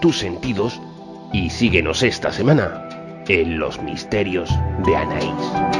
tus sentidos y síguenos esta semana en los misterios de Anaís.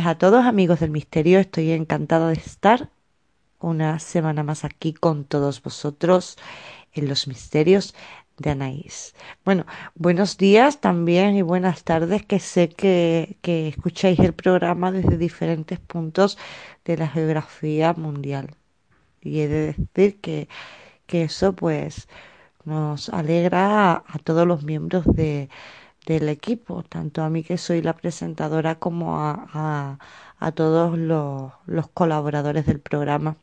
A todos, amigos del misterio. Estoy encantada de estar una semana más aquí con todos vosotros en los misterios de Anaís. Bueno, buenos días también y buenas tardes, que sé que, que escucháis el programa desde diferentes puntos de la geografía mundial. Y he de decir que, que eso pues nos alegra a todos los miembros de, del equipo, tanto a mí que soy la presentadora como a, a, todos los, los colaboradores del programa.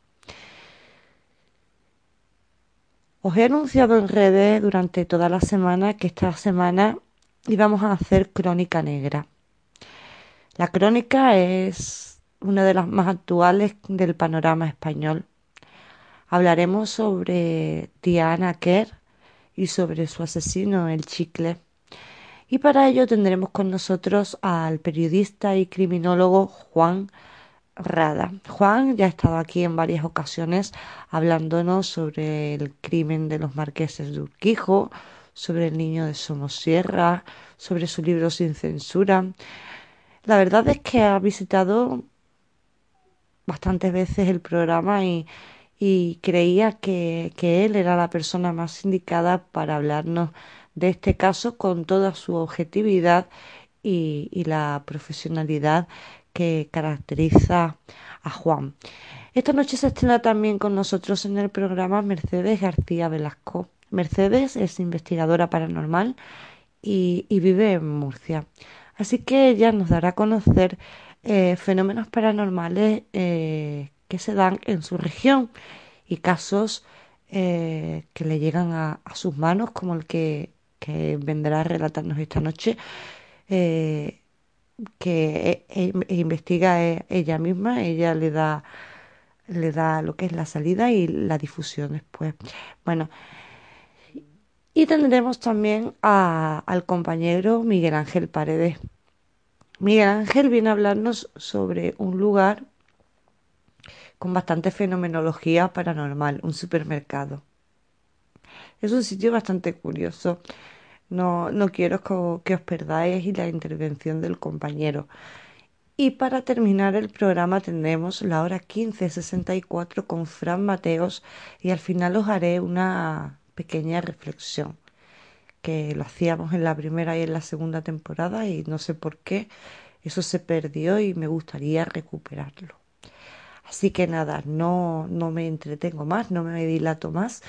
Os he anunciado en redes durante toda la semana que esta semana íbamos a hacer crónica negra. La crónica es una de las más actuales del panorama español. Hablaremos sobre Diana Kerr y sobre su asesino, el chicle. Y para ello tendremos con nosotros al periodista y criminólogo Juan Rada. Juan ya ha estado aquí en varias ocasiones hablándonos sobre el crimen de los marqueses de Urquijo, sobre el niño de Somosierra, sobre su libro Sin Censura. La verdad es que ha visitado bastantes veces el programa y, creía que él era la persona más indicada para hablarnos de este caso con toda su objetividad y, la profesionalidad que caracteriza a Juan. Esta noche se estrena también con nosotros en el programa Mercedes García Velasco. Mercedes es investigadora paranormal y, vive en Murcia. Así que ella nos dará a conocer eh, fenómenos paranormales eh, que se dan en su región y casos eh, que le llegan a, sus manos, como el que que vendrá a relatarnos esta noche, eh, que e, e, investiga e, ella misma, ella le da le da lo que es la salida y la difusión después. Bueno, y tendremos también a, al compañero Miguel Ángel Paredes. Miguel Ángel viene a hablarnos sobre un lugar con bastante fenomenología paranormal, un supermercado. Es un sitio bastante curioso. No, no quiero que, os perdáis y la intervención del compañero. Y para terminar el programa tendremos la hora 15.64 con Fran Mateos y al final os haré una pequeña reflexión que lo hacíamos en la primera y en la segunda temporada y no sé por qué eso se perdió y me gustaría recuperarlo. Así que nada, no, no me entretengo más, no me dilato más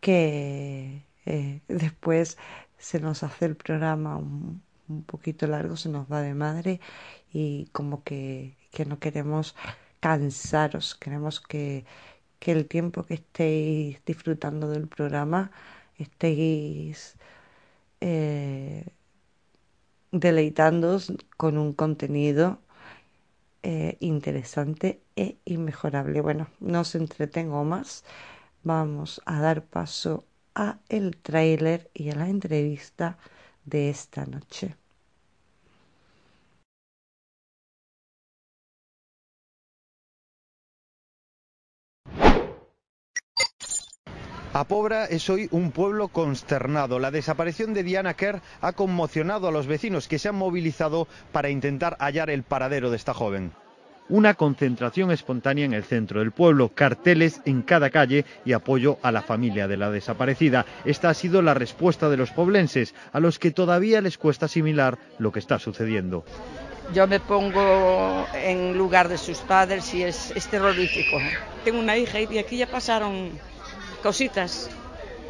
que eh, después se nos hace el programa un, poquito largo, se nos va de madre y como que, que no queremos cansaros, queremos que, que el tiempo que estéis disfrutando del programa estéis eh, deleitándoos con un contenido eh, interesante e inmejorable. Bueno, no os entretengo más. Vamos a dar paso a el tráiler y a la entrevista de esta noche. Apobra es hoy un pueblo consternado. La desaparición de Diana Kerr ha conmocionado a los vecinos que se han movilizado para intentar hallar el paradero de esta joven. Una concentración espontánea en el centro del pueblo, carteles en cada calle y apoyo a la familia de la desaparecida. Esta ha sido la respuesta de los poblenses, a los que todavía les cuesta asimilar lo que está sucediendo. Yo me pongo en lugar de sus padres y es, es terrorífico. Tengo una hija y aquí ya pasaron cositas.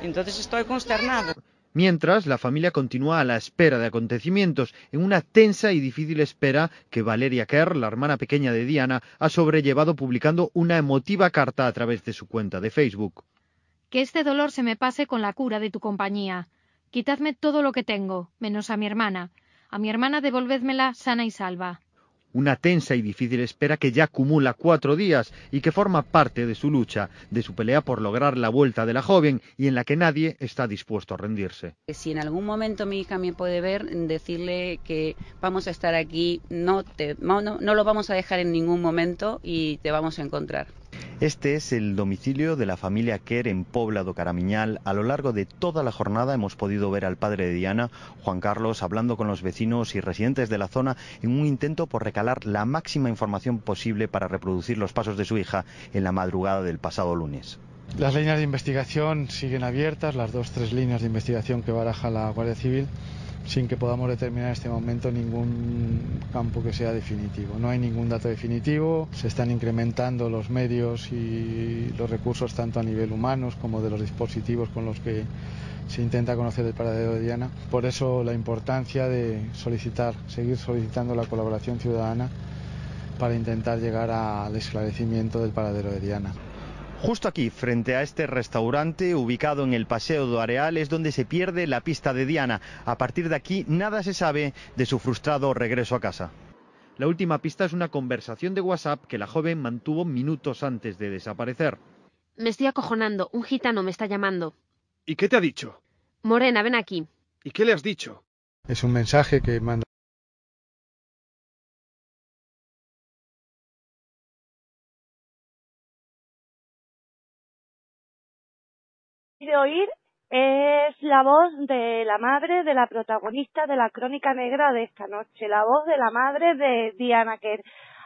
Entonces estoy consternado. Mientras, la familia continúa a la espera de acontecimientos, en una tensa y difícil espera que Valeria Kerr, la hermana pequeña de Diana, ha sobrellevado publicando una emotiva carta a través de su cuenta de Facebook. Que este dolor se me pase con la cura de tu compañía. Quitadme todo lo que tengo, menos a mi hermana. A mi hermana devolvédmela sana y salva una tensa y difícil espera que ya acumula cuatro días y que forma parte de su lucha, de su pelea por lograr la vuelta de la joven y en la que nadie está dispuesto a rendirse. Si en algún momento mi hija me puede ver, decirle que vamos a estar aquí, no, te, no lo vamos a dejar en ningún momento y te vamos a encontrar. Este es el domicilio de la familia Kerr en Poblado Caramiñal. A lo largo de toda la jornada hemos podido ver al padre de Diana, Juan Carlos, hablando con los vecinos y residentes de la zona en un intento por recalar la máxima información posible para reproducir los pasos de su hija en la madrugada del pasado lunes. Las líneas de investigación siguen abiertas, las dos, tres líneas de investigación que baraja la Guardia Civil sin que podamos determinar en este momento ningún campo que sea definitivo. No hay ningún dato definitivo, se están incrementando los medios y los recursos tanto a nivel humanos como de los dispositivos con los que se intenta conocer el paradero de Diana. Por eso la importancia de solicitar, seguir solicitando la colaboración ciudadana para intentar llegar al esclarecimiento del paradero de Diana. Justo aquí, frente a este restaurante ubicado en el Paseo do Areal, es donde se pierde la pista de Diana. A partir de aquí, nada se sabe de su frustrado regreso a casa. La última pista es una conversación de WhatsApp que la joven mantuvo minutos antes de desaparecer. Me estoy acojonando. Un gitano me está llamando. ¿Y qué te ha dicho? Morena, ven aquí. ¿Y qué le has dicho? Es un mensaje que manda de oír es la voz de la madre de la protagonista de la crónica negra de esta noche, la voz de la madre de Diana Kerr.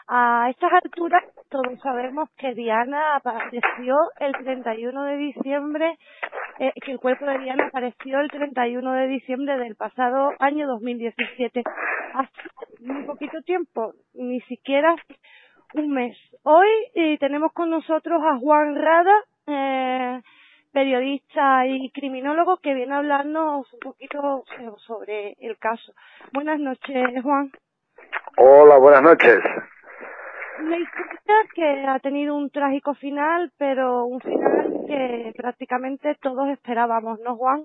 A estas alturas todos sabemos que Diana apareció el 31 de diciembre, eh, que el cuerpo de Diana apareció el 31 de diciembre del pasado año 2017. Hace muy poquito tiempo, ni siquiera un mes. Hoy eh, tenemos con nosotros a Juan Rada, eh, periodista y criminólogo que viene a hablarnos un poquito sobre el caso. Buenas noches, Juan. Hola, buenas noches. Una historia que ha tenido un trágico final, pero un final que prácticamente todos esperábamos, ¿no, Juan?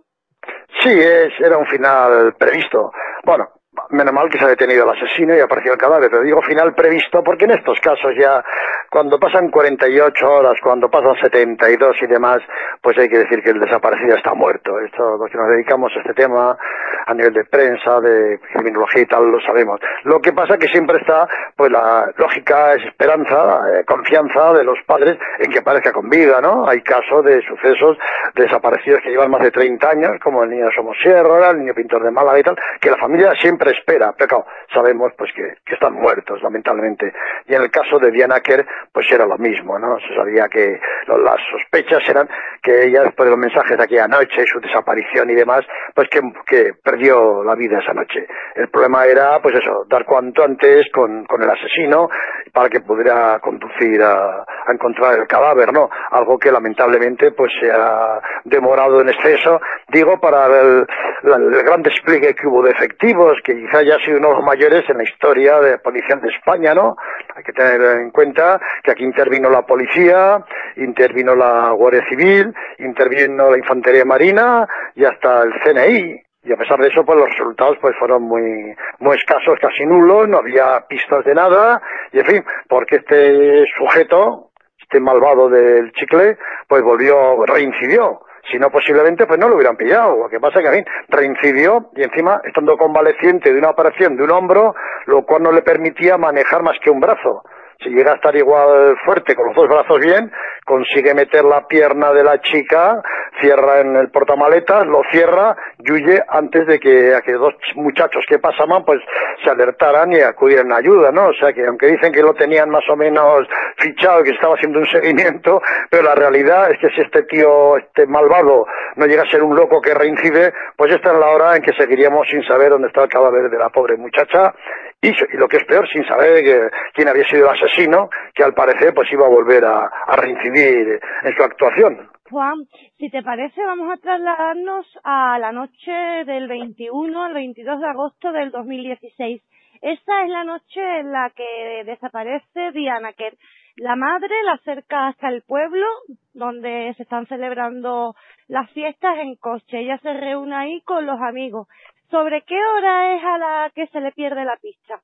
Sí, es, era un final previsto. Bueno, menos mal que se ha detenido el asesino y apareció el cadáver, pero digo final previsto porque en estos casos ya cuando pasan 48 horas, cuando pasan 72 y demás, pues hay que decir que el desaparecido está muerto. Esto, los que nos dedicamos a este tema, a nivel de prensa, de criminología y tal, lo sabemos. Lo que pasa que siempre está, pues la lógica es esperanza, eh, confianza de los padres en que aparezca con vida, ¿no? Hay casos de sucesos de desaparecidos que llevan más de 30 años, como el niño Somos Sierra, el niño pintor de Málaga y tal, que la familia siempre espera, pero sabemos pues que, están muertos, lamentablemente. Y en el caso de Diana Kerr, pues era lo mismo, ¿no? Se sabía que las sospechas eran que ella, después de los mensajes de aquella noche, su desaparición y demás, pues que, que perdió la vida esa noche. El problema era, pues eso, dar cuanto antes con, con el asesino para que pudiera conducir a, a encontrar el cadáver, ¿no? Algo que lamentablemente pues se ha demorado en exceso, digo, para el, el gran despliegue que hubo de efectivos, que quizá ya ha sido uno de los mayores en la historia de policial de España, ¿no? Hay que tener en cuenta que aquí intervino la policía, intervino la Guardia Civil, intervino la Infantería Marina y hasta el CNI. Y a pesar de eso, pues los resultados pues fueron muy, muy escasos, casi nulos, no había pistas de nada, y en fin, porque este sujeto, este malvado del chicle, pues volvió, reincidió. Si no, posiblemente, pues no lo hubieran pillado. Lo que pasa es que, en fin, reincidió y encima, estando convaleciente de una operación de un hombro, lo cual no le permitía manejar más que un brazo si llega a estar igual fuerte, con los dos brazos bien, consigue meter la pierna de la chica, cierra en el portamaletas, lo cierra y huye antes de que aquellos dos muchachos que pasaban pues se alertaran y acudieran a ayuda, ¿no? O sea que aunque dicen que lo tenían más o menos fichado, que estaba haciendo un seguimiento, pero la realidad es que si este tío, este malvado, no llega a ser un loco que reincide, pues esta es la hora en que seguiríamos sin saber dónde está el cadáver de la pobre muchacha y, lo que es peor, sin saber quién había sido el asesino, que al parecer pues iba a volver a, reincidir en su actuación. Juan, si te parece, vamos a trasladarnos a la noche del 21 al 22 de agosto del 2016. Esa es la noche en la que desaparece Diana que La madre la acerca hasta el pueblo donde se están celebrando las fiestas en coche. Ella se reúne ahí con los amigos. ¿Sobre qué hora es a la que se le pierde la pista?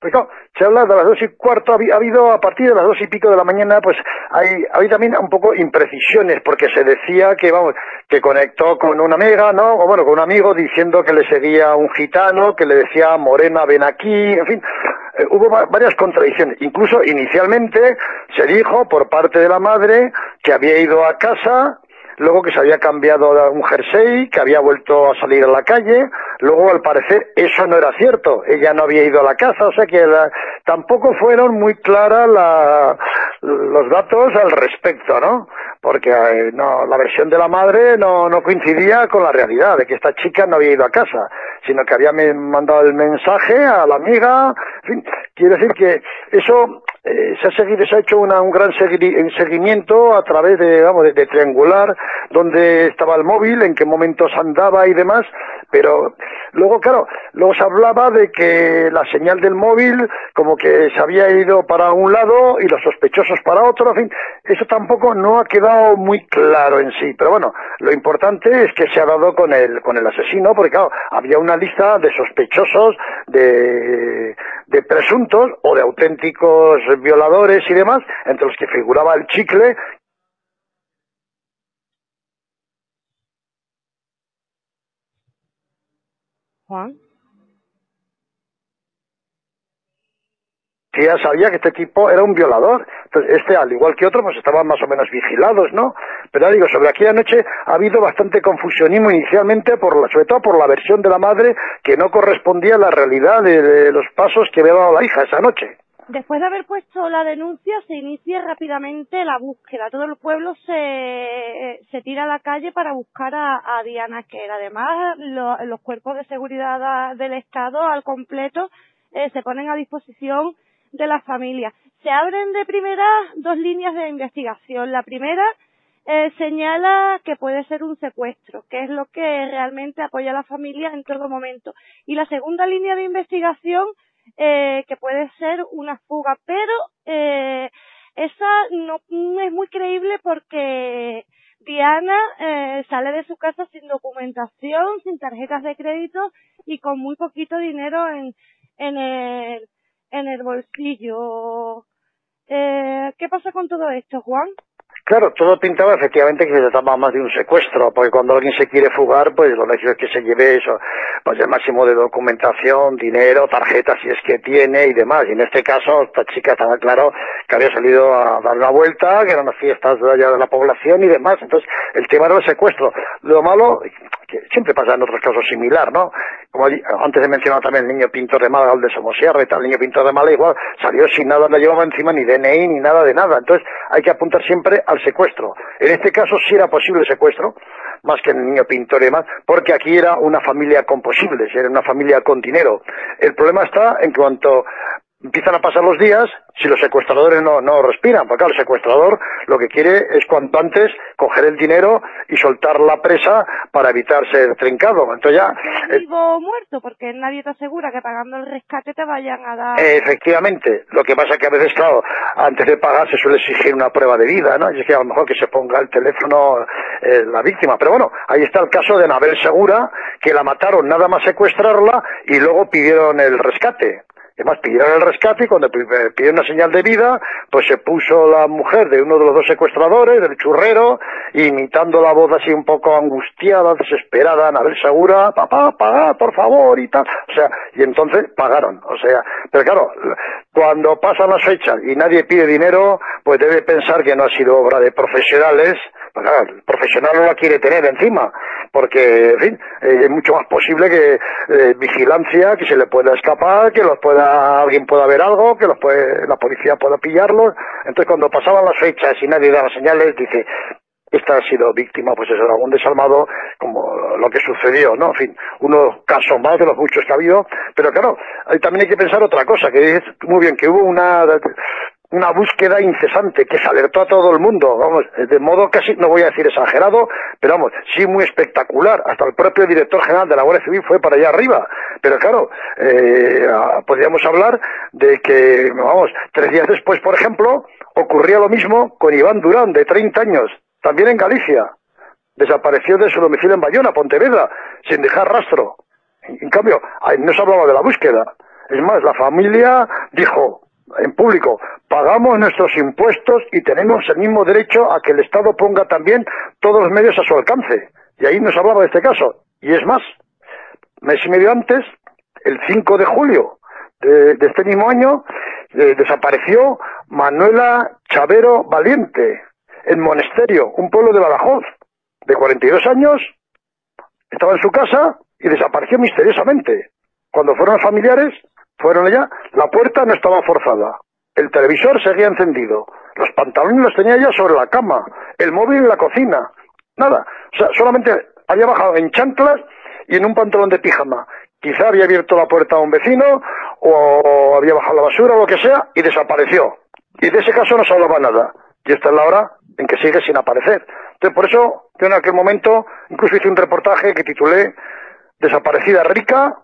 Pues claro, se habla de las dos y cuarto, ha habido a partir de las dos y pico de la mañana, pues hay, también un poco imprecisiones, porque se decía que, vamos, que conectó con una amiga, ¿no? O bueno, con un amigo diciendo que le seguía un gitano, que le decía Morena, ven aquí, en fin, eh, hubo varias contradicciones. Incluso inicialmente se dijo por parte de la madre que había ido a casa luego que se había cambiado un jersey, que había vuelto a salir a la calle, luego al parecer eso no era cierto, ella no había ido a la casa, o sea que tampoco fueron muy claras los datos al respecto, ¿no? Porque eh, no, la versión de la madre no, no coincidía con la realidad, de que esta chica no había ido a casa, sino que había mandado el mensaje a la amiga, en fin, quiere decir que eso eh, se, ha seguido, se ha hecho una, un gran seguimiento a través de, vamos, de, triangular, donde estaba el móvil, en qué momentos andaba y demás, pero luego, claro, luego se hablaba de que la señal del móvil como que se había ido para un lado y los sospechosos para otro, en fin, eso tampoco no ha quedado muy claro en sí, pero bueno, lo importante es que se ha dado con el, con el asesino, porque claro, había una lista de sospechosos, de, de presuntos o de auténticos violadores y demás, entre los que figuraba el chicle. Juan. ya sabía que este tipo era un violador. Entonces, este, al igual que otro, pues estaban más o menos vigilados, ¿no? Pero digo, sobre aquella noche ha habido bastante confusionismo inicialmente, por la, sobre todo por la versión de la madre, que no correspondía a la realidad de los pasos que había dado la hija esa noche. Después de haber puesto la denuncia, se inicia rápidamente la búsqueda. Todo el pueblo se, se tira a la calle para buscar a, Diana que Además, los cuerpos de seguridad del Estado al completo eh, se ponen a disposición de la familia. Se abren de primera dos líneas de investigación. La primera eh, señala que puede ser un secuestro, que es lo que realmente apoya a la familia en todo momento. Y la segunda línea de investigación eh, que puede ser una fuga, pero eh, esa no, es muy creíble porque Diana eh, sale de su casa sin documentación, sin tarjetas de crédito y con muy poquito dinero en, en, el, en el bolsillo. Eh, ¿Qué pasa con todo esto, Juan? Claro, todo pintaba efectivamente que se trataba más de un secuestro, porque cuando alguien se quiere fugar, pues lo lógico es que se lleve eso, pues el máximo de documentación, dinero, tarjetas si es que tiene y demás. Y en este caso, esta chica estaba claro que había salido a dar una vuelta, que eran las fiestas de allá de la población y demás. Entonces, el tema era el secuestro. Lo malo, que siempre pasa en otros casos similar, ¿no? Como antes he mencionado también el niño pintor de Málaga, el de Somosierra y tal, el niño pintor de Málaga igual salió sin nada, no llevaba encima ni DNI ni nada de nada. Entonces hay que apuntar siempre secuestro. En este caso sí era posible el secuestro, más que el niño pintor y demás, porque aquí era una familia con posibles, era una familia con dinero. El problema está en cuanto empiezan a pasar los días si los secuestradores no, no respiran, porque claro, el secuestrador lo que quiere es cuanto antes coger el dinero y soltar la presa para evitar ser trincado. Entonces ya... eh, vivo o muerto, porque nadie te asegura que pagando el rescate te vayan a dar... efectivamente. Lo que pasa es que a veces, claro, antes de pagar se suele exigir una prueba de vida, ¿no? Y es que a lo mejor que se ponga el teléfono eh, la víctima. Pero bueno, ahí está el caso de Anabel Segura, que la mataron nada más secuestrarla y luego pidieron el rescate. Además, pidieron el rescate y cuando pidieron una señal de vida, pues se puso la mujer de uno de los dos secuestradores, del churrero, imitando la voz así un poco angustiada, desesperada, Anabel Segura, papá, paga, por favor, y tal. O sea, y entonces pagaron. O sea, pero claro, cuando pasan las fechas y nadie pide dinero, pues debe pensar que no ha sido obra de profesionales, el profesional no la quiere tener encima, porque, en fin, eh, es mucho más posible que eh, vigilancia, que se le pueda escapar, que los pueda, alguien pueda ver algo, que los puede, la policía pueda pillarlos. Entonces, cuando pasaban las fechas y nadie daba señales, dice, esta ha sido víctima, pues eso, de algún desalmado, como lo que sucedió, ¿no? En fin, unos casos más de los muchos que ha habido, pero claro, también hay que pensar otra cosa, que es muy bien, que hubo una una búsqueda incesante que se alertó a todo el mundo, vamos, de modo casi, no voy a decir exagerado, pero vamos, sí muy espectacular. Hasta el propio director general de la Guardia Civil fue para allá arriba. Pero claro, eh, podríamos hablar de que, vamos, tres días después, por ejemplo, ocurría lo mismo con Iván Durán, de 30 años, también en Galicia. Desapareció de su domicilio en Bayona, Pontevedra, sin dejar rastro. En cambio, no se hablaba de la búsqueda. Es más, la familia dijo, en público, pagamos nuestros impuestos y tenemos el mismo derecho a que el Estado ponga también todos los medios a su alcance. Y ahí nos hablaba de este caso. Y es más, mes y medio antes, el 5 de julio de, este mismo año, eh, desapareció Manuela Chavero Valiente, en Monesterio, un pueblo de Badajoz, de 42 años, estaba en su casa y desapareció misteriosamente. Cuando fueron los familiares, fueron allá, la puerta no estaba forzada, el televisor seguía encendido, los pantalones los tenía ella sobre la cama, el móvil en la cocina, nada, o sea, solamente había bajado en chanclas y en un pantalón de pijama. Quizá había abierto la puerta a un vecino o había bajado la basura o lo que sea y desapareció. Y de ese caso no se hablaba nada. Y esta es la hora en que sigue sin aparecer. Entonces, por eso, yo en aquel momento incluso hice un reportaje que titulé Desaparecida rica,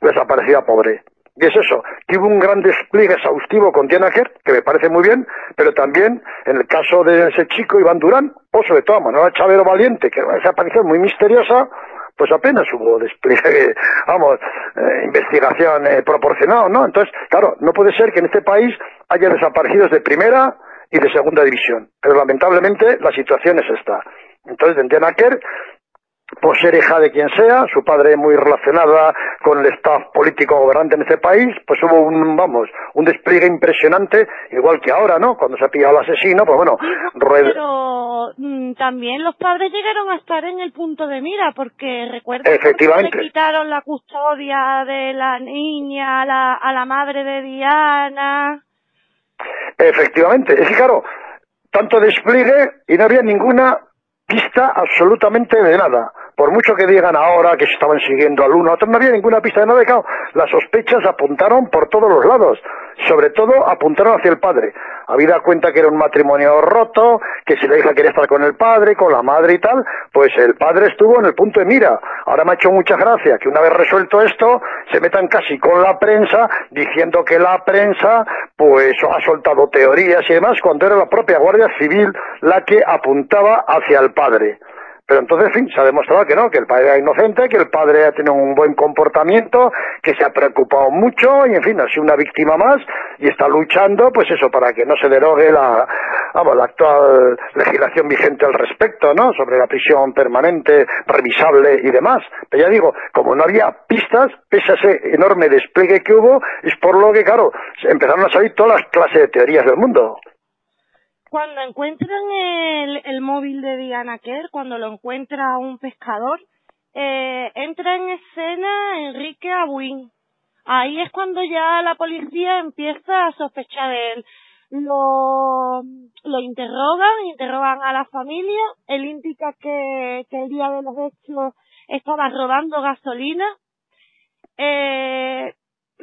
desaparecida pobre. Y es eso, que hubo un gran despliegue exhaustivo con Diana que me parece muy bien, pero también en el caso de ese chico Iván Durán, o sobre todo Manuel Chavero Valiente, que esa aparición muy misteriosa, pues apenas hubo despliegue, vamos, eh, investigación eh, proporcionada, ¿no? Entonces, claro, no puede ser que en este país haya desaparecidos de primera y de segunda división, pero lamentablemente la situación es esta. Entonces, en Diana Kerr por ser hija de quien sea, su padre muy relacionada con el staff político gobernante en ese país, pues hubo un, vamos, un despliegue impresionante, igual que ahora, ¿no? Cuando se ha pillado al asesino, pues bueno, Pero mm, también los padres llegaron a estar en el punto de mira, porque recuerda Efectivamente. que quitaron la custodia de la niña a la, a la madre de Diana. Efectivamente, es que claro, tanto despliegue y no había ninguna pista absolutamente de nada. Por mucho que digan ahora que se estaban siguiendo al uno, no había ninguna pista de nada. Claro, las sospechas apuntaron por todos los lados. Sobre todo apuntaron hacia el padre. Habida cuenta que era un matrimonio roto, que si la hija quería estar con el padre, con la madre y tal, pues el padre estuvo en el punto de mira. Ahora me ha hecho mucha gracia que una vez resuelto esto, se metan casi con la prensa diciendo que la prensa pues ha soltado teorías y demás cuando era la propia Guardia Civil la que apuntaba hacia el padre. Pero entonces, en fin, se ha demostrado que no, que el padre era inocente, que el padre ha tenido un buen comportamiento, que se ha preocupado mucho y, en fin, ha sido una víctima más y está luchando, pues eso, para que no se derogue la, vamos, la actual legislación vigente al respecto, ¿no? Sobre la prisión permanente, revisable y demás. Pero ya digo, como no había pistas, pese a ese enorme despliegue que hubo, es por lo que, claro, empezaron a salir todas las clases de teorías del mundo cuando encuentran el, el móvil de Diana Kerr, cuando lo encuentra un pescador, eh, entra en escena Enrique Abuin. Ahí es cuando ya la policía empieza a sospechar de él. Lo, lo interrogan, interrogan a la familia. Él indica que, que el día de los hechos estaba robando gasolina. Eh,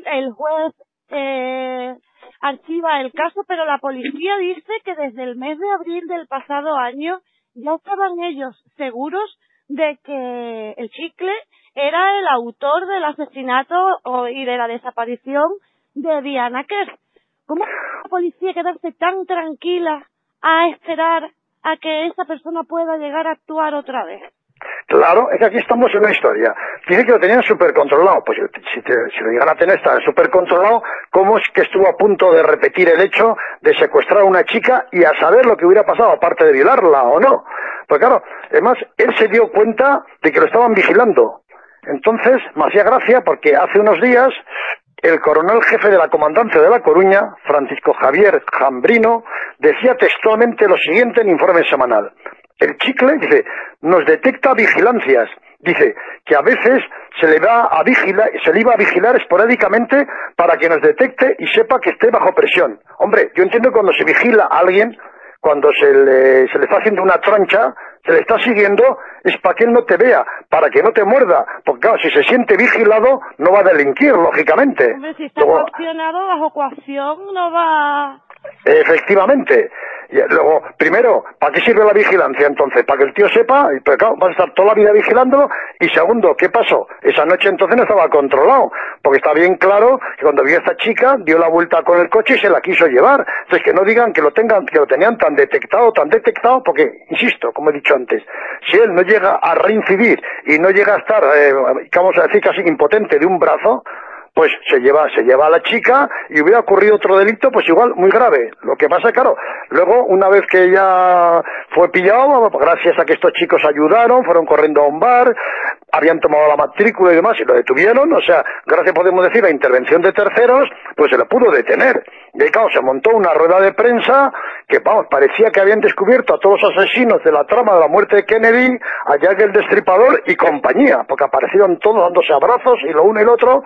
el juez eh, archiva el caso, pero la policía dice que desde el mes de abril del pasado año ya estaban ellos seguros de que el chicle era el autor del asesinato y de la desaparición de Diana Kerr. ¿Cómo la policía quedarse tan tranquila a esperar a que esa persona pueda llegar a actuar otra vez? Claro, es que aquí estamos en una historia. Dice que lo tenían súper controlado. Pues si, lo llegan a tener tan súper controlado, ¿cómo es que estuvo a punto de repetir el hecho de secuestrar a una chica y a saber lo que hubiera pasado, aparte de violarla o no? Pues claro, además, él se dio cuenta de que lo estaban vigilando. Entonces, me hacía gracia porque hace unos días el coronel jefe de la comandancia de La Coruña, Francisco Javier Jambrino, decía textualmente lo siguiente en informe semanal. El chicle, dice, nos detecta vigilancias. Dice que a veces se le va a vigilar, se le iba a vigilar esporádicamente para que nos detecte y sepa que esté bajo presión. Hombre, yo entiendo cuando se vigila a alguien, cuando se le, se le está haciendo una trancha, se le está siguiendo, es para que él no te vea, para que no te muerda. Porque claro, si se siente vigilado, no va a delinquir, lógicamente. Hombre, si está coaccionado bajo coacción, no va... Efectivamente. Y luego, primero, ¿para qué sirve la vigilancia entonces? Para que el tío sepa, y pues claro, va a estar toda la vida vigilándolo. Y segundo, ¿qué pasó? Esa noche entonces no estaba controlado, porque está bien claro que cuando vio a esta chica, dio la vuelta con el coche y se la quiso llevar. Entonces que no digan que lo tengan, que lo tenían tan detectado, tan detectado, porque, insisto, como he dicho antes, si él no llega a reincidir y no llega a estar, eh, vamos a decir casi impotente de un brazo, pues se lleva, se lleva a la chica y hubiera ocurrido otro delito, pues igual muy grave. Lo que pasa, claro, luego una vez que ella fue pillado, gracias a que estos chicos ayudaron, fueron corriendo a un bar, habían tomado la matrícula y demás y lo detuvieron, o sea, gracias podemos decir a intervención de terceros, pues se lo pudo detener. Y ahí, se montó una rueda de prensa que, vamos, parecía que habían descubierto a todos los asesinos de la trama de la muerte de Kennedy, a Jack el Destripador y compañía, porque aparecieron todos dándose abrazos y lo uno y el otro,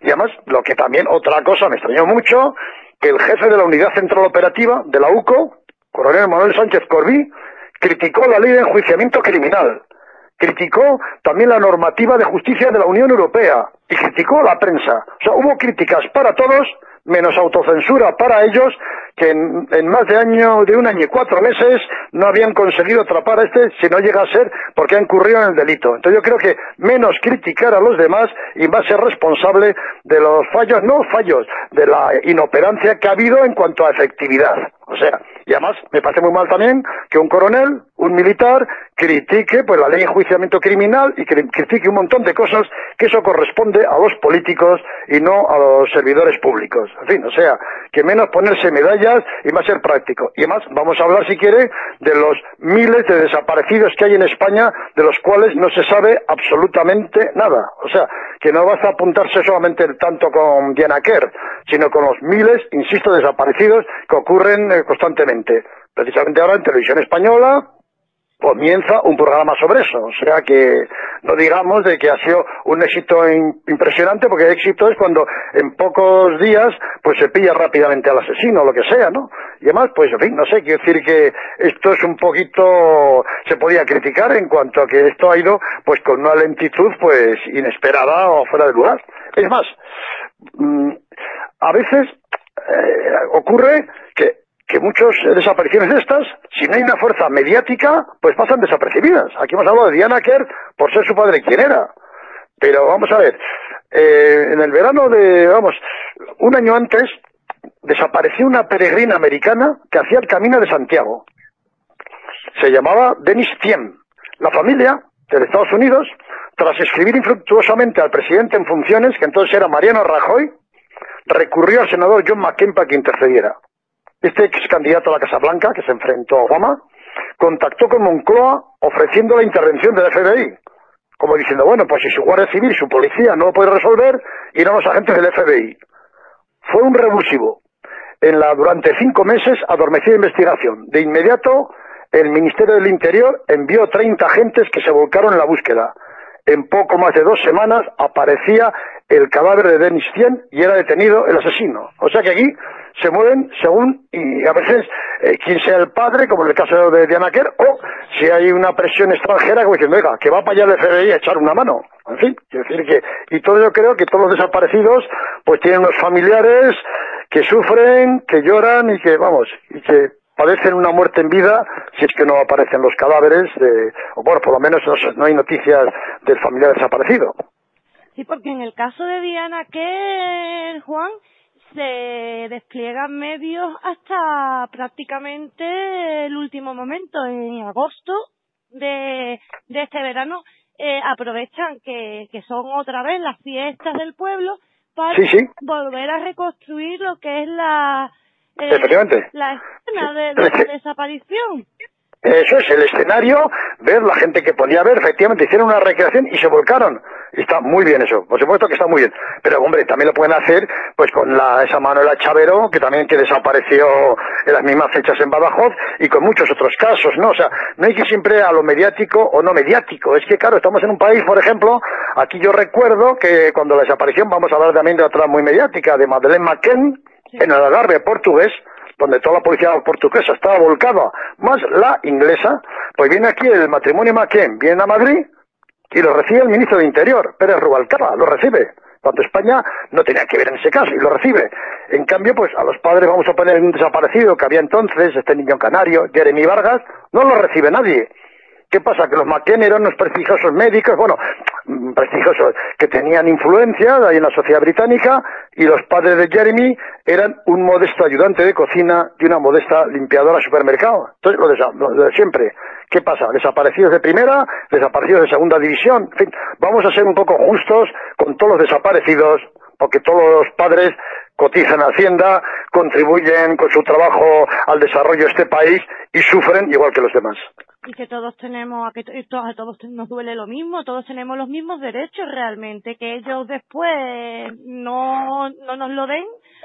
y además, lo que también, otra cosa me extrañó mucho, que el jefe de la Unidad Central Operativa de la UCO, coronel Manuel Sánchez Corbí, criticó la ley de enjuiciamiento criminal, criticó también la normativa de justicia de la Unión Europea y criticó la prensa. O sea, hubo críticas para todos, menos autocensura para ellos, que en, más de año, de un año y cuatro meses no habían conseguido atrapar a este si no llega a ser porque ha incurrido en el delito. Entonces yo creo que menos criticar a los demás y a ser responsable de los fallos, no fallos, de la inoperancia que ha habido en cuanto a efectividad. O sea, y además me parece muy mal también que un coronel, un militar, critique pues la ley de enjuiciamiento criminal y que critique un montón de cosas que eso corresponde a los políticos y no a los servidores públicos. En fin, o sea, que menos ponerse y va a ser práctico. Y además vamos a hablar, si quiere, de los miles de desaparecidos que hay en España, de los cuales no se sabe absolutamente nada. O sea, que no basta apuntarse solamente tanto con Diana Kerr, sino con los miles, insisto, desaparecidos que ocurren eh, constantemente. Precisamente ahora en televisión española comienza un programa sobre eso. O sea que no digamos de que ha sido un éxito impresionante, porque éxito es cuando en pocos días pues se pilla rápidamente al asesino o lo que sea, ¿no? Y además, pues en fin, no sé, quiero decir que esto es un poquito, se podía criticar en cuanto a que esto ha ido pues con una lentitud pues inesperada o fuera de lugar. Es más, mm, a veces eh, ocurre que que muchas desapariciones de estas, si no hay una fuerza mediática, pues pasan desapercibidas. Aquí hemos hablado de Diana Kerr por ser su padre quien era. Pero vamos a ver, eh, en el verano de, vamos, un año antes, desapareció una peregrina americana que hacía el camino de Santiago. Se llamaba Denis Thiem. La familia de Estados Unidos, tras escribir infructuosamente al presidente en funciones, que entonces era Mariano Rajoy, recurrió al senador John McCain para que intercediera. Este ex candidato a la Casa Blanca, que se enfrentó a Obama, contactó con Moncloa ofreciendo la intervención del FBI, como diciendo, bueno, pues si su Guardia Civil, su policía no lo puede resolver, irán los agentes del FBI. Fue un revulsivo. En la, durante cinco meses, adormecida investigación. De inmediato, el Ministerio del Interior envió 30 agentes que se volcaron en la búsqueda. En poco más de dos semanas aparecía el cadáver de Denis Tien y era detenido el asesino. O sea que aquí se mueven según, y a veces, eh, quien sea el padre, como en el caso de Diana Kerr, o si hay una presión extranjera, como diciendo, oiga, que va para allá el FBI a echar una mano. En fin, quiero decir que, y todo yo creo que todos los desaparecidos, pues tienen unos familiares que sufren, que lloran y que, vamos, y que padecen una muerte en vida si es que no aparecen los cadáveres, de, o bueno, por lo menos no, no hay noticias del familiar desaparecido. Sí, porque en el caso de Diana que Juan, se despliegan medios hasta prácticamente el último momento, en agosto de, de este verano, eh, aprovechan que, que son otra vez las fiestas del pueblo para volver a reconstruir lo que es la, eh, la escena de la desaparición. Eso es el escenario, ver la gente que podía ver, efectivamente hicieron una recreación y se volcaron. Y está muy bien eso, por supuesto que está muy bien. Pero hombre, también lo pueden hacer pues con la, esa Manuela Chavero, que también que desapareció en las mismas fechas en Badajoz, y con muchos otros casos, ¿no? O sea, no hay que siempre a lo mediático o no mediático. Es que claro, estamos en un país, por ejemplo, aquí yo recuerdo que cuando la desaparición, vamos a hablar también de otra muy mediática, de Madeleine McKen, en el Algarve portugués, donde toda la policía portuguesa estaba volcada, más la inglesa, pues viene aquí el matrimonio McKen, viene a Madrid y lo recibe el ministro de Interior, Pérez Rubalcaba, lo recibe. Cuando España no tenía que ver en ese caso y lo recibe. En cambio, pues a los padres vamos a poner un desaparecido que había entonces, este niño canario, Jeremy Vargas, no lo recibe nadie. ¿Qué pasa? Que los McKen eran unos prestigiosos médicos, bueno, mm, prestigiosos, que tenían influencia ahí en la sociedad británica, y los padres de Jeremy eran un modesto ayudante de cocina y una modesta limpiadora de supermercado. Entonces, lo de, siempre. ¿Qué pasa? Desaparecidos de primera, desaparecidos de segunda división. En fin, vamos a ser un poco justos con todos los desaparecidos, porque todos los padres cotizan a Hacienda, contribuyen con su trabajo al desarrollo de este país y sufren igual que los demás y que todos tenemos, a que a todos nos duele lo mismo, todos tenemos los mismos derechos realmente, que ellos después no, no nos lo den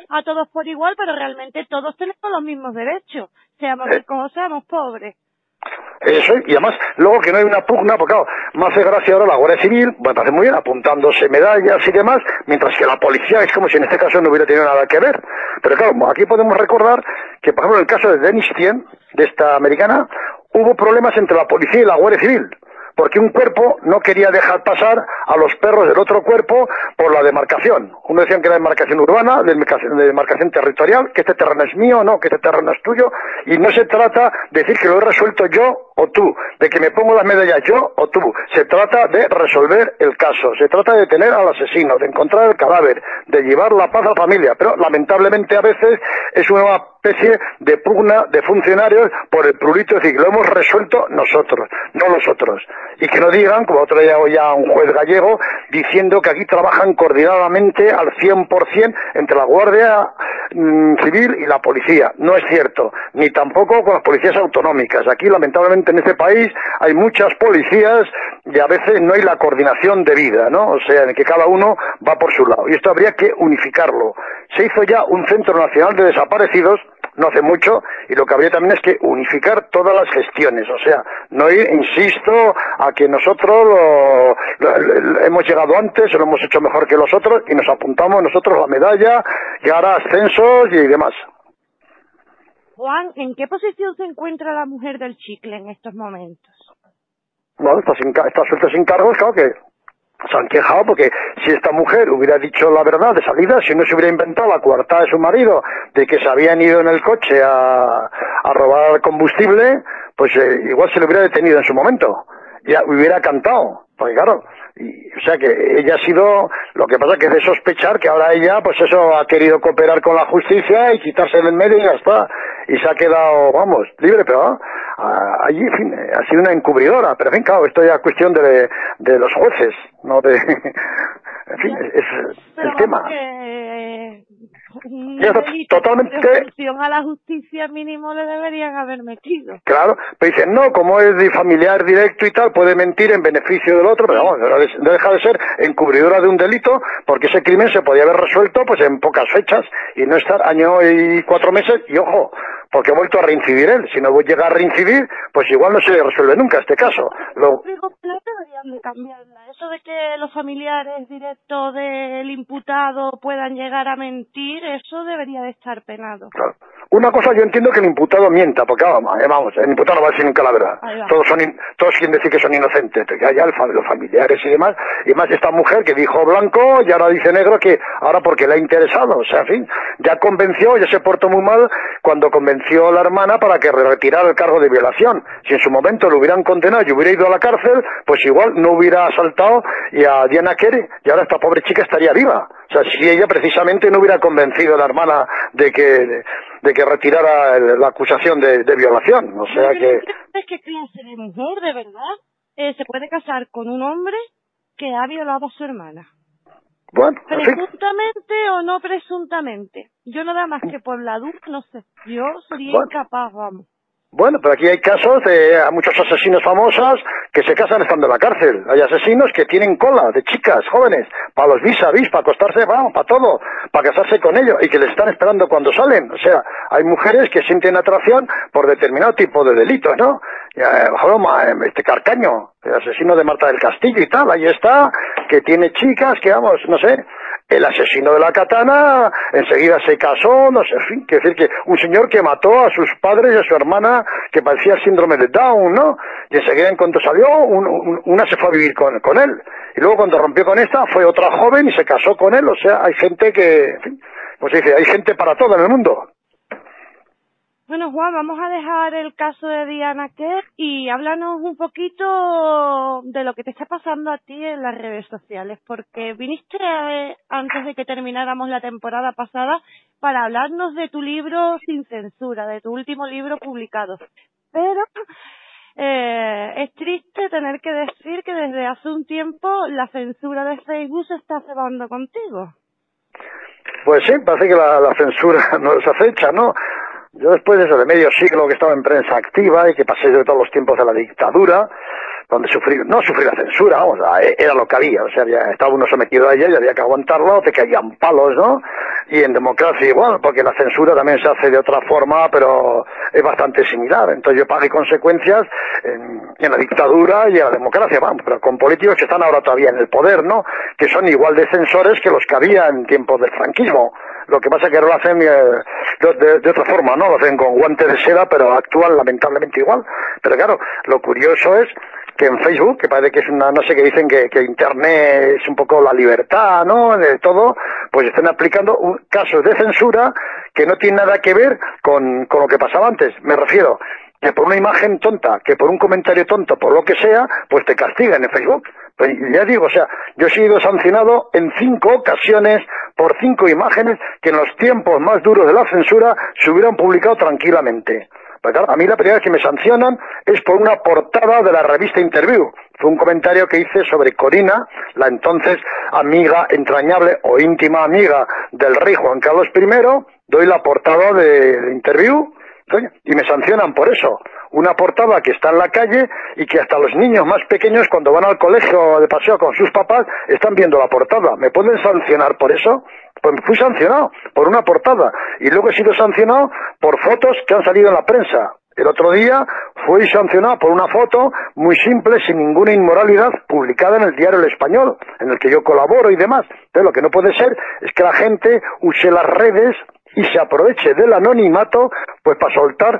a todos por igual, pero realmente todos tenemos los mismos derechos, seamos ricos o seamos pobres. Eso, y además, luego que no hay una pugna, porque claro, más hace gracia ahora la Guardia Civil, me parece muy bien, apuntándose medallas y demás, mientras que la policía es como si en este caso no hubiera tenido nada que ver. Pero claro, aquí podemos recordar que, por ejemplo, en el caso de Dennis Tien, de esta americana, hubo problemas entre la policía y la Guardia Civil porque un cuerpo no quería dejar pasar a los perros del otro cuerpo por la demarcación. Uno decían que era demarcación urbana, demarcación territorial, que este terreno es mío, no, que este terreno es tuyo, y no se trata de decir que lo he resuelto yo o tú, de que me pongo las medallas yo o tú. Se trata de resolver el caso, se trata de detener al asesino, de encontrar el cadáver, de llevar la paz a la familia, pero lamentablemente a veces es una especie de pugna de funcionarios por el prurito, es decir, lo hemos resuelto nosotros, no los otros y que no digan, como otro día oía un juez gallego, diciendo que aquí trabajan coordinadamente al 100% entre la Guardia mm, Civil y la policía. No es cierto, ni tampoco con las policías autonómicas. Aquí, lamentablemente, en este país hay muchas policías y a veces no hay la coordinación debida, ¿no? O sea, en que cada uno va por su lado. Y esto habría que unificarlo. Se hizo ya un Centro Nacional de Desaparecidos no hace mucho y lo que habría también es que unificar todas las gestiones, o sea, no ir, insisto, a que nosotros hemos llegado antes, lo hemos hecho mejor que los otros y nos apuntamos nosotros la medalla, llegar a ascensos y demás. Juan, ¿en qué posición se encuentra la mujer del chicle en estos momentos? Bueno, está, sin, está suelta sin cargos, claro que se han quejado porque si esta mujer hubiera dicho la verdad de salida, si no se hubiera inventado la coartada de su marido de que se habían ido en el coche a, a robar combustible, pues eh, igual se le hubiera detenido en su momento. Ya hubiera cantado. Pues claro, y, o sea que ella ha sido, lo que pasa que de sospechar que ahora ella, pues eso, ha querido cooperar con la justicia y quitarse del medio y ya está. Y se ha quedado, vamos, libre, pero ah, allí, en fin, ha sido una encubridora. Pero en fin, claro, esto ya es cuestión de, de los jueces, no de... en fin, es, el tema. Que, totalmente a la justicia mínimo le deberían haber metido claro pero dicen no como es de familiar directo y tal puede mentir en beneficio del otro pero vamos no deja de ser encubridora de un delito porque ese crimen se podía haber resuelto pues en pocas fechas y no estar año y cuatro meses y ojo porque ha vuelto a reincidir él. Si no llega a reincidir, pues igual no se resuelve nunca este caso. Lo... deberían de cambiarla. Eso de que los familiares directos del imputado puedan llegar a mentir, eso debería de estar penado. Claro. Una cosa yo entiendo que el imputado mienta, porque vamos, eh, el imputado no va a decir nunca la verdad. Todos son todos quieren decir que son inocentes, ya, ya los familiares y demás. Y más esta mujer que dijo blanco y ahora dice negro que ahora porque le ha interesado. O sea, en fin, ya convenció, ya se portó muy mal cuando convenció a la hermana para que retirara el cargo de violación. Si en su momento lo hubieran condenado y hubiera ido a la cárcel, pues igual no hubiera asaltado y a Diana Kerry y ahora esta pobre chica estaría viva. O sea, si ella precisamente no hubiera convencido a la hermana de que, de que retirara la acusación de, violación. O sea que... ¿Crees que clase de mujer, de verdad, eh, se puede casar con un hombre que ha violado a su hermana? Bueno, presuntamente o no presuntamente. Yo nada más que por la duda, no sé. Yo sería incapaz, vamos. Bueno, pero aquí hay casos de muchos asesinos famosos que se casan estando en la cárcel. Hay asesinos que tienen cola de chicas jóvenes para los vis a vis, para acostarse, vamos, para todo, para casarse con ellos y que les están esperando cuando salen. O sea, hay mujeres que sienten atracción por determinado tipo de delitos, ¿no? Eh, este Carcaño, el asesino de Marta del Castillo y tal, ahí está, que tiene chicas que, vamos, no sé, el asesino de la katana enseguida se casó, no sé, en fin, quiere decir que un señor que mató a sus padres y a su hermana que padecía síndrome de Down, ¿no? Y enseguida en cuanto salió, una se fue a vivir con, con él. Y luego cuando rompió con esta, fue otra joven y se casó con él, o sea, hay gente que, en fin, pues dice, hay gente para todo en el mundo. Bueno, Juan, vamos a dejar el caso de Diana Kerr y háblanos un poquito de lo que te está pasando a ti en las redes sociales, porque viniste antes de que termináramos la temporada pasada para hablarnos de tu libro Sin Censura, de tu último libro publicado. Pero eh, es triste tener que decir que desde hace un tiempo la censura de Facebook se está cebando contigo. Pues sí, parece que la, la censura nos acecha, ¿no? Yo después de eso, de medio siglo que estaba en prensa activa y que pasé de todos los tiempos de la dictadura, donde sufrí, no sufrí la censura, vamos, e, era lo que había, o sea, ya estaba uno sometido a ella y había que aguantarlo, te caían palos, ¿no? Y en democracia igual, porque la censura también se hace de otra forma, pero es bastante similar. Entonces yo pagué consecuencias en, en la dictadura y en la democracia, vamos, pero con políticos que están ahora todavía en el poder, ¿no? Que son igual de censores que los que había en tiempos del franquismo. Lo que pasa es que lo hacen eh, de, otra forma, ¿no? Lo hacen con guantes de seda, pero actúan lamentablemente igual. Pero claro, lo curioso es que en Facebook, que parece que es una, no sé, que dicen que, que Internet es un poco la libertad, ¿no? De todo, pues están aplicando un, casos de censura que no tienen nada que ver con, con lo que pasaba antes. Me refiero, que por una imagen tonta, que por un comentario tonto, por lo que sea, pues te castigan en Facebook. Pues ya digo, o sea, yo he sido sancionado en cinco ocasiones por cinco imágenes que en los tiempos más duros de la censura se hubieran publicado tranquilamente. A mí la primera vez que me sancionan es por una portada de la revista Interview. Fue un comentario que hice sobre Corina, la entonces amiga entrañable o íntima amiga del rey Juan Carlos I. Doy la portada de Interview y me sancionan por eso. Una portada que está en la calle y que hasta los niños más pequeños cuando van al colegio de paseo con sus papás están viendo la portada. ¿Me pueden sancionar por eso? Pues fui sancionado por una portada y luego he sido sancionado por fotos que han salido en la prensa. El otro día fui sancionado por una foto muy simple, sin ninguna inmoralidad, publicada en el diario El Español, en el que yo colaboro y demás. Pero lo que no puede ser es que la gente use las redes y se aproveche del anonimato pues para soltar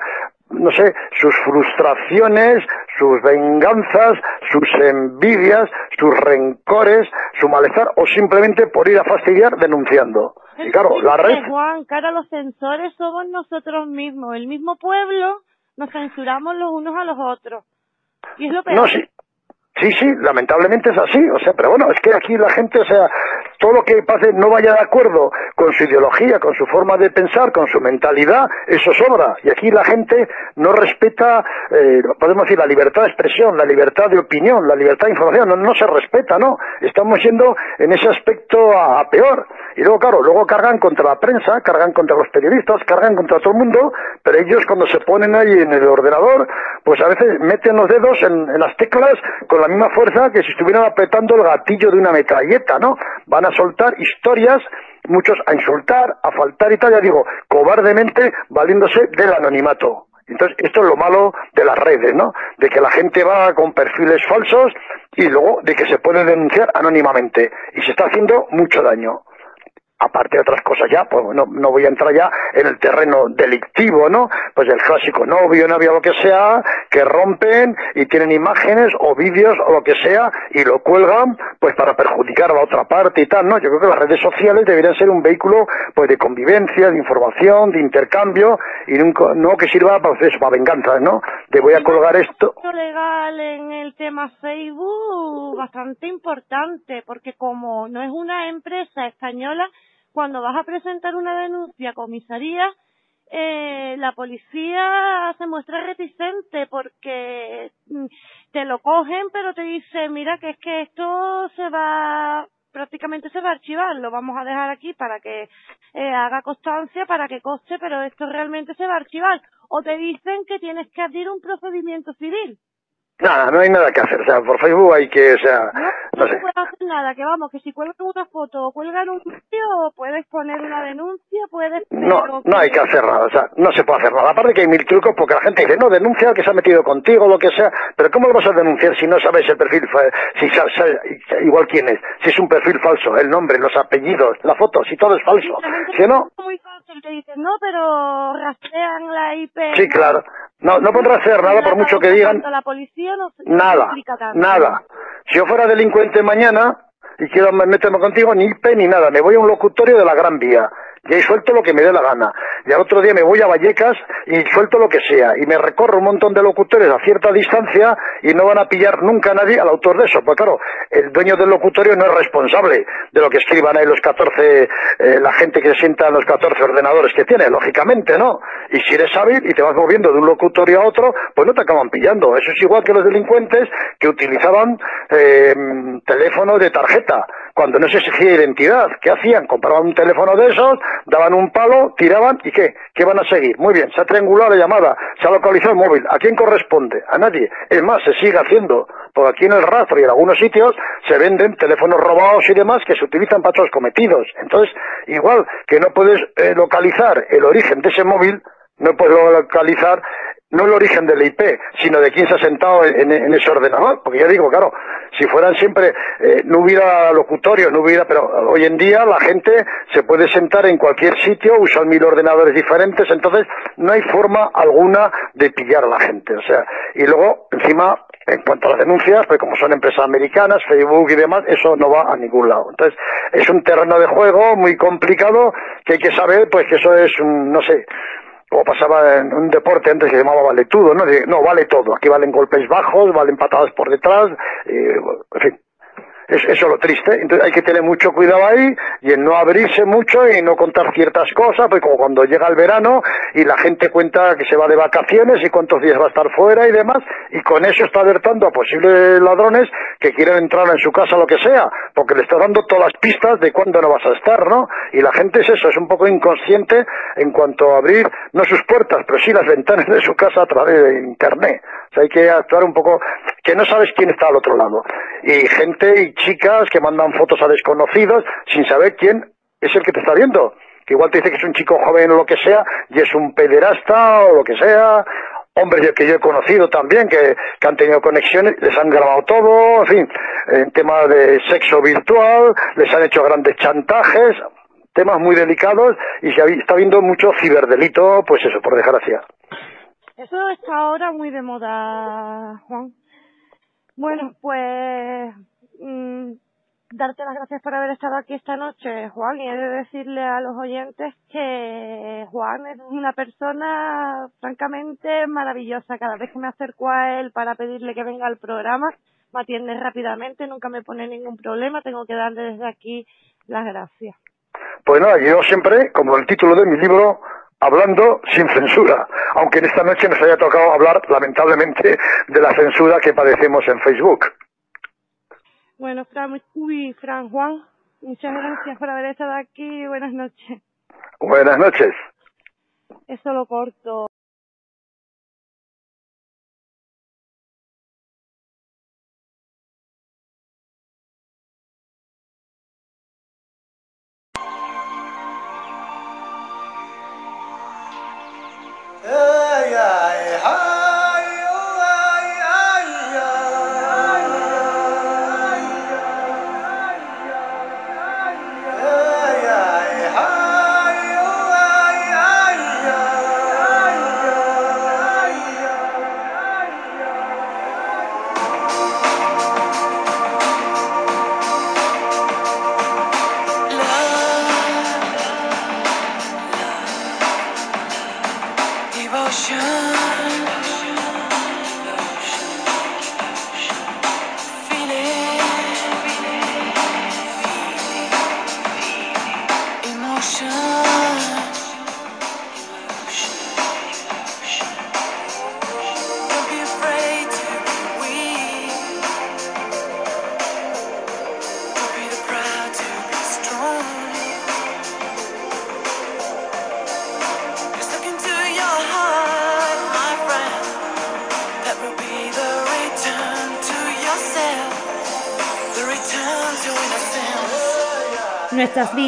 no sé, sus frustraciones, sus venganzas, sus envidias, sus rencores, su malestar o simplemente por ir a fastidiar denunciando. Y claro, la red... Juan, cara, los censores somos nosotros mismos, el mismo pueblo, nos censuramos los unos a los otros. Y es lo peor. No, sí. Sí, sí, lamentablemente es así, o sea, pero bueno, es que aquí la gente, o sea, todo lo que pase no vaya de acuerdo con su ideología, con su forma de pensar, con su mentalidad, eso sobra. Y aquí la gente no respeta, eh, podemos decir, la libertad de expresión, la libertad de opinión, la libertad de información, no, se respeta, ¿no? Estamos yendo en ese aspecto a, peor. Y luego, claro, luego cargan contra la prensa, cargan contra los periodistas, cargan contra todo el mundo, pero ellos cuando se ponen ahí en el ordenador, pues a veces meten los dedos en, en las teclas con la la misma fuerza que si estuvieran apretando el gatillo de una metralleta, ¿no? Van a soltar historias muchos a insultar, a faltar y tal, ya digo, cobardemente valiéndose del anonimato. Entonces, esto es lo malo de las redes, ¿no? De que la gente va con perfiles falsos y luego de que se puede denunciar anónimamente. Y se está haciendo mucho daño aparte de otras cosas ya, pues no, no voy a entrar ya en el terreno delictivo, ¿no? Pues el clásico novio, novia, lo que sea, que rompen y tienen imágenes o vídeos o lo que sea y lo cuelgan pues para perjudicar a la otra parte y tal, ¿no? Yo creo que las redes sociales deberían ser un vehículo pues de convivencia, de información, de intercambio y no que sirva para, eso, para venganza, ¿no? Te voy a colgar esto. legal en el tema Facebook bastante importante porque como no es una empresa española cuando vas a presentar una denuncia a comisaría, eh, la policía se muestra reticente porque mm, te lo cogen pero te dice mira que es que esto se va prácticamente se va a archivar lo vamos a dejar aquí para que eh, haga constancia para que coste pero esto realmente se va a archivar o te dicen que tienes que abrir un procedimiento civil Nada, no hay nada que hacer. O sea, por Facebook hay que, o sea, no, no, se puede hacer nada. Que vamos, que si cuelgan una foto o cuelgan un vídeo, puedes poner una denuncia, puedes. No, no hay que hacer nada. O sea, no se puede hacer nada. Aparte que hay mil trucos porque la gente dice, no, denuncia al que se ha metido contigo, lo que sea. Pero ¿cómo lo vas a denunciar si no sabes el perfil? Si igual quién es. Si es un perfil falso, el nombre, los apellidos, la foto, si todo es falso. Si no. Muy fácil, te dicen, no, pero rastrean la IP. Sí, claro. No, no podrá hacer nada por mucho que digan. La policía no, nada, nada. Si yo fuera delincuente mañana y quiero meterme contigo, ni IP ni nada. Me voy a un locutorio de la Gran Vía y ahí suelto lo que me dé la gana. Y al otro día me voy a Vallecas y suelto lo que sea. Y me recorro un montón de locutores a cierta distancia y no van a pillar nunca a nadie al autor de eso. Pues claro, el dueño del locutorio no es responsable de lo que escriban ahí los 14, eh, la gente que sienta en los 14 ordenadores que tiene, lógicamente, ¿no? Y si eres hábil y te vas moviendo de un locutorio a otro, pues no te acaban pillando. Eso es igual que los delincuentes que utilizaban eh, teléfonos de tarjeta cuando no se exigía identidad. ¿Qué hacían? Compraban un teléfono de esos, daban un palo, tiraban y ¿qué? ¿Qué van a seguir? Muy bien, se ha triangulado la llamada, se ha localizado el móvil. ¿A quién corresponde? A nadie. Es más, se sigue haciendo. Porque aquí en el rastro y en algunos sitios se venden teléfonos robados y demás que se utilizan para otros cometidos. Entonces, igual que no puedes eh, localizar el origen de ese móvil, no puedes localizar no el origen del IP, sino de quién se ha sentado en, ese ordenador. Porque ya digo, claro, si fueran siempre, eh, no hubiera locutorio, no hubiera, pero hoy en día la gente se puede sentar en cualquier sitio, usan mil ordenadores diferentes, entonces no hay forma alguna de pillar a la gente. O sea, y luego, encima, en cuanto a las denuncias, pues como son empresas americanas, Facebook y demás, eso no va a ningún lado. Entonces, es un terreno de juego muy complicado que hay que saber, pues que eso es, no sé, como pasaba en un deporte antes que se llamaba vale todo, ¿no? no, vale todo. Aquí valen golpes bajos, valen patadas por detrás, eh, en fin. Es, eso es lo triste. Entonces hay que tener mucho cuidado ahí y en no abrirse mucho y no contar ciertas cosas, pues como cuando llega el verano y la gente cuenta que se va de vacaciones y cuántos días va a estar fuera y demás, y con eso está alertando a posibles ladrones que quieren entrar en su casa lo que sea, porque le está dando todas las pistas de cuándo no vas a estar, ¿no? Y la gente es eso, es un poco inconsciente en cuanto a abrir, no sus puertas, pero sí las ventanas de su casa a través de Internet. O hay que actuar un poco, que no sabes quién está al otro lado. Y gente y chicas que mandan fotos a desconocidos sin saber quién es el que te está viendo. Que igual te dice que es un chico joven o lo que sea, y es un pederasta o lo que sea, hombres que yo he conocido también que, han tenido conexiones, les han grabado todo, en fin, en temas de sexo virtual, les han hecho grandes chantajes, temas muy delicados y se está viendo mucho ciberdelito, pues eso, por desgracia. Eso está ahora muy de moda, Juan. Bueno, pues mm, darte las gracias por haber estado aquí esta noche, Juan, y he de decirle a los oyentes que Juan es una persona francamente maravillosa. Cada vez que me acerco a él para pedirle que venga al programa, me atiende rápidamente, nunca me pone ningún problema, tengo que darle desde aquí las gracias. Pues nada, yo siempre, como el título de mi libro, hablando sin censura, aunque en esta noche nos haya tocado hablar lamentablemente de la censura que padecemos en Facebook. Bueno, Fran, uy, Fran Juan, muchas gracias por haber estado aquí. Buenas noches. Buenas noches. Eso lo corto.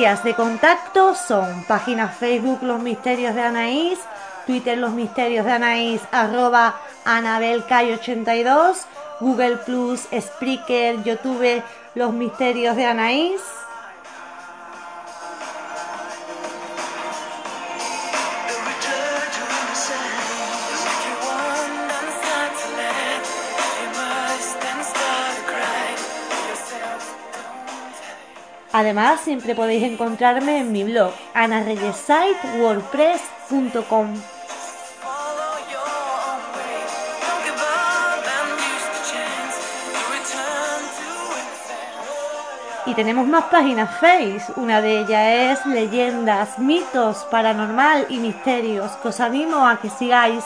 De contacto son página Facebook Los Misterios de Anaís, Twitter Los Misterios de Anaís, arroba AnabelCay82, Google Plus, Spreaker, YouTube Los Misterios de Anaís. Además, siempre podéis encontrarme en mi blog anareyesite.wordpress.com. Y tenemos más páginas Face. Una de ellas es Leyendas, Mitos, Paranormal y Misterios, que os animo a que sigáis.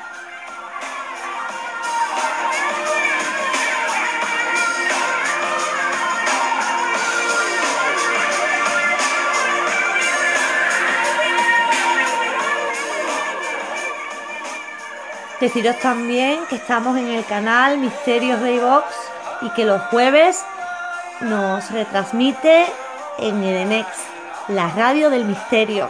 Deciros también que estamos en el canal Misterios de iVox y que los jueves nos retransmite en Edenex, la radio del misterio.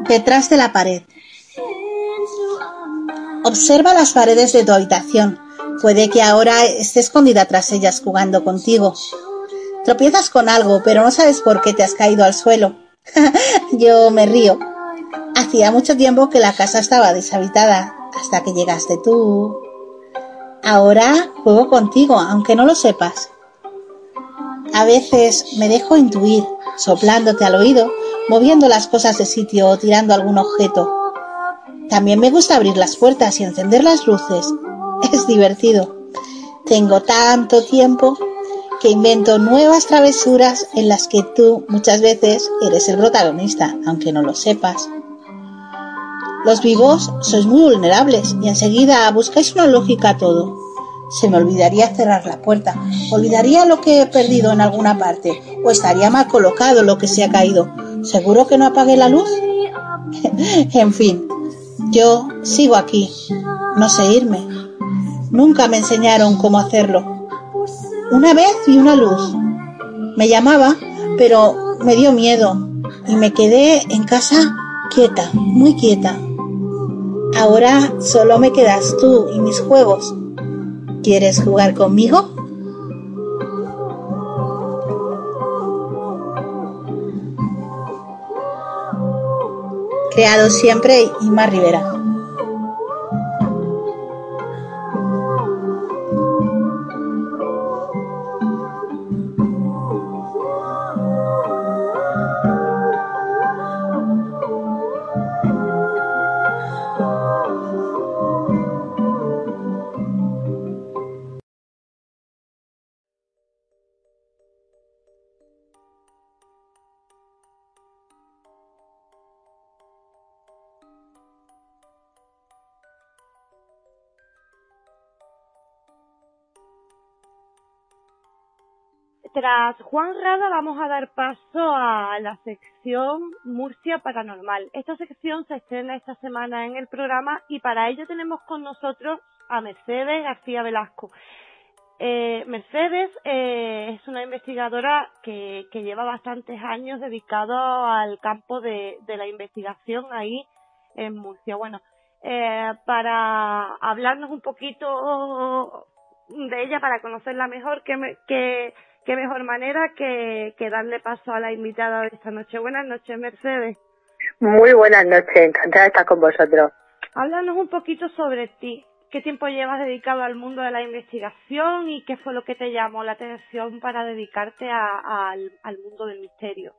Detrás de la pared. Observa las paredes de tu habitación. Puede que ahora esté escondida tras ellas jugando contigo. Tropiezas con algo, pero no sabes por qué te has caído al suelo. Yo me río. Hacía mucho tiempo que la casa estaba deshabitada, hasta que llegaste tú. Ahora juego contigo, aunque no lo sepas. A veces me dejo intuir, soplándote al oído, moviendo las cosas de sitio o tirando algún objeto. También me gusta abrir las puertas y encender las luces. Es divertido. Tengo tanto tiempo que invento nuevas travesuras en las que tú muchas veces eres el protagonista, aunque no lo sepas. Los vivos sois muy vulnerables y enseguida buscáis una lógica a todo. Se me olvidaría cerrar la puerta, olvidaría lo que he perdido en alguna parte, o estaría mal colocado lo que se ha caído. ¿Seguro que no apagué la luz? en fin, yo sigo aquí, no sé irme. Nunca me enseñaron cómo hacerlo. Una vez vi una luz. Me llamaba, pero me dio miedo y me quedé en casa quieta, muy quieta. Ahora solo me quedas tú y mis juegos. ¿Quieres jugar conmigo? Creado siempre Ima Rivera. Tras Juan Rada vamos a dar paso a la sección Murcia Paranormal. Esta sección se estrena esta semana en el programa y para ello tenemos con nosotros a Mercedes García Velasco. Eh, Mercedes eh, es una investigadora que, lleva bastantes años dedicado al campo de, la investigación ahí en Murcia. Bueno, eh, para hablarnos un poquito de ella, para conocerla mejor, que, me, qué mejor manera que, que darle paso a la invitada de esta noche. Buenas noches, Mercedes. Muy buenas noches, encantada de estar con vosotros. Háblanos un poquito sobre ti. ¿Qué tiempo llevas dedicado al mundo de la investigación y qué fue lo que te llamó la atención para dedicarte a, al, al mundo del misterio?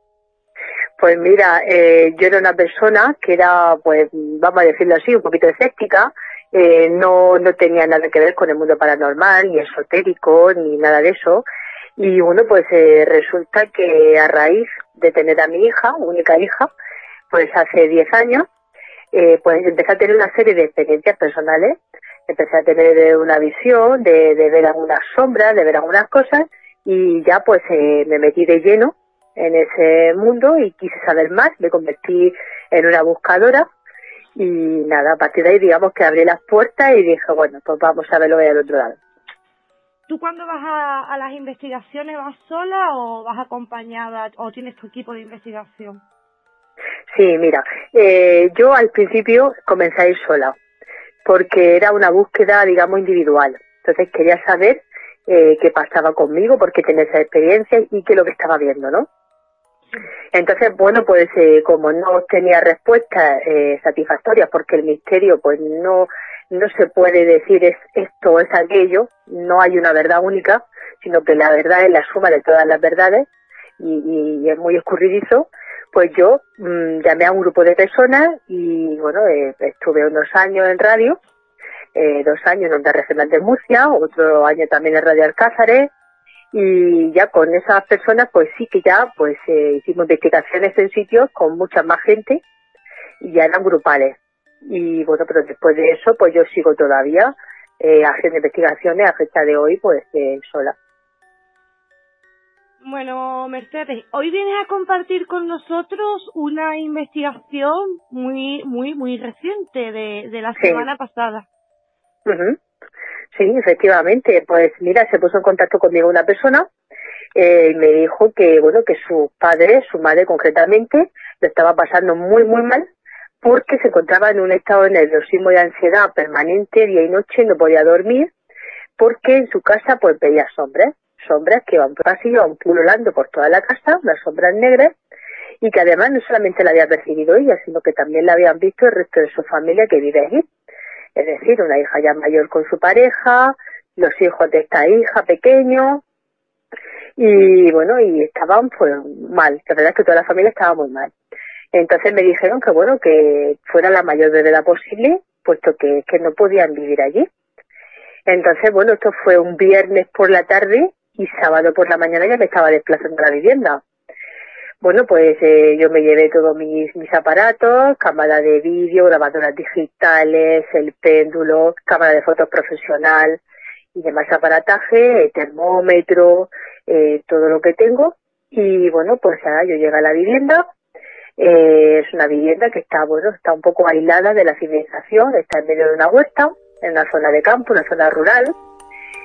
Pues mira, eh, yo era una persona que era, pues, vamos a decirlo así, un poquito escéptica, eh, no, no tenía nada que ver con el mundo paranormal, ni esotérico, ni nada de eso. Y bueno, pues eh, resulta que a raíz de tener a mi hija, única hija, pues hace 10 años, eh, pues empecé a tener una serie de experiencias personales. Empecé a tener eh, una visión de, de ver algunas sombras, de ver algunas cosas y ya pues eh, me metí de lleno en ese mundo y quise saber más. Me convertí en una buscadora y nada, a partir de ahí digamos que abrí las puertas y dije, bueno, pues vamos a ver lo que hay al otro lado. ¿Tú cuando vas a, a, las investigaciones vas sola o vas acompañada o tienes tu equipo de investigación? Sí, mira, eh, yo al principio comencé a ir sola porque era una búsqueda, digamos, individual. Entonces quería saber eh, qué pasaba conmigo, porque tenía esa experiencia y qué es lo que estaba viendo, ¿no? Entonces, bueno, pues eh, como no tenía respuestas eh, satisfactorias, porque el misterio pues no no se puede decir es esto o es aquello, no hay una verdad única, sino que la verdad es la suma de todas las verdades y, y es muy escurridizo, pues yo mmm, llamé a un grupo de personas y bueno, eh, estuve unos años en radio, eh, dos años en Onda Regional de Murcia, otro año también en Radio Alcázares y ya con esas personas pues sí que ya pues eh, hicimos investigaciones en sitios con mucha más gente y ya eran grupales y bueno, pero después de eso, pues yo sigo todavía eh, haciendo investigaciones a fecha de hoy, pues eh, sola. Bueno, Mercedes, hoy vienes a compartir con nosotros una investigación muy, muy, muy reciente de, de la semana pasada. Uh -huh. Sí, efectivamente. Pues mira, se puso en contacto conmigo una persona eh, y me dijo que, bueno, que su padre, su madre concretamente, lo estaba pasando muy, muy mal porque se encontraba en un estado de nerviosismo y ansiedad permanente día y noche, no podía dormir, porque en su casa pues veía sombras, sombras que por pasillo, iban pululando por toda la casa, unas sombras negras, y que además no solamente la había percibido ella, sino que también la habían visto el resto de su familia que vive allí. Es decir, una hija ya mayor con su pareja, los hijos de esta hija pequeños, y bueno, y estaban pues mal, la verdad es que toda la familia estaba muy mal. Entonces me dijeron que bueno, que fuera la mayor brevedad posible, puesto que, que no podían vivir allí. Entonces, bueno, esto fue un viernes por la tarde y sábado por la mañana ya me estaba desplazando a la vivienda. Bueno, pues eh, yo me llevé todos mis, mis aparatos, cámara de vídeo, grabadoras digitales, el péndulo, cámara de fotos profesional y demás aparataje, termómetro, eh, todo lo que tengo. Y bueno, pues ya yo llegué a la vivienda, eh, es una vivienda que está, bueno, está un poco aislada de la civilización, está en medio de una huerta, en una zona de campo, una zona rural.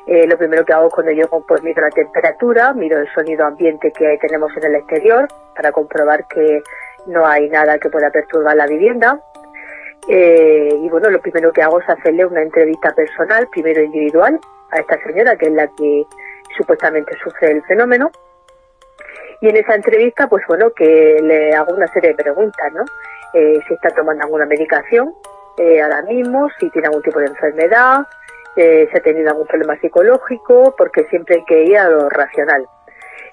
Eh, lo primero que hago cuando llego, pues miro la temperatura, miro el sonido ambiente que tenemos en el exterior para comprobar que no hay nada que pueda perturbar la vivienda. Eh, y bueno, lo primero que hago es hacerle una entrevista personal, primero individual, a esta señora, que es la que supuestamente sufre el fenómeno. Y en esa entrevista, pues bueno, que le hago una serie de preguntas, ¿no? Eh, si está tomando alguna medicación eh, ahora mismo, si tiene algún tipo de enfermedad, eh, si ha tenido algún problema psicológico, porque siempre hay que ir a lo racional.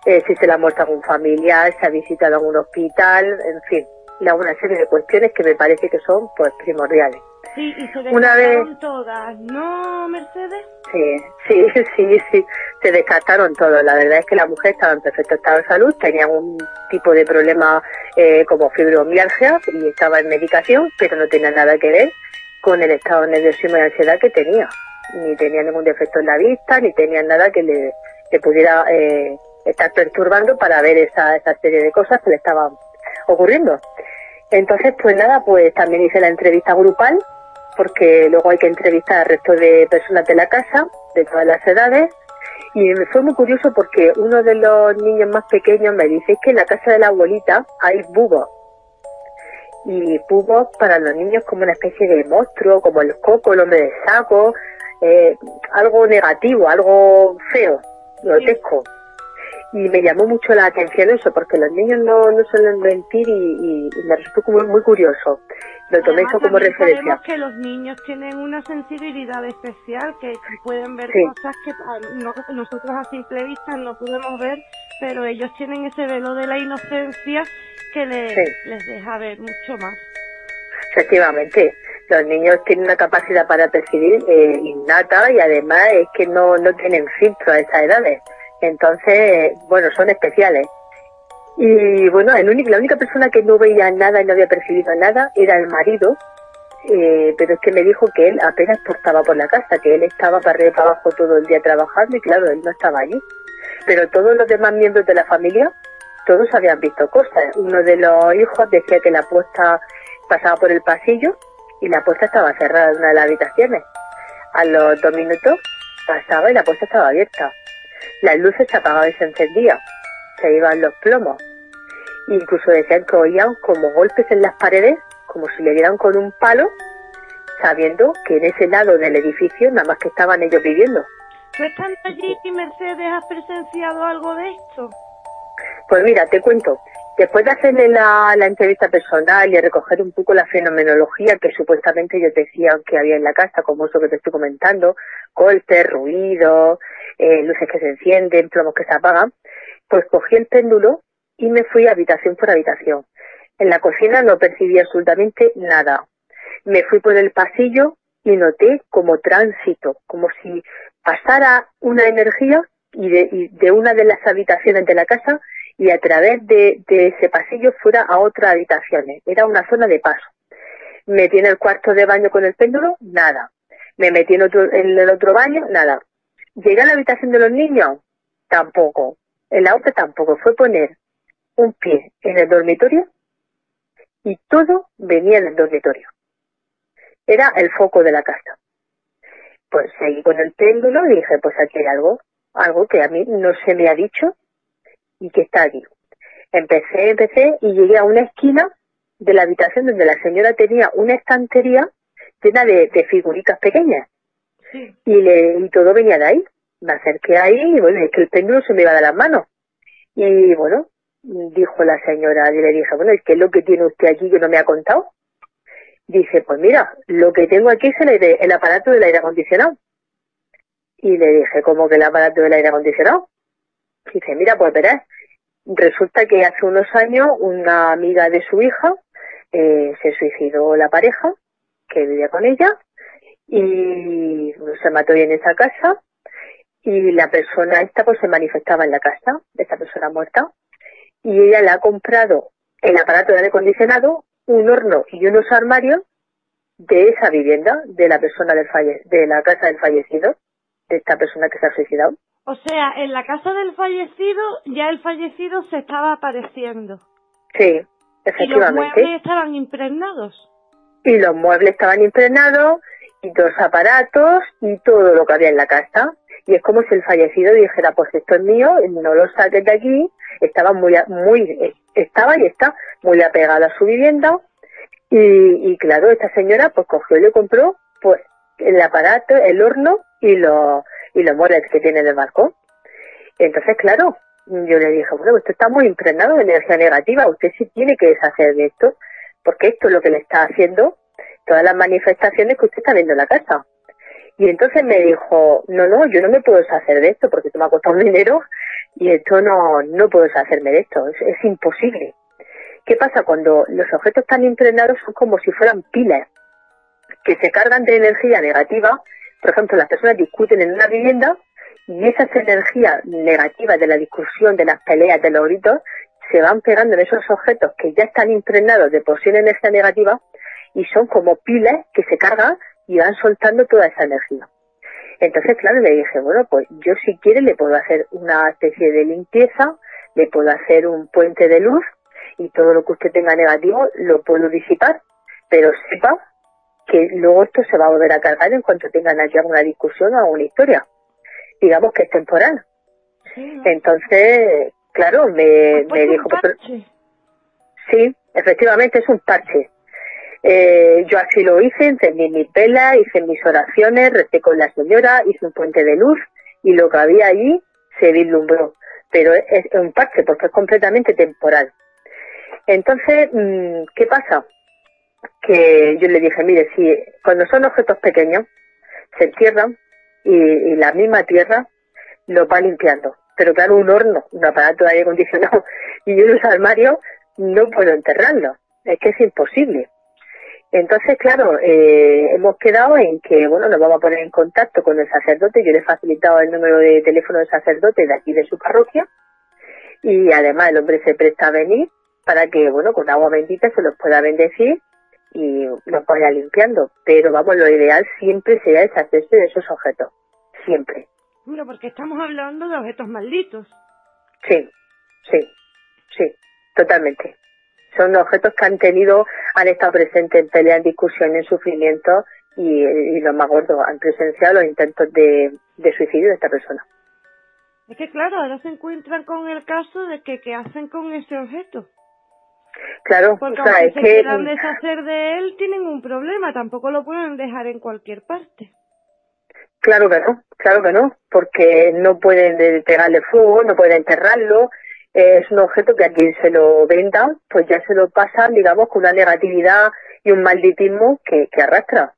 Eh, si se le ha muerto algún familiar, si ha visitado algún hospital, en fin, la una serie de cuestiones que me parece que son pues primordiales. Sí, y se Una vez- todas, ¿no, Mercedes? Sí, sí, sí, sí, se descartaron todo. La verdad es que la mujer estaba en perfecto estado de salud, tenía un tipo de problema eh, como fibromialgia y estaba en medicación, pero no tenía nada que ver con el estado nervioso y ansiedad que tenía. Ni tenía ningún defecto en la vista, ni tenía nada que le, le pudiera eh, estar perturbando para ver esa, esa serie de cosas que le estaban ocurriendo. Entonces, pues nada, pues también hice la entrevista grupal, porque luego hay que entrevistar al resto de personas de la casa, de todas las edades, y me fue muy curioso porque uno de los niños más pequeños me dice que en la casa de la abuelita hay bubos. Y bubos para los niños como una especie de monstruo, como el coco, el hombre de saco, eh, algo negativo, algo feo, grotesco. Y me llamó mucho la atención eso, porque los niños no, no suelen mentir y, y- y me resultó como muy curioso. Lo tomé Además, eso como referencia. sabemos que los niños tienen una sensibilidad especial, que pueden ver Sí. cosas que no- nosotros a simple vista no podemos ver, pero ellos tienen ese velo de la inocencia que le- Sí. les deja ver mucho más. Efectivamente, los niños tienen una capacidad para percibir eh, innata y además es que no, no tienen filtro a esas edades. Entonces, bueno, son especiales. Y bueno, el único, la única persona que no veía nada y no había percibido nada era el marido, eh, pero es que me dijo que él apenas portaba por la casa, que él estaba para arriba y para abajo todo el día trabajando y claro, él no estaba allí. Pero todos los demás miembros de la familia, todos habían visto cosas. Uno de los hijos decía que la puerta pasaba por el pasillo y la puerta estaba cerrada en una de las habitaciones. A los dos minutos pasaba y la puerta estaba abierta. Las luces se apagaban y se encendían. Se iban los plomos. Incluso decían que oían como golpes en las paredes, como si le dieran con un palo, sabiendo que en ese lado del edificio nada más que estaban ellos viviendo. ¿Tú estando allí, Mercedes, has presenciado algo de esto? Pues mira, te cuento. Después de hacerle la, la entrevista personal y recoger un poco la fenomenología que supuestamente ellos decían que había en la casa, como eso que te estoy comentando, golpes, ruidos, eh, luces que se encienden, plomos que se apagan, pues cogí el péndulo y me fui habitación por habitación. En la cocina no percibí absolutamente nada. Me fui por el pasillo y noté como tránsito, como si pasara una energía y de, una de las habitaciones de la casa y a través de, de ese pasillo fuera a otras habitaciones. Era una zona de paso. Me metí en el cuarto de baño con el péndulo, nada. Me metí en, otro, en el otro baño, nada. Llegué a la habitación de los niños, tampoco. En la otra tampoco. Fue poner un pie en el dormitorio y todo venía del dormitorio. Era el foco de la casa. Pues seguí con el péndulo y dije, pues aquí hay algo, algo que a mí no se me ha dicho y que está aquí. Empecé, empecé y llegué a una esquina de la habitación donde la señora tenía una estantería llena de figuritas pequeñas y, le, y todo venía de ahí. Me acerqué ahí y bueno, es que el péndulo se me iba de las manos. Y bueno, dijo la señora, y le dije, bueno, ¿qué es lo que tiene usted aquí que no me ha contado? Dice, pues mira, lo que tengo aquí es el, el aparato del aire acondicionado. Y le dije, ¿cómo que el aparato del aire acondicionado? Dice, mira, pues verás, resulta que hace unos años una amiga de su hija eh, se suicidó la pareja que vivía con ella y se mató ahí en esa casa y la persona esta pues se manifestaba en la casa, esta persona muerta, y ella le ha comprado el aparato de aire acondicionado, un horno y unos armarios de esa vivienda, de la persona del falle de la casa del fallecido, de esta persona que se ha suicidado. O sea, en la casa del fallecido ya el fallecido se estaba apareciendo. Sí, Y los efectivamente. muebles estaban impregnados. y los muebles estaban impregnados dos aparatos y todo lo que había en la casa. Y es como si el fallecido dijera, pues esto es mío, no lo saques de aquí. Estaba muy, muy, estaba y está muy apegado a su vivienda Y, y claro, esta señora pues cogió y le compró pues el aparato, el horno y los y los muebles que tiene en el balcón. Entonces, claro, yo le dije, bueno, usted está muy impregnado de energía negativa, usted sí tiene que deshacer de esto, porque esto es lo que le está haciendo todas las manifestaciones que usted está viendo en la casa. Y entonces me dijo, no, no, yo no me puedo deshacer de esto porque esto me ha costado dinero y esto no, no puedo deshacerme de esto, es, es imposible. ¿Qué pasa? Cuando los objetos están impregnados son como si fueran pilas que se cargan de energía negativa. Por ejemplo, las personas discuten en una vivienda y esas energías negativas de la discusión, de las peleas, de los gritos, se van pegando en esos objetos que ya están impregnados de en energía negativa y son como pilas que se cargan y van soltando toda esa energía. Entonces, claro, le dije, bueno, pues yo si quiere le puedo hacer una especie de limpieza, le puedo hacer un puente de luz y todo lo que usted tenga negativo lo puedo disipar, pero sepa que luego esto se va a volver a cargar en cuanto tengan allí alguna discusión o alguna historia. Digamos que es temporal. Entonces, claro, me, me dijo... sí, efectivamente es un parche. Eh, yo así lo hice, encendí mi pela, hice mis oraciones, recé con la señora, hice un puente de luz y lo que había allí se vislumbró. Pero es, un parche porque es completamente temporal. Entonces, mm, ¿qué pasa? Que yo le dije, mire, si cuando son objetos pequeños, se entierran y, la misma tierra lo va limpiando. Pero claro, un horno, un aparato de aire acondicionado y unos armarios, no puedo enterrarlo. Es que es imposible. Entonces, claro, eh, hemos quedado en que, bueno, nos vamos a poner en contacto con el sacerdote. Yo le he facilitado el número de teléfono del sacerdote de aquí de su parroquia. Y además el hombre se presta a venir para que, bueno, con agua bendita se los pueda bendecir y los vaya limpiando. Pero vamos, lo ideal siempre sería deshacerse de esos objetos. Siempre. Bueno, porque estamos hablando de objetos malditos. Sí, sí, sí, totalmente son objetos que han tenido, han estado presentes en peleas, en discusiones, en sufrimiento y, y lo más gordo, han presenciado los intentos de, de suicidio de esta persona. Es que claro, ahora se encuentran con el caso de que qué hacen con ese objeto. Claro, Porque o sea, es se que quieran deshacer de él, tienen un problema, tampoco lo pueden dejar en cualquier parte. Claro que no, claro que no, porque no pueden pegarle fuego, no pueden enterrarlo, es un objeto que a quien se lo venda, pues ya se lo pasan, digamos, con una negatividad y un malditismo que, arrastra.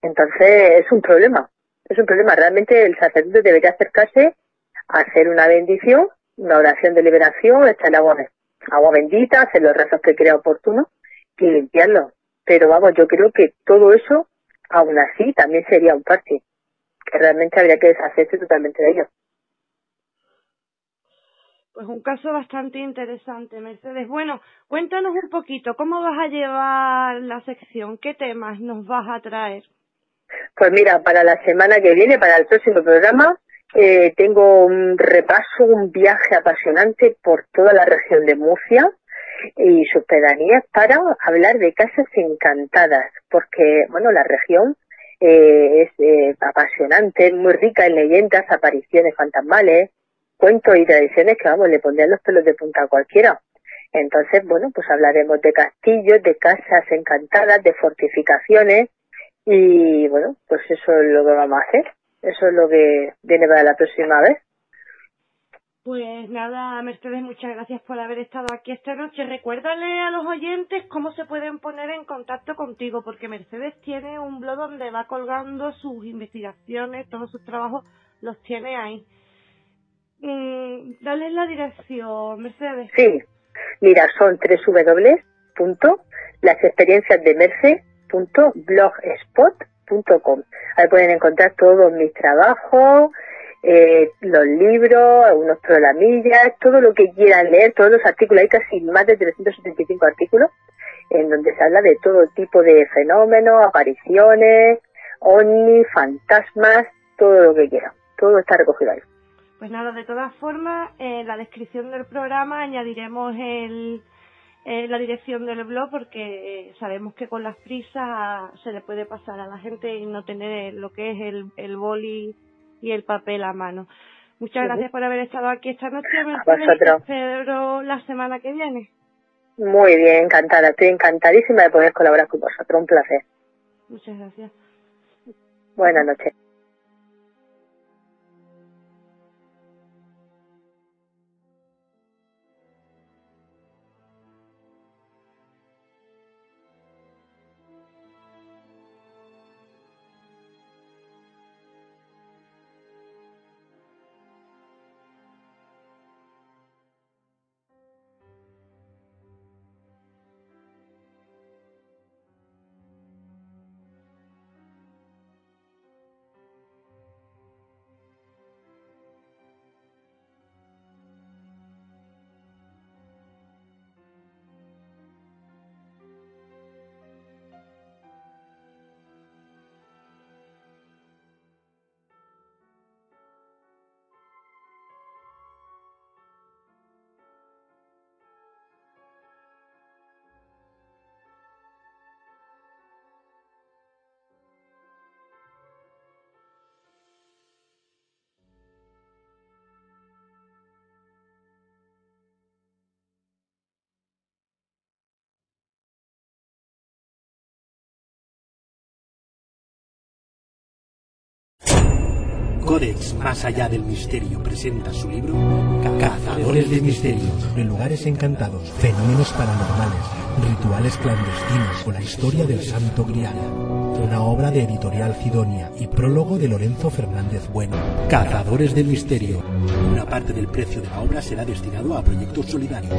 Entonces es un problema, es un problema. Realmente el sacerdote debería acercarse a hacer una bendición, una oración de liberación, echarle agua, agua bendita, hacer los rezos que crea oportuno y limpiarlo. Pero vamos, yo creo que todo eso, aún así, también sería un parche, que realmente habría que deshacerse totalmente de ello. Pues un caso bastante interesante, Mercedes. Bueno, cuéntanos un poquito, ¿cómo vas a llevar la sección? ¿Qué temas nos vas a traer? Pues mira, para la semana que viene, para el próximo programa, eh, tengo un repaso, un viaje apasionante por toda la región de Murcia y sus pedanías para hablar de casas encantadas, porque, bueno, la región eh, es eh, apasionante, muy rica en leyendas, apariciones fantasmales, cuentos y tradiciones que, vamos, le pondrían los pelos de punta a cualquiera. Entonces, bueno, pues hablaremos de castillos, de casas encantadas, de fortificaciones y, bueno, pues eso es lo que vamos a hacer. Eso es lo que viene para la próxima vez. Pues nada, Mercedes, muchas gracias por haber estado aquí esta noche. Recuérdale a los oyentes cómo se pueden poner en contacto contigo, porque Mercedes tiene un blog donde va colgando sus investigaciones, todos sus trabajos los tiene ahí. Mm, dale la dirección, Mercedes. Sí, mira, son www.lasexperienciasdemerce.blogspot.com. Ahí pueden encontrar todos mis trabajos, eh, los libros, algunos programillas, todo lo que quieran leer, todos los artículos. Hay casi más de 375 artículos en donde se habla de todo tipo de fenómenos, apariciones, ovnis, fantasmas, todo lo que quieran. Todo está recogido ahí. Pues nada, de todas formas, en la descripción del programa añadiremos el, eh, la dirección del blog porque sabemos que con las prisas se le puede pasar a la gente y no tener lo que es el, el boli y el papel a mano. Muchas gracias por haber estado aquí esta noche. Espero la semana que viene. Muy bien, encantada. Estoy encantadísima de poder colaborar con vosotros. Un placer. Muchas gracias. Buenas noches. Codex Más allá del misterio presenta su libro Cazadores de misterios, de lugares encantados, fenómenos paranormales, rituales clandestinos o la historia del Santo Grial. Una obra de editorial Sidonia y prólogo de Lorenzo Fernández Bueno. Cazadores del misterio. Una parte del precio de la obra será destinado a proyectos solidarios.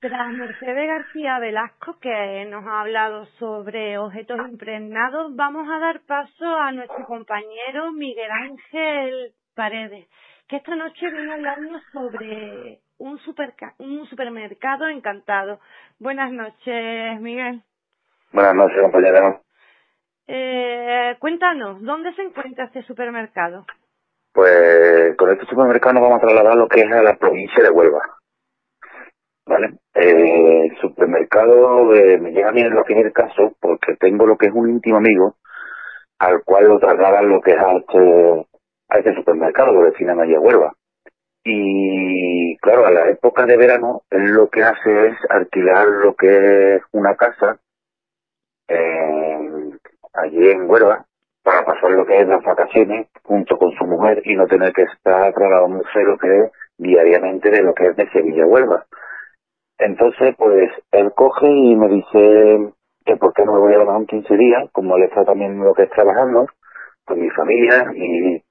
Tras Mercedes García Velasco, que nos ha hablado sobre objetos impregnados, vamos a dar paso a nuestro compañero Miguel Ángel Paredes, que esta noche viene a hablarnos sobre un, superca un supermercado encantado. Buenas noches, Miguel. Buenas noches, compañero. Eh, cuéntanos, ¿dónde se encuentra este supermercado? Pues con este supermercado nos vamos a trasladar lo que es a la provincia de Huelva. ¿Vale? Eh, el supermercado eh, me llega a mí en lo que es el caso porque tengo lo que es un íntimo amigo al cual lo trasladan lo que es a este, a este supermercado lo destinan allí a Huelva. Y claro, a la época de verano él lo que hace es alquilar lo que es una casa eh, allí en Huelva para pasar lo que es las vacaciones junto con su mujer y no tener que estar trasladándose lo que es diariamente de lo que es de Sevilla a Huelva. Entonces, pues, él coge y me dice que por qué no me voy a dar 15 días, como él está también lo que es trabajando, con mi familia, y,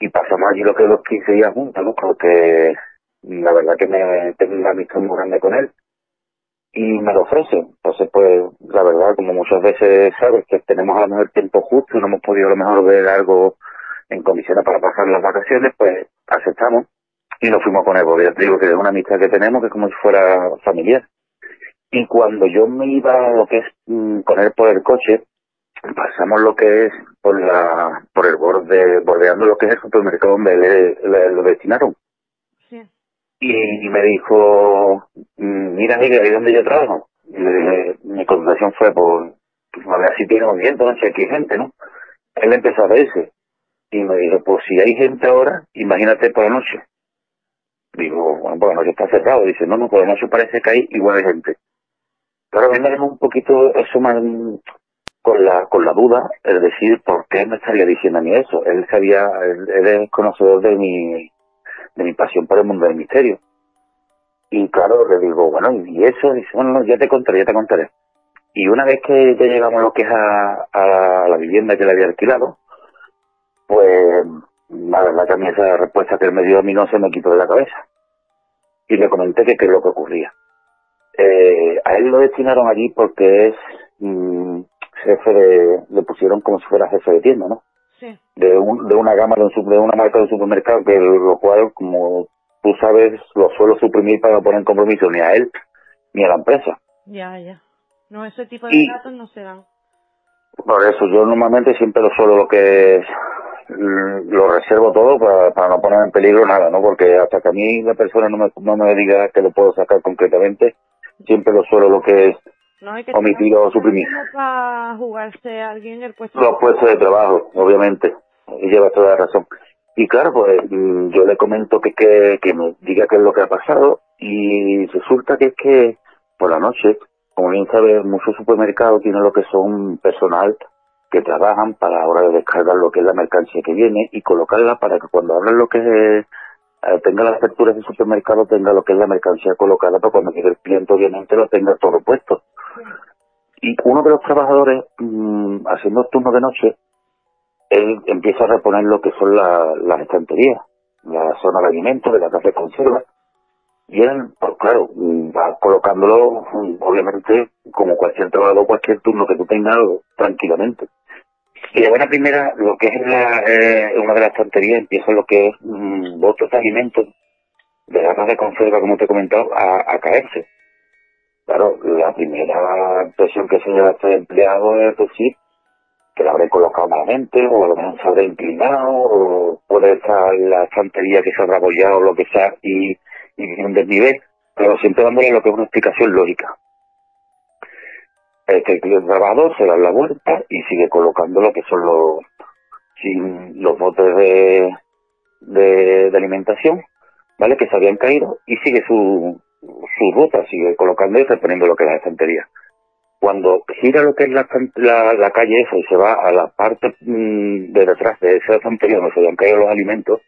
y pasamos allí lo que los 15 días juntos, ¿no? Porque la verdad que me tengo una amistad muy grande con él. Y me lo ofrece. Entonces, pues, la verdad, como muchas veces sabes que tenemos a lo mejor el tiempo justo no hemos podido a lo mejor ver algo en comisiones para pasar las vacaciones, pues aceptamos y nos fuimos con él, porque ya te digo que es una amistad que tenemos que es como si fuera familiar. Y cuando yo me iba lo que es mm, con él por el coche, pasamos lo que es por la por el borde, bordeando lo que es el supermercado donde le, lo destinaron. Sí. Y, me dijo, mm, mira, mira, ahí donde yo trabajo. Y le dije, mi contestación fue por, pues, a ver si tiene movimiento, no sé, aquí hay gente, ¿no? Él empezó a verse. Y me dijo, pues si hay gente ahora, imagínate por la noche. Digo, bueno, la noche está cerrado. Dice, no, no, por la noche parece que hay igual de gente. Pero venimos un poquito eso más con la con la duda, es decir, ¿por qué me estaría diciendo a mí eso? Él sabía, él, es conocedor de mi, de mi pasión por el mundo del misterio. Y claro, le digo, bueno, ¿y eso? Dice, bueno, no, ya te contaré, ya te contaré. Y una vez que ya llegamos lo que es a, a la vivienda que le había alquilado, pues la verdad que a mí esa respuesta que él me dio a mí no se me quitó de la cabeza. Y le comenté que qué es lo que ocurría. Eh, a él lo destinaron allí porque es mm, jefe de, le pusieron como si fuera jefe de tienda, ¿no? Sí. De, un, de una gama de, un, de una marca de un supermercado que lo cual, como tú sabes, lo suelo suprimir para no poner en compromiso ni a él ni a la empresa. Ya, ya. No, ese tipo de Y- datos no se dan. Por eso yo normalmente siempre lo suelo lo que es, lo reservo todo para, para no poner en peligro nada, ¿no? Porque hasta que a mí la persona no me, no me diga que lo puedo sacar concretamente, siempre lo suelo lo que es No hay que omitir o suprimir. para jugarse a alguien el puesto. Los puestos de trabajo, obviamente. Y lleva toda la razón. Y claro, pues mm, yo le comento que, que, que me diga qué es lo que ha pasado y resulta que es que por la noche, como bien sabes, muchos supermercados tienen lo que son personal que trabajan para ahora de descargar lo que es la mercancía que viene y colocarla para que cuando abran lo que es, eh, tenga las aperturas del supermercado tenga lo que es la mercancía colocada para cuando llegue el cliente obviamente lo tenga todo puesto. Y uno de los trabajadores, mm, haciendo turno de noche, él empieza a reponer lo que son la- las estanterías, la zona de alimentos, de la casa de conserva, y él, pues claro, mm, va colocándolo, mm, obviamente, como cualquier trabajador, cualquier turno que tú tengas, tranquilamente. Y de buena primera, lo que es la, eh, una de las estanterías empieza lo que es mm, botes de alimentos de la casa de conserva, como te he comentado, a, caerse. Claro, la primera impresión que se lleva este empleado es decir que la habré colocado malamente, o a lo mejor se habrá inclinado, o puede estar la estantería que se habrá abollado o lo que sea, y, y un desnivel, pero siempre dándole lo que es una explicación lógica. Este el trabajador se da la vuelta y sigue colocando lo que son los, los botes de, de, de alimentación, ¿vale? Que se habían caído, y sigue su, su ruta, sigue colocando y reponiendo lo que es la estantería cuando gira lo que es la, la, la calle esa y se va a la parte mm, de detrás de esa estantería donde se habían caído los alimentos,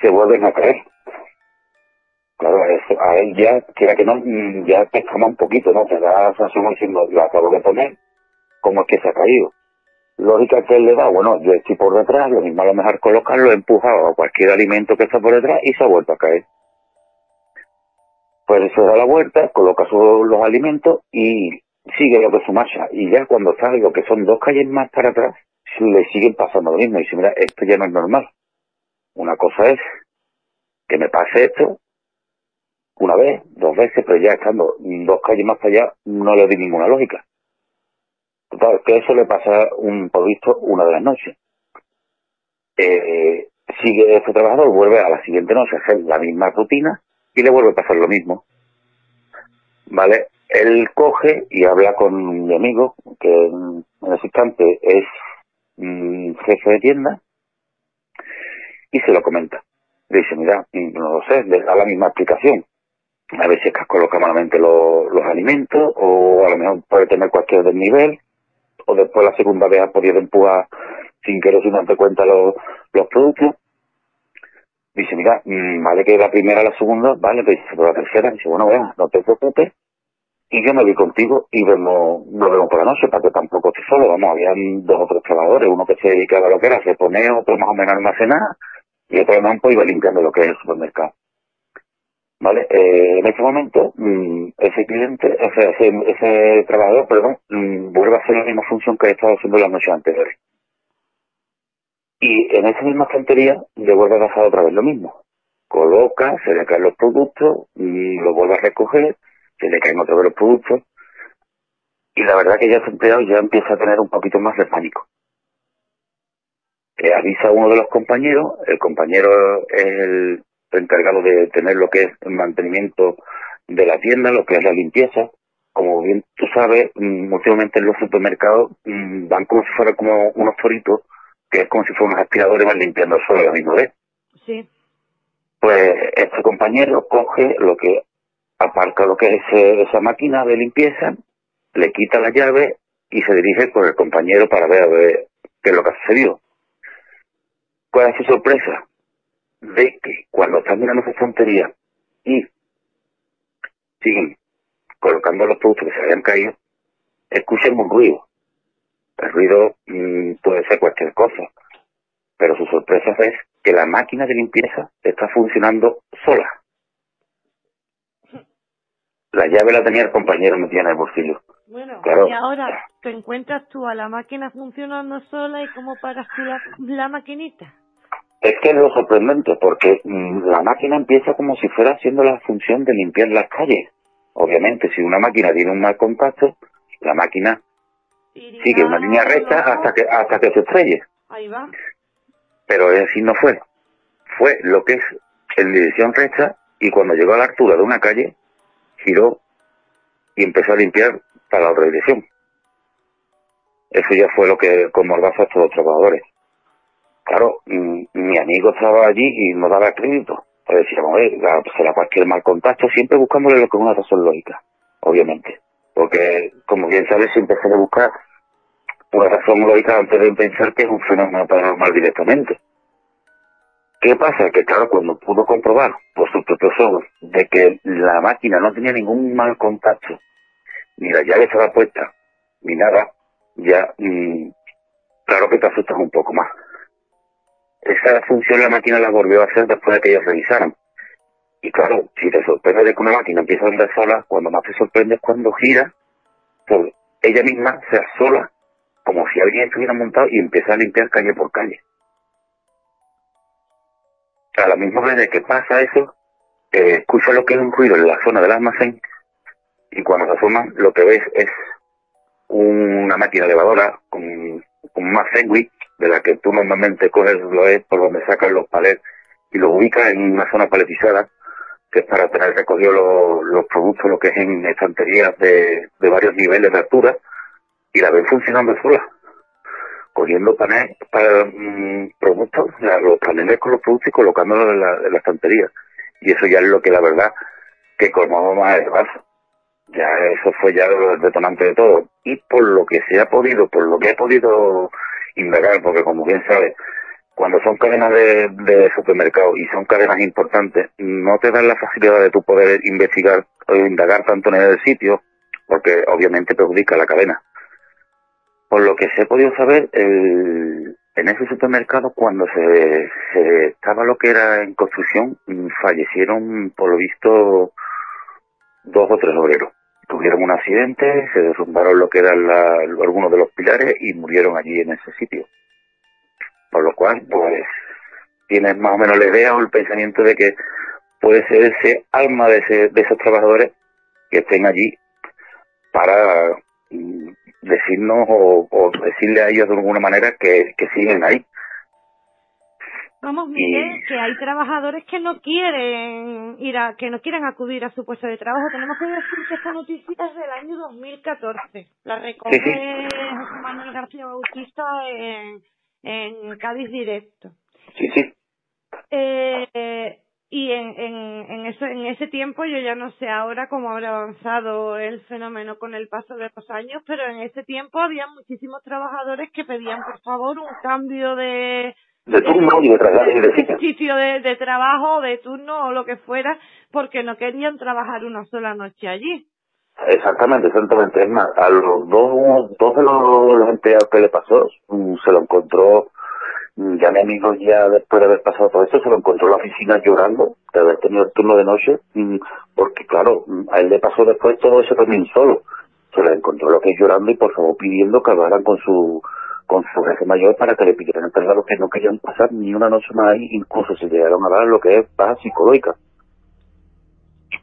se vuelven a caer. Claro, eso, a él ya, quiera que no, mm, ya te escama un poquito, ¿no? Te da sensación diciendo, lo acabo de poner, ¿cómo es que se ha caído? Lógica que él le da, bueno, yo estoy por detrás, lo mismo a lo mejor colocarlo, empujado a cualquier alimento que está por detrás y se ha vuelto a caer. Pues se da la vuelta, coloca su- los alimentos y sigue lo que su marcha. Y ya cuando sabe lo que son dos calles más para atrás, le siguen pasando lo mismo. Y dice, mira, esto ya no es normal. Una cosa es que me pase esto una vez, dos veces, pero ya estando dos calles más allá, no le di ninguna lógica. Total, que eso le pasa un, por visto una de las noches. Eh, sigue este trabajador, vuelve a la siguiente noche a hacer la misma rutina y le vuelve a pasar lo mismo. ¿Vale? Él coge y habla con mi amigo, que en en ese instante es mm, jefe de tienda, y se lo comenta. Le dice, mira, mm, no lo sé, le da la misma explicación. A veces es que has colocado malamente lo- los alimentos, o a lo mejor puede tener cualquier desnivel, o después la segunda vez ha podido empujar sin querer sin darte cuenta los, productos. Dice, mira, mm, vale que la primera, la segunda, vale, pero dice, pero la tercera, dice, bueno, venga, no te preocupes, y yo me voy contigo y vemos, nos vemos por la noche para que tampoco estés solo. Vamos, habían dos o tres trabajadores, uno que se dedicaba a lo que era reponer, otro más o menos a almacenar, y otro más pues iba limpiando lo que es el supermercado. ¿Vale? Eh, en ese momento, mm, ese cliente, ese, ese, ese trabajador, perdón, mm, vuelve a hacer la misma función que estaba haciendo las noches anteriores. Y en esa misma estantería le vuelve a pasar otra vez lo mismo. Coloca, se le caen los productos, y lo vuelve a recoger, se le caen otra vez los productos. Y la verdad que ya ese empleado ya empieza a tener un poquito más de pánico. Eh, avisa a uno de los compañeros, el compañero es el encargado de tener lo que es el mantenimiento de la tienda, lo que es la limpieza. Como bien tú sabes, mm, últimamente en los supermercados mm, van como si fueran como unos toritos, que es como si fueran unos aspiradores van limpiando el suelo a la misma vez. Sí. Pues este compañero coge lo que aparca lo que es ese- esa máquina de limpieza, le quita la llave y se dirige con el compañero para ver, a ver qué es lo que ha sucedido. ¿Cuál es su sorpresa? De que cuando están mirando esa estantería y siguen colocando los productos que se habían caído, escuchan un ruido. El ruido mm, puede ser cualquier cosa. pero su sorpresa es que la máquina de limpieza está funcionando sola. La llave la tenía el compañero metida en el bolsillo. Bueno, Claro. y ahora te encuentras tú a la máquina funcionando sola y cómo paras tú la, la maquinita. Es que es lo sorprendente, porque mm, la máquina empieza como si fuera haciendo la función de limpiar las calles. Obviamente, si una máquina tiene un mal contacto, la máquina sigue una línea recta hasta que hasta que se estrelle. Ahí va. Pero es decir, no fue. Fue lo que es en dirección recta y cuando llegó a la altura de una calle, giró y empezó a limpiar para la otra dirección. Eso ya fue lo que con mordaza a estos dos trabajadores. Claro, mm, mi amigo estaba allí y no daba crédito. Pues decíamos, eh, será cualquier mal contacto, siempre buscándole lo que es una razón lógica, obviamente. Porque, como bien sabes, siempre se debe buscar una razón lógica antes de pensar que es un fenómeno paranormal directamente. ¿Qué pasa? Que claro, cuando pudo comprobar por sus propios ojos de que la máquina no tenía ningún mal contacto, ni la llave estaba puesta, ni nada, ya, mm, claro que te asustas un poco más. Esa función la máquina la volvió a hacer después de que ellos revisaran. Y claro, si te sorprende de que una máquina empieza a andar sola, cuando más te sorprende es cuando gira, por ella misma sea sola, como si alguien estuviera montado y empieza a limpiar calle por calle. A la misma vez de que pasa eso, eh, escucha lo que es un ruido en la zona del almacén y cuando se asoman lo que ves es una máquina elevadora con, con una Fenwick de la que tú normalmente coges lo es por donde sacas los palets y los ubicas en una zona paletizada que es para tener recogido los, los productos, lo que es en estanterías de, de varios niveles de altura y la ven funcionando sola cogiendo paneles para mm, productos, los paneles con los productos y colocándolos en la, en la estantería. Y eso ya es lo que la verdad que colmaba más el vaso. Ya eso fue ya el detonante de todo. Y por lo que se ha podido, por lo que he podido indagar, porque como bien sabes, cuando son cadenas de, de supermercados y son cadenas importantes, no te dan la facilidad de tu poder investigar o indagar tanto en el sitio, porque obviamente perjudica la cadena. Por lo que se ha podido saber, el- en ese supermercado, cuando se, se estaba lo que era en construcción, fallecieron, por lo visto, dos o tres obreros. Tuvieron un accidente, se derrumbaron lo que eran algunos de los pilares y murieron allí en ese sitio. Por lo cual, pues, tienes más o menos la idea o el pensamiento de que puede ser ese alma de, ese- de esos trabajadores que estén allí para mm, decirnos o, decirle a ellos de alguna manera que siguen ahí. Vamos, Miguel, que hay trabajadores que no quieren ir a, que no quieren acudir a su puesto de trabajo. Tenemos que decir que esta noticia es del año 2014. La recoge Sí, sí. José Manuel García Bautista en, en Cádiz Directo. Sí, sí. Eh, y en, en, en, eso, en ese tiempo, yo ya no sé ahora cómo habrá avanzado el fenómeno con el paso de los años, pero en ese tiempo había muchísimos trabajadores que pedían, por favor, un cambio de, De turno y de traslado de sitio. de, de trabajo, de turno o lo que fuera, porque no querían trabajar una sola noche allí. Exactamente, exactamente. Es más, a los dos, dos de los, los empleados que le pasó, mm, se lo encontró, mm, ya mi amigo ya después de haber pasado todo eso, se lo encontró en la oficina llorando, de haber tenido el turno de noche, mm, porque claro, a él le pasó después todo eso también solo. Se lo encontró lo que es llorando y por favor pidiendo que hablaran con su con su jefe mayor para que le pidieran el traslado que no querían pasar ni una noche más ahí, incluso se llegaron a dar lo que es baja psicológica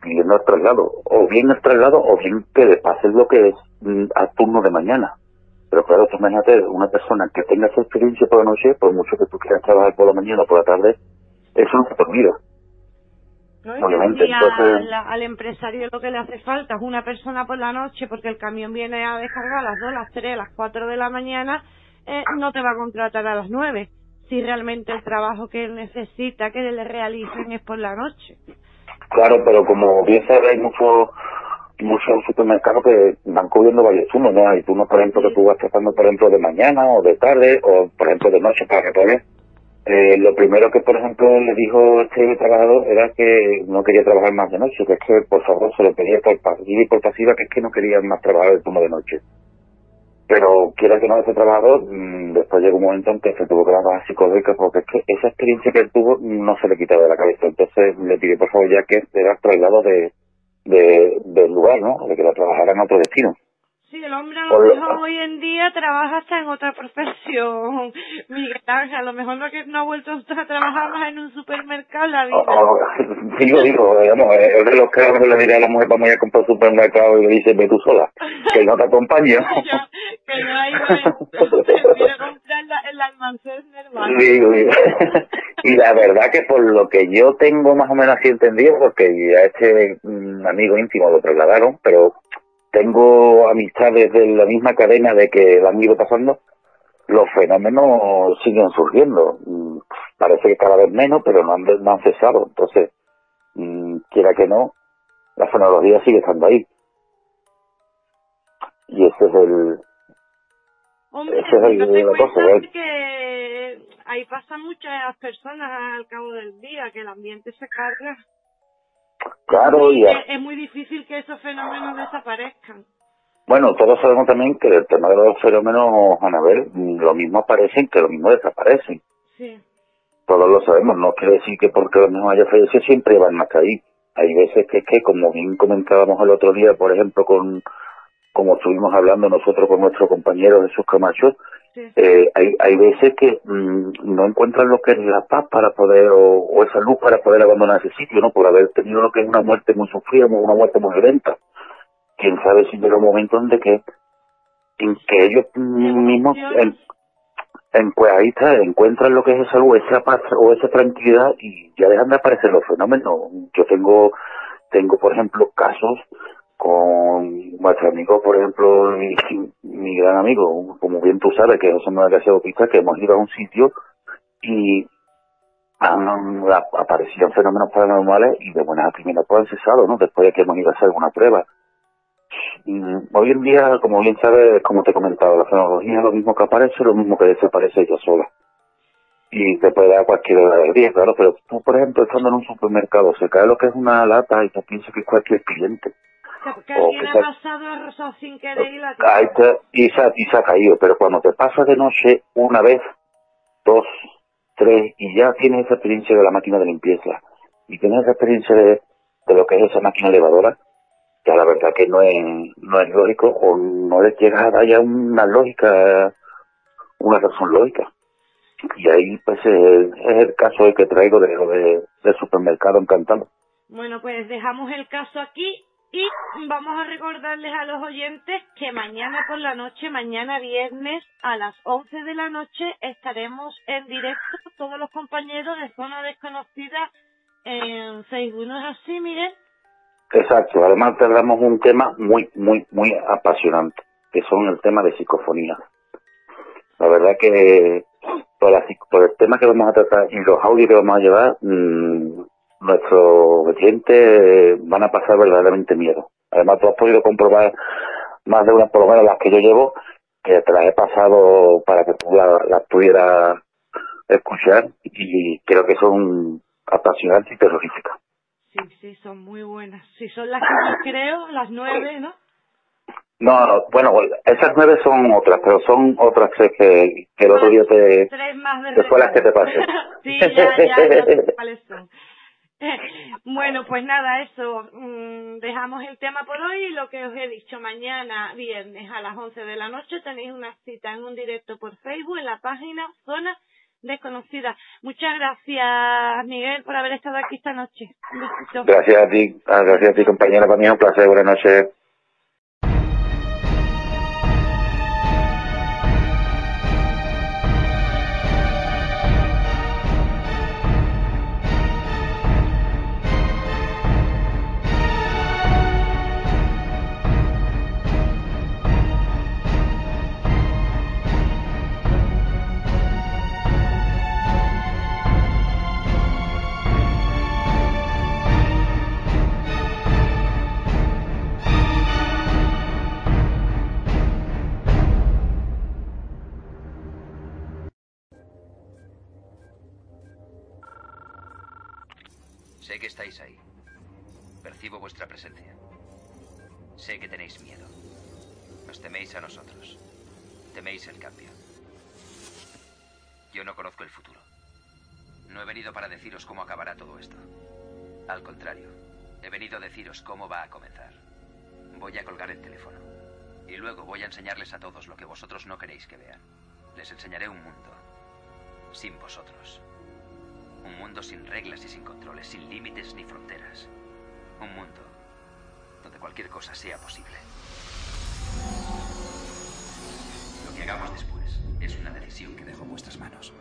pidiendo el traslado, o bien el traslado, o bien que le pasen lo que es mm, a turno de mañana. Pero claro, tú imagínate, una persona que tenga esa experiencia por la noche, por mucho que tú quieras trabajar por la mañana o por la tarde, eso no se te olvida. ¿no? Y Obviamente, y a- entonces- la- al empresario lo que le hace falta es una persona por la noche, porque el camión viene a descargar a las 2, las 3, las 4 de la mañana, eh, no te va a contratar a las 9, si realmente el trabajo que él necesita que le realicen es por la noche. Claro, pero como bien sabes, hay muchos muchos supermercados que van cubriendo varios turnos, ¿no? Hay turnos, por ejemplo, que tú vas tratando, por ejemplo, de mañana o de tarde, o por ejemplo de noche para reponer. Eh, lo primero que, por ejemplo, le dijo este trabajador era que no quería trabajar más de noche, que es que, por favor, se lo pedía por pasiva y por pasiva, que es que no quería más trabajar el turno de noche. Pero quiera que no, ese trabajador mm, después llegó un momento en que se tuvo que dar baja psicológica porque es que esa experiencia que él tuvo no se le quitaba de la cabeza. Entonces le pidió por favor ya que era traslado de, de, del lugar, ¿no? De que la trabajara en otro destino. Sí, el hombre a Por lo lo- mejor hoy en día trabaja hasta en otra profesión. Miguel Ángel, a lo mejor no, que no ha vuelto a trabajar más en un supermercado la vida. O- o- digo, digo, digamos, eh, es de los que le diré a la mujer, vamos a ir a comprar al supermercado y le dice, ve tú sola, que no te acompaña. que no hay prefiero comprar la- el almacén. Digo, digo. y la verdad que por lo que yo tengo más o menos así entendido, porque a este mm, amigo íntimo lo trasladaron, pero tengo amistades de la misma cadena de que la han ido pasando, los fenómenos siguen surgiendo. Mm, Parece que cada vez menos, pero no han, no han cesado. Entonces, mm, quiera que no, la fonología sigue estando ahí. Y ese es el, Hombre, ese es el, la cosa, que ahí pasan muchas personas al cabo del día, que el ambiente se carga. Claro, y es, es muy difícil que esos fenómenos desaparezcan. Bueno, todos sabemos también que el tema de los fenómenos, Anabel, lo mismo aparecen que lo mismo desaparecen. Sí. Todos lo sabemos, no quiere decir que porque lo mismo haya fallecido siempre van a caer. Hay veces que es que, como bien comentábamos el otro día, por ejemplo, con como estuvimos hablando nosotros con nuestro compañero Jesús Camacho, eh, hay, hay veces que mm, no encuentran lo que es la paz para poder, o, o esa luz para poder abandonar ese sitio, ¿no? Por haber tenido lo que es una muerte muy sufrida, una muerte muy violenta. Quién sabe si llega un momento en de que, en que ellos mismos, en, en, pues ahí está, encuentran lo que es esa luz, esa paz o esa tranquilidad y ya dejan de aparecer los fenómenos. Yo tengo, tengo por ejemplo casos con nuestro amigo, por ejemplo, mi, gran amigo, como bien tú sabes, que José Manuel García Bautista, que hemos ido a un sitio y han, ap- aparecían fenómenos paranormales y de buenas a primeras pues han cesado, ¿no? Después de que hemos ido a hacer alguna prueba. Mm, Hoy en día, como bien sabes, como te he comentado, la fenología es lo mismo que aparece, lo mismo que desaparece ella sola. Y te puede dar cualquier hora del día, claro, pero tú, por ejemplo, estando en un supermercado, se cae lo que es una lata y te piensa que es cualquier cliente. Que alguien ha pasado, ha rozado sin querer y la te- y, se, ha- y se ha caído, pero cuando te pasa de noche una vez, dos, tres, y ya tienes esa experiencia de la máquina de limpieza, y tienes esa experiencia de, de lo que es esa máquina elevadora, ya la verdad que no es, no es lógico, o no les llega a dar ya una lógica, una razón lógica. Y ahí pues es, es el caso el que traigo de lo de, del supermercado encantado. Bueno, pues dejamos el caso aquí y vamos a recordarles a los oyentes que mañana por la noche, mañana viernes a las 11 de la noche estaremos en directo todos los compañeros de Zona Desconocida en Facebook. ¿No es así, Miguel? Exacto, además tratamos un tema muy, muy, muy apasionante, que son el tema de psicofonía. La verdad que por, la por el tema que vamos a tratar y los audios que vamos a llevar, mm, nuestros oyentes van a pasar verdaderamente miedo. Además, tú has podido comprobar más de una, por lo menos las que yo llevo, que te las he pasado para que tú la- las pudieras escuchar y creo que son apasionantes y terroríficas. Sí, sí, son muy buenas. Si son las que yo creo, las nueve, ¿no? No, no, bueno, esas nueve son otras, pero son otras tres que, que el otro día te... Tres más de que te pasen. sí, ya, ya, ya cuáles son. Bueno, pues nada, eso. mm, dejamos el tema por hoy lo que os he dicho, mañana viernes a las 11 de la noche tenéis una cita en un directo por Facebook en la página Zona Desconocida. Muchas gracias, Miguel, por haber estado aquí esta noche. Gracias a ti, ah, gracias a ti compañera, para mí es un placer, buenas noches. Sé que estáis ahí. Percibo vuestra presencia. Sé que tenéis miedo. Nos teméis a nosotros. Teméis el cambio. Yo no conozco el futuro. No he venido para deciros cómo acabará todo esto. Al contrario, he venido a deciros cómo va a comenzar. Voy a colgar el teléfono. Y luego voy a enseñarles a todos lo que vosotros no queréis que vean. Les enseñaré un mundo. Sin vosotros. Un mundo sin reglas y sin controles, sin límites ni fronteras. Un mundo donde cualquier cosa sea posible. Lo que hagamos después es una decisión que dejo en vuestras manos.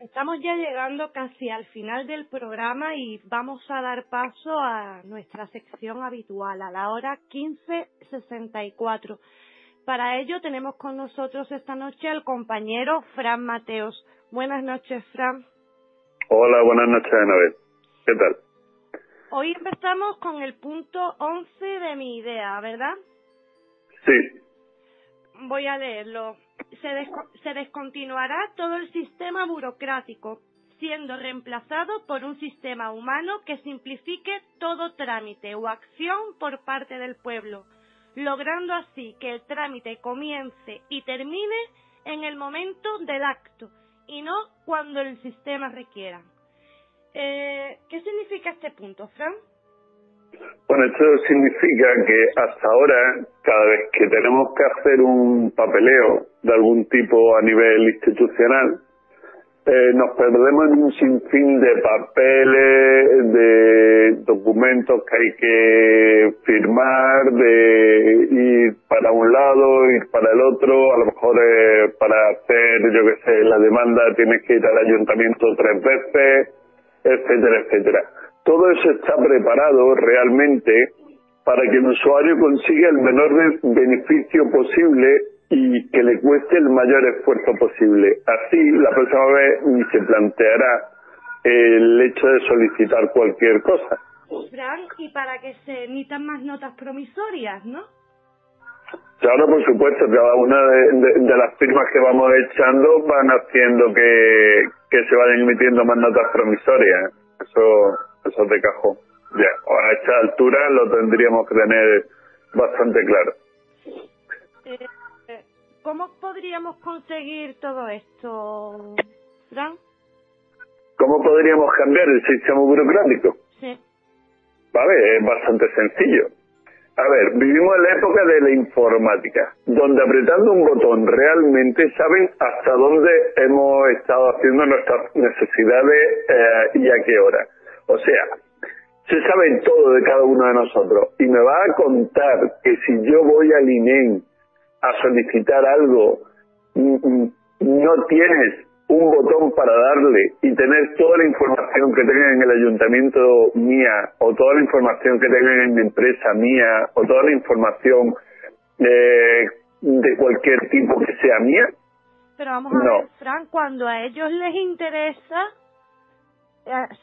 Estamos ya llegando casi al final del programa y vamos a dar paso a nuestra sección habitual, a la hora 15.64. Para ello tenemos con nosotros esta noche al compañero Fran Mateos. Buenas noches, Fran. Hola, buenas noches, Anabel. ¿Qué tal? Hoy empezamos con el punto 11 de mi idea, ¿verdad? Sí. Voy a leerlo se, descontinuará todo el sistema burocrático, siendo reemplazado por un sistema humano que simplifique todo trámite o acción por parte del pueblo, logrando así que el trámite comience y termine en el momento del acto y no cuando el sistema requiera. Eh, ¿Qué significa este punto, Fran? Bueno, esto significa que hasta ahora, cada vez que tenemos que hacer un papeleo de algún tipo a nivel institucional, eh, nos perdemos en un sinfín de papeles, de documentos que hay que firmar, de ir para un lado, ir para el otro, a lo mejor eh, para hacer, yo qué sé, la demanda tienes que ir al ayuntamiento tres veces, etcétera, etcétera todo eso está preparado realmente para que el usuario consiga el menor beneficio posible y que le cueste el mayor esfuerzo posible. Así, la próxima vez ni se planteará el hecho de solicitar cualquier cosa. Fran, y para que se emitan más notas promisorias, ¿no? Claro, por supuesto, cada una de, las firmas que vamos echando van haciendo que, que se vayan emitiendo más notas promisorias. Eso eso de cajón. Ya, a esta altura lo tendríamos que tener bastante claro. Eh, ¿Cómo podríamos conseguir todo esto, Fran? ¿Cómo podríamos cambiar el sistema burocrático? Sí. Vale, es bastante sencillo. A ver, vivimos en la época de la informática, donde apretando un botón realmente saben hasta dónde hemos estado haciendo nuestras necesidades eh, y a qué hora. O sea, se sabe todo de cada uno de nosotros y me va a contar que si yo voy al INEM a solicitar algo, no tienes un botón para darle y tener toda la información que tengan en el ayuntamiento mía o toda la información que tengan en mi empresa mía o toda la información eh, de cualquier tipo que sea mía. Pero vamos a ver, Fran, cuando a ellos les interesa,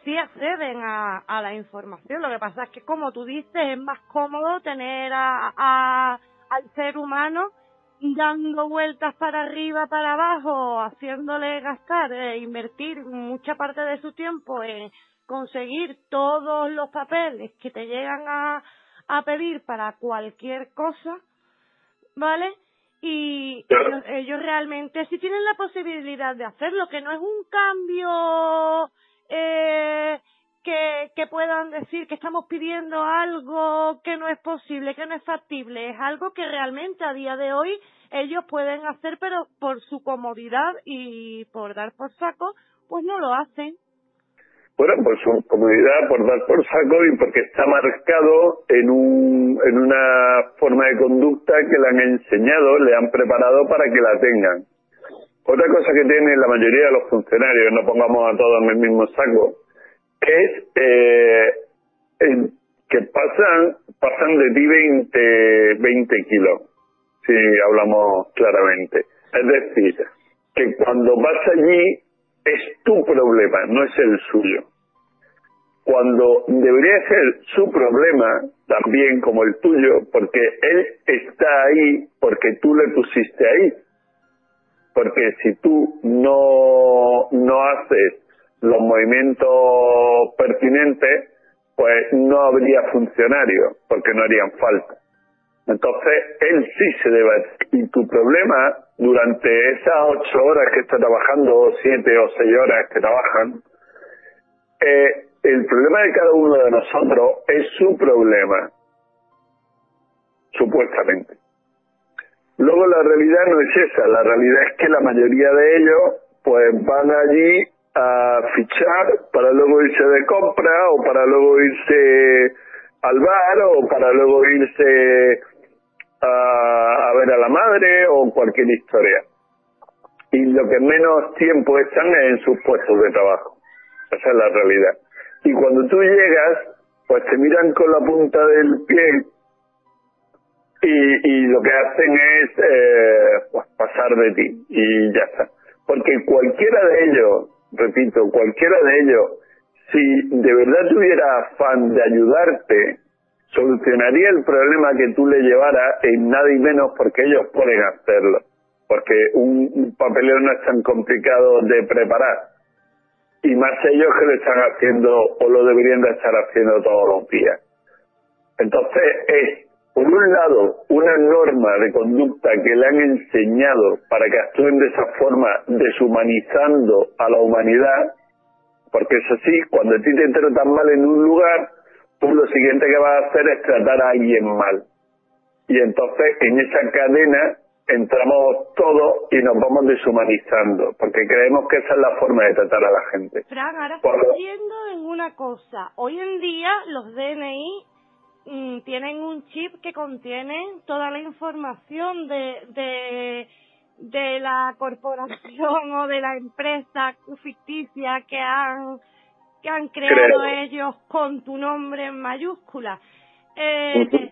sí acceden a, a, la información. Lo que pasa es que, como tú dices, es más cómodo tener a, al ser humano dando vueltas para arriba, para abajo, haciéndole gastar, e invertir mucha parte de su tiempo en conseguir todos los papeles que te llegan a, a pedir para cualquier cosa, ¿vale? Y ellos, ellos realmente sí tienen la posibilidad de hacerlo, que no es un cambio eh, que, puedan decir que estamos pidiendo algo que no es posible, que no es factible, es algo que realmente a día de hoy ellos pueden hacer, pero por su comodidad y por dar por saco, pues no lo hacen. Bueno, por su comodidad, por dar por saco y porque está marcado en, un, en una forma de conducta que le han enseñado, le han preparado para que la tengan. Otra cosa que tienen la mayoría de los funcionarios, no pongamos a todos en el mismo saco, es eh, que pasan pasan de ti 20, 20 kilos, si hablamos claramente. Es decir, que cuando vas allí es tu problema, no es el suyo. Cuando debería ser su problema, también como el tuyo, porque él está ahí porque tú le pusiste ahí. Porque si tú no, no haces los movimientos pertinentes, pues no habría funcionarios, porque no harían falta. Entonces, él sí se debe. Y tu problema, durante esas ocho horas que está trabajando, o siete o seis horas que trabajan, eh, el problema de cada uno de nosotros es su problema, supuestamente. Luego la realidad no es esa, la realidad es que la mayoría de ellos pues van allí a fichar para luego irse de compra o para luego irse al bar o para luego irse a, ver a la madre o cualquier historia. Y lo que menos tiempo están es en sus puestos de trabajo. Esa es la realidad. Y cuando tú llegas, pues te miran con la punta del pie y, y lo que hacen es eh, pues pasar de ti y ya está. Porque cualquiera de ellos repito, cualquiera de ellos, si de verdad tuviera afán de ayudarte, solucionaría el problema que tú le llevaras en nada y menos porque ellos pueden hacerlo. Porque un, papeleo no es tan complicado de preparar. Y más ellos que lo están haciendo o lo deberían de estar haciendo todos los días. Entonces es por un lado, una norma de conducta que le han enseñado para que actúen de esa forma, deshumanizando a la humanidad, porque es así, cuando a ti te tratan mal en un lugar, tú lo siguiente que vas a hacer es tratar a alguien mal. Y entonces en esa cadena entramos todos y nos vamos deshumanizando, porque creemos que esa es la forma de tratar a la gente. Fran, ahora estoy viendo en una cosa. Hoy en día los DNI Mm, tienen un chip que contiene toda la información de, de, de la corporación o de la empresa ficticia que han que han creado ellos con tu nombre en mayúscula. Eh,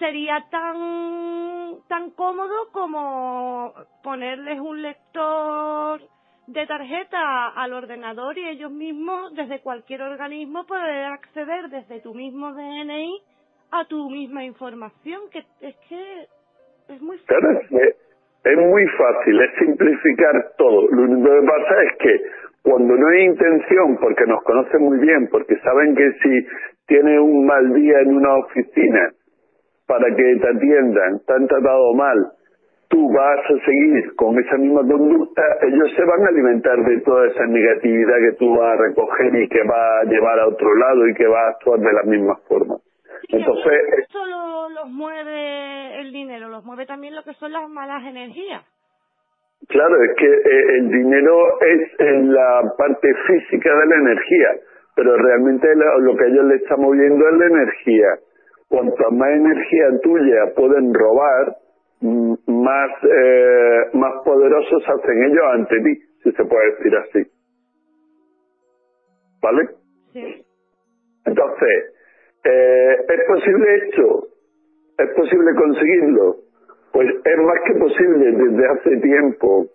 sería tan tan cómodo como ponerles un lector de tarjeta al ordenador y ellos mismos desde cualquier organismo poder acceder desde tu mismo DNI a tu misma información, que es que es muy fácil. es, muy fácil, es simplificar todo. Lo único que pasa es que cuando no hay intención, porque nos conocen muy bien, porque saben que si tienes un mal día en una oficina para que te atiendan, te han tratado mal, tú vas a seguir con esa misma conducta, ellos se van a alimentar de toda esa negatividad que tú vas a recoger y que va a llevar a otro lado y que va a actuar de la misma forma. Entonces, no solo los mueve el dinero, los mueve también lo que son las malas energías. Claro, es que eh, el dinero es en la parte física de la energía, pero realmente lo, que ellos le están moviendo es la energía. Cuanto más energía tuya pueden robar, más, eh, más poderosos hacen ellos ante ti, si se puede decir así. ¿Vale? Sí. Entonces, eh, ¿Es posible esto? ¿Es posible conseguirlo? Pues es más que posible desde hace tiempo.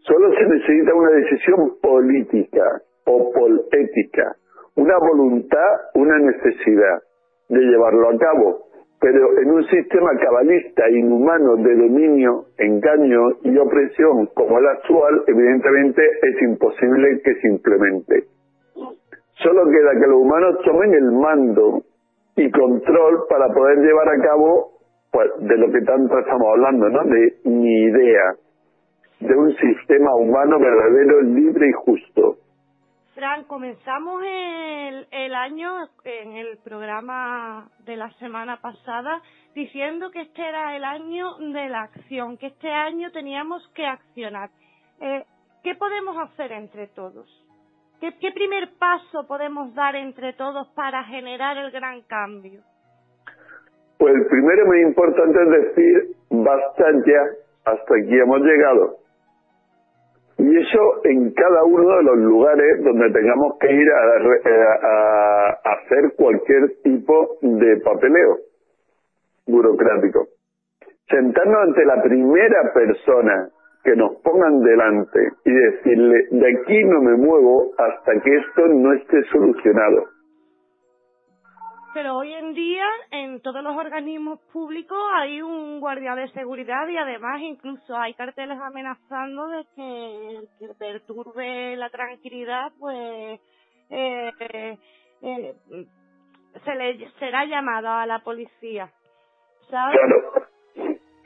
Solo se necesita una decisión política o ética, una voluntad, una necesidad de llevarlo a cabo. pero en un sistema cabalista inhumano de dominio, engaño y opresión como el actual, evidentemente es imposible que se implemente. Solo queda que los humanos tomen el mando y control para poder llevar a cabo pues, de lo que tanto estamos hablando, ¿no? De mi idea, de un sistema humano verdadero, libre y justo. Fran, comenzamos el, el año en el programa de la semana pasada diciendo que este era el año de la acción, que este año teníamos que accionar. Eh, ¿Qué podemos hacer entre todos? ¿Qué, ¿Qué primer paso podemos dar entre todos para generar el gran cambio? Pues el primero muy importante es decir, basta ya, hasta aquí hemos llegado. Y eso en cada uno de los lugares donde tengamos que ir a, hacer cualquier tipo de papeleo burocrático. Sentarnos ante la primera persona que nos pongan delante y decirle, de aquí no me muevo hasta que esto no esté solucionado. Pero hoy en día en todos los organismos públicos hay un guardia de seguridad y además incluso hay carteles amenazando de que el que perturbe la tranquilidad pues eh, eh, se le será llamado a la policía. ¿sabes? Claro,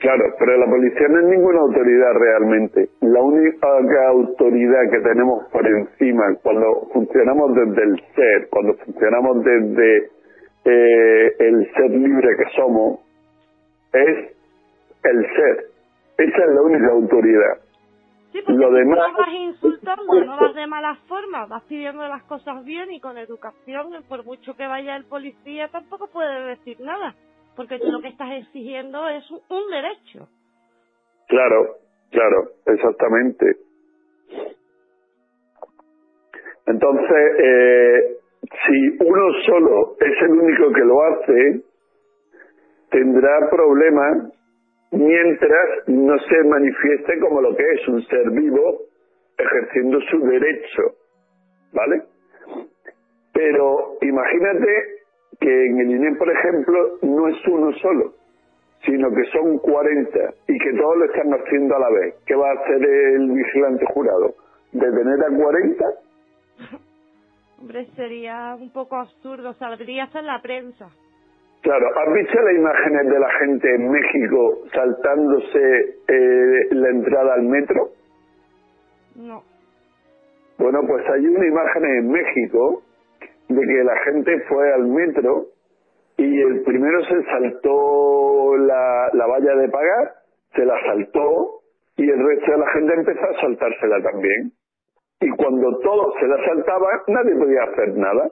claro, pero la policía no es ninguna autoridad realmente. La única autoridad que tenemos por encima cuando funcionamos desde el ser, cuando funcionamos desde eh, el ser libre que somos es el ser. Esa es la única autoridad. Sí, porque Lo demás, no vas insultando, no vas de malas formas, vas pidiendo las cosas bien y con educación, por mucho que vaya el policía, tampoco puede decir nada, porque tú lo que estás exigiendo es un, derecho. Claro, claro, exactamente. Entonces, eh, si uno solo es el único que lo hace, tendrá problemas mientras no se manifieste como lo que es un ser vivo ejerciendo su derecho, ¿vale? Pero imagínate que en el INE, por ejemplo, no es uno solo, sino que son 40 y que todos lo están haciendo a la vez. ¿Qué va a hacer el vigilante jurado? ¿Detener a 40? Hombre, sería un poco absurdo, saldría hasta en la prensa. Claro, ¿has visto las imágenes de la gente en México saltándose eh, la entrada al metro? No. Bueno, pues hay una imagen en México de que la gente fue al metro y el primero se saltó la, la valla de pagar, se la saltó y el resto de la gente empezó a saltársela también y cuando todo se la saltaba, nadie podía hacer nada.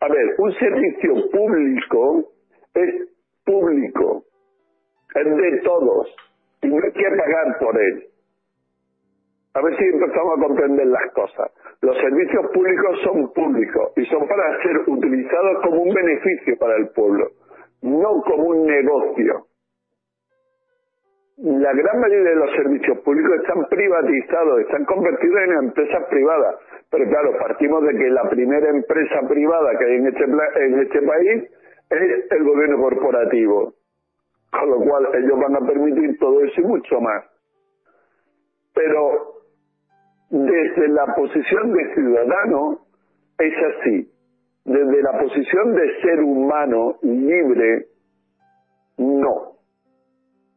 A ver, un servicio público es público, es de todos, y no hay que pagar por él. A ver si empezamos a comprender las cosas. Los servicios públicos son públicos y son para ser utilizados como un beneficio para el pueblo, no como un negocio la gran mayoría de los servicios públicos están privatizados, están convertidos en empresas privadas. Pero claro, partimos de que la primera empresa privada que hay en este, en este país es el gobierno corporativo. Con lo cual ellos van a permitir todo eso y mucho más. Pero desde la posición de ciudadano es así. Desde la posición de ser humano libre, no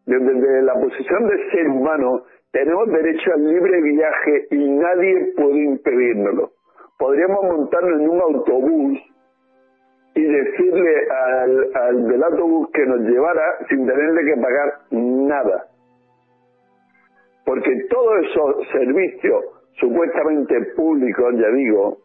desde la posición de ser humano, tenemos derecho al libre viaje y nadie puede impedírnoslo. Podríamos montarnos en un autobús y decirle al, al del autobús que nos llevara sin tenerle que pagar nada. Porque todos esos servicios supuestamente públicos, ya digo,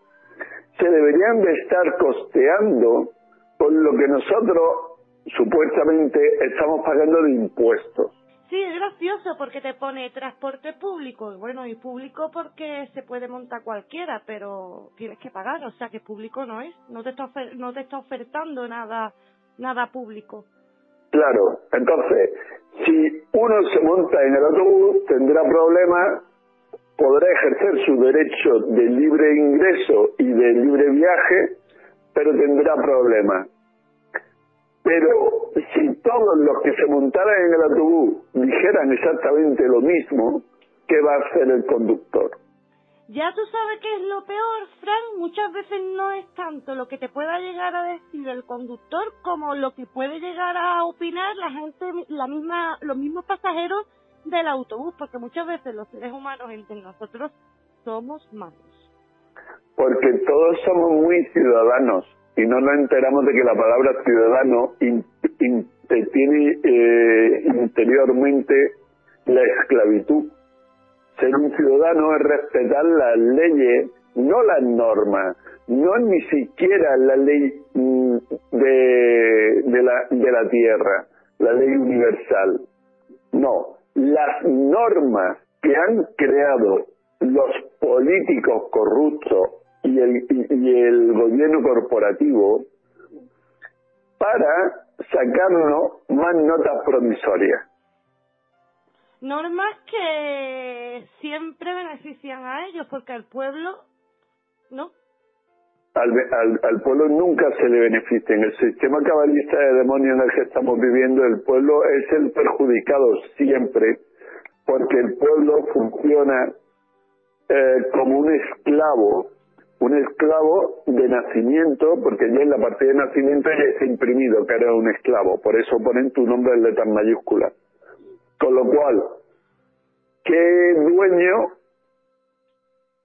se deberían de estar costeando con lo que nosotros supuestamente estamos pagando de impuestos. Sí, es gracioso porque te pone transporte público. Bueno, y público porque se puede montar cualquiera, pero tienes que pagar, o sea que público no es. No te está, no te está ofertando nada, nada público. Claro, entonces, si uno se monta en el autobús, tendrá problemas, podrá ejercer su derecho de libre ingreso y de libre viaje, pero tendrá problemas Pero si todos los que se montaran en el autobús dijeran exactamente lo mismo, ¿qué va a hacer el conductor? Ya tú sabes qué es lo peor, Frank. Muchas veces no es tanto lo que te pueda llegar a decir el conductor como lo que puede llegar a opinar la gente, la misma, los mismos pasajeros del autobús, porque muchas veces los seres humanos entre nosotros somos malos. Porque todos somos muy ciudadanos y no nos enteramos de que la palabra ciudadano tiene eh, interiormente la esclavitud ser un ciudadano es respetar las leyes, no las normas, no ni siquiera la ley mm, de, de, la, de la tierra, la ley universal. No, las normas que han creado los políticos corruptos y el, y el gobierno corporativo para sacarnos más notas promisorias normas que siempre benefician a ellos, porque al pueblo no. Al, al, al, pueblo nunca se le beneficia. En el sistema cabalista de demonios en el que estamos viviendo, el pueblo es el perjudicado siempre, porque el pueblo funciona eh, como un esclavo, un esclavo de nacimiento, porque ya en la partida de nacimiento ya está imprimido que era un esclavo, por eso ponen tu nombre en letras mayúsculas. Con lo cual, ¿qué dueño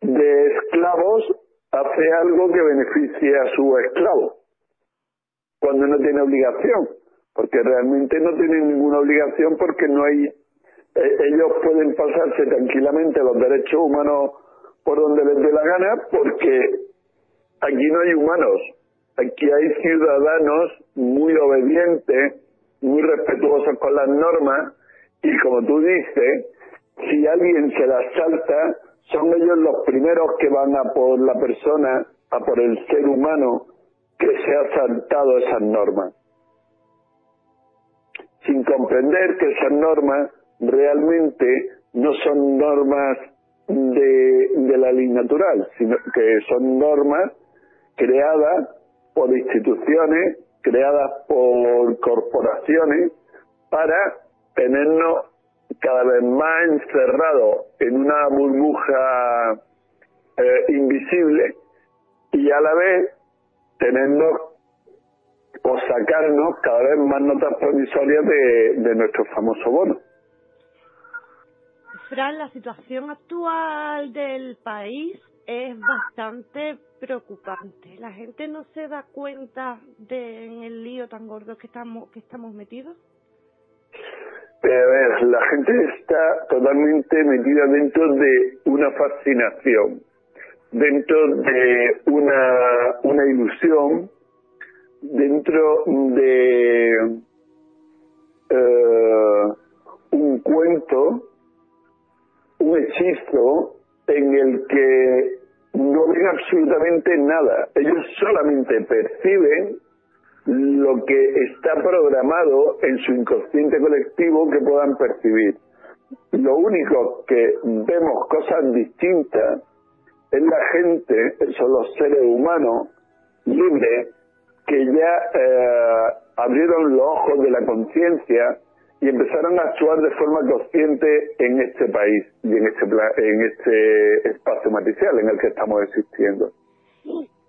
de esclavos hace algo que beneficie a su esclavo? Cuando no tiene obligación, porque realmente no tienen ninguna obligación porque no hay, eh, ellos pueden pasarse tranquilamente los derechos humanos por donde les dé la gana porque aquí no hay humanos, aquí hay ciudadanos muy obedientes, muy respetuosos con las normas y como tú dices, si alguien se la salta, son ellos los primeros que van a por la persona, a por el ser humano que se ha saltado esas normas. Sin comprender que esas normas realmente no son normas de, de la ley natural, sino que son normas creadas por instituciones, creadas por corporaciones para tenernos cada vez más encerrados en una burbuja eh, invisible y a la vez tenernos o sacarnos cada vez más notas provisorias de, de nuestro famoso bono. Fran, la situación actual del país es bastante preocupante. La gente no se da cuenta de en el lío tan gordo que estamos que estamos metidos. A ver, la gente está totalmente metida dentro de una fascinación, dentro de una, una ilusión, dentro de eh, un cuento, un hechizo en el que no ven absolutamente nada. Ellos solamente perciben lo que está programado en su inconsciente colectivo que puedan percibir. Lo único que vemos cosas distintas es la gente, son los seres humanos libres que ya eh, abrieron los ojos de la conciencia y empezaron a actuar de forma consciente en este país y en este, en este espacio matricial en el que estamos existiendo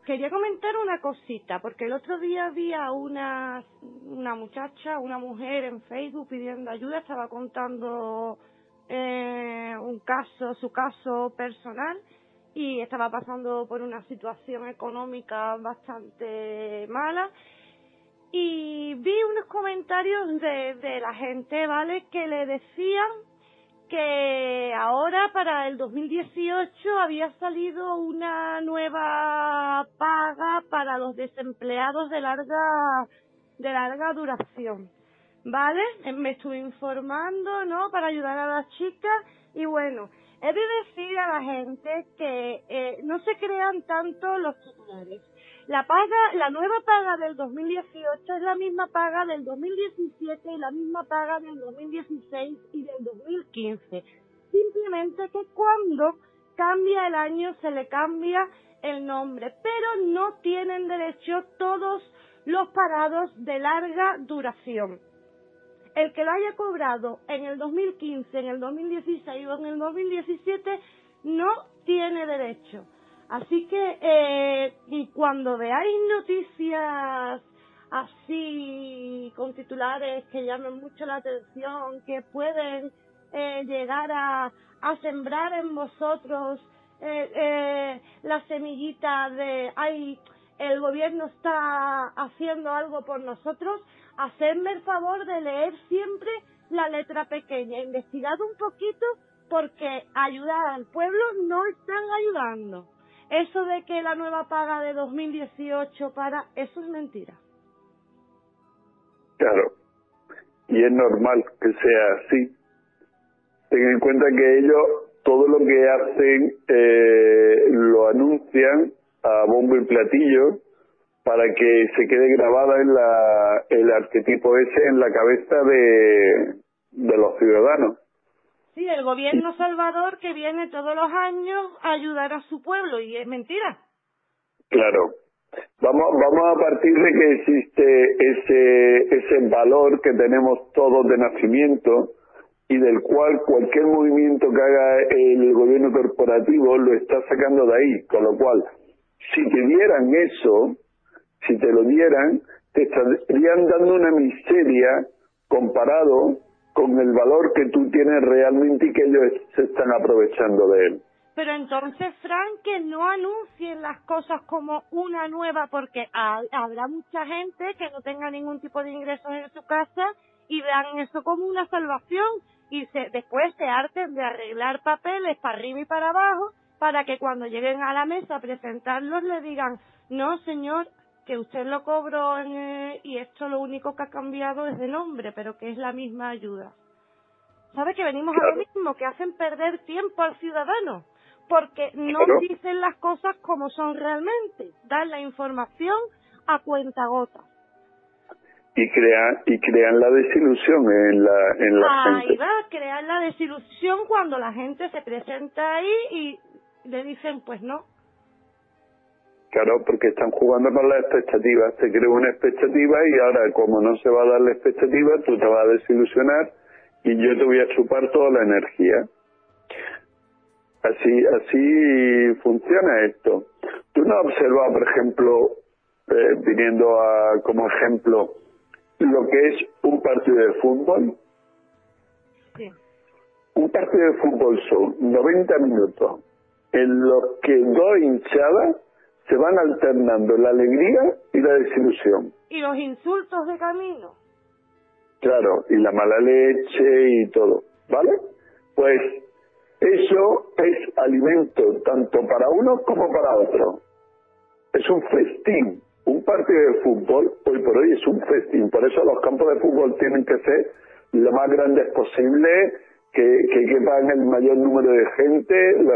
quería comentar una cosita, porque el otro día vi a una, una muchacha, una mujer en Facebook pidiendo ayuda, estaba contando eh, un caso, su caso personal, y estaba pasando por una situación económica bastante mala. Y vi unos comentarios de, de la gente, ¿vale? Que le decían que ahora para el 2018 había salido una nueva paga para los desempleados de larga de larga duración. ¿Vale? Me estuve informando, ¿no? Para ayudar a las chicas y bueno, he de decir a la gente que eh, no se crean tanto los titulares. La paga, la nueva paga del 2018 es la misma paga del 2017 y la misma paga del 2016 y del 2015. Simplemente que cuando cambia el año se le cambia el nombre, pero no tienen derecho todos los parados de larga duración. El que lo haya cobrado en el 2015, en el 2016 o en el 2017 no tiene derecho. Así que eh, cuando veáis noticias así con titulares que llamen mucho la atención, que pueden eh, llegar a, a sembrar en vosotros eh, eh, la semillita de, ay, el gobierno está haciendo algo por nosotros, hacedme el favor de leer siempre la letra pequeña, investigad un poquito porque ayudar al pueblo no están ayudando. Eso de que la nueva paga de 2018 para, eso es mentira. Claro, y es normal que sea así. Ten en cuenta que ellos todo lo que hacen eh, lo anuncian a bombo y platillo para que se quede grabada en la, el arquetipo ese en la cabeza de, de los ciudadanos. Sí, el gobierno salvador que viene todos los años a ayudar a su pueblo y es mentira. Claro. Vamos, vamos a partir de que existe ese, ese valor que tenemos todos de nacimiento y del cual cualquier movimiento que haga el gobierno corporativo lo está sacando de ahí. Con lo cual, si te dieran eso, si te lo dieran, te estarían dando una miseria comparado con el valor que tú tienes realmente y que ellos se están aprovechando de él. Pero entonces, Frank, que no anuncien las cosas como una nueva, porque habrá mucha gente que no tenga ningún tipo de ingresos en su casa y vean eso como una salvación y se, después se harten de arreglar papeles para arriba y para abajo para que cuando lleguen a la mesa a presentarlos le digan, no señor, que usted lo cobró en, y esto lo único que ha cambiado es de nombre, pero que es la misma ayuda. ¿Sabe que venimos a lo mismo, que hacen perder tiempo al ciudadano? Porque no dicen las cosas como son realmente, dan la información a cuenta gota. Y crean, y crean la desilusión en la, en la Ahí va, crear la desilusión cuando la gente se presenta ahí y le dicen, pues no, Claro, porque están jugando con las expectativas. Te creo una expectativa y ahora, como no se va a dar la expectativa, tú te vas a desilusionar y yo te voy a chupar toda la energía. Así, así funciona esto. Tú no has observado, por ejemplo, eh, viniendo a, como ejemplo, lo que es un partido de fútbol. Sí. Un partido de fútbol son 90 minutos en los que dos hinchadas se van alternando la alegría y la desilusión. Y los insultos de camino. Claro, y la mala leche y todo, ¿vale? Pues eso es alimento tanto para uno como para otro. Es un festín. Un partido de fútbol, hoy por hoy, es un festín. Por eso los campos de fútbol tienen que ser lo más grandes posible, que, que quepan el mayor número de gente, los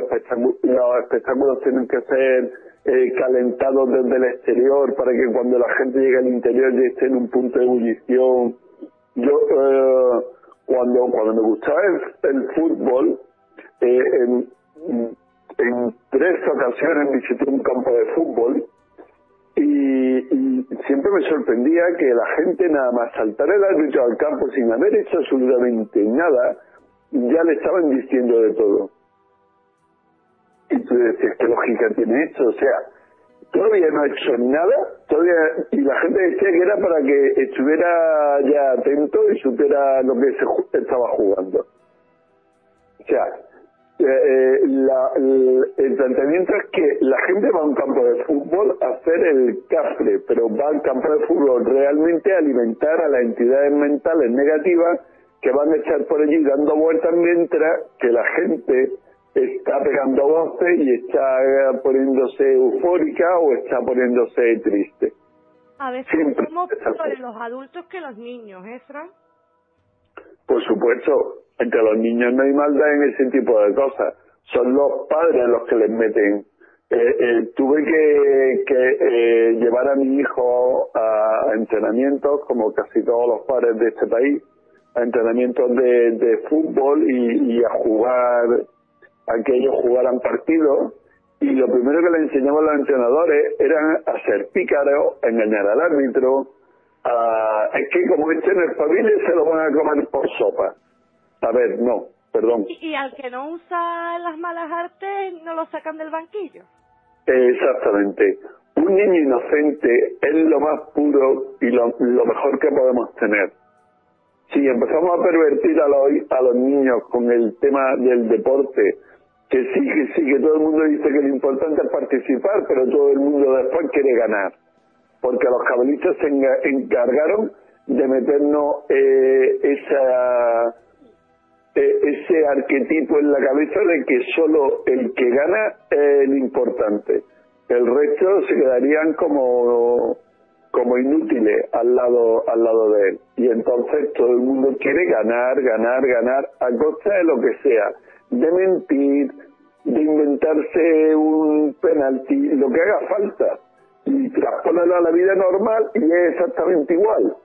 espectáculos tienen que ser eh, calentados desde el exterior para que cuando la gente llegue al interior ya esté en un punto de ebullición. Yo, eh, cuando, cuando me gustaba el, fútbol, eh, en, en tres ocasiones visité un campo de fútbol y, y, siempre me sorprendía que la gente nada más saltar el árbitro al campo sin haber hecho absolutamente nada, ya le estaban diciendo de todo. Y tú decías, ¿qué lógica tiene esto? O sea, todavía no ha hecho nada, todavía, y la gente decía que era para que estuviera ya atento y supiera lo que se estaba jugando. O sea, eh, eh, el, planteamiento es que la gente va a un campo de fútbol a hacer el cafre, pero va al campo de fútbol realmente a alimentar a las entidades mentales negativas que van a echar por allí dando vueltas mientras que la gente está pegando voces y está eh, poniéndose eufórica o está poniéndose triste. A veces Siempre somos peores los adultos que los niños, ¿eh? Por supuesto, entre los niños no hay maldad en ese tipo de cosas. Son los padres los que les meten. Eh, eh, tuve que, que llevar a mi hijo a, entrenamientos, como casi todos los padres de este país, a entrenamientos de, de fútbol y, y a jugar a que ellos jugaran partidos y lo primero que le enseñamos a los entrenadores era a ser pícaros, engañar al árbitro, a, es que como este no espabile se lo van a comer por sopa. A ver, no, perdón. Y, y al que no usa las malas artes no lo sacan del banquillo. Exactamente. Un niño inocente es lo más puro y lo, lo mejor que podemos tener. Si empezamos a pervertir a los, a los niños con el tema del deporte, que sí, que sí, que todo el mundo dice que lo importante es participar, pero todo el mundo después quiere ganar. Porque los cabelistas se encargaron de meternos eh, esa, eh, ese arquetipo en la cabeza de que solo el que gana es el importante. El resto se quedarían como, como inútiles al lado, al lado de él. Y entonces todo el mundo quiere ganar, ganar, ganar, a costa de lo que sea. De mentir, de inventarse un penalti, lo que haga falta. Y trasponerlo a la vida normal y es exactamente igual.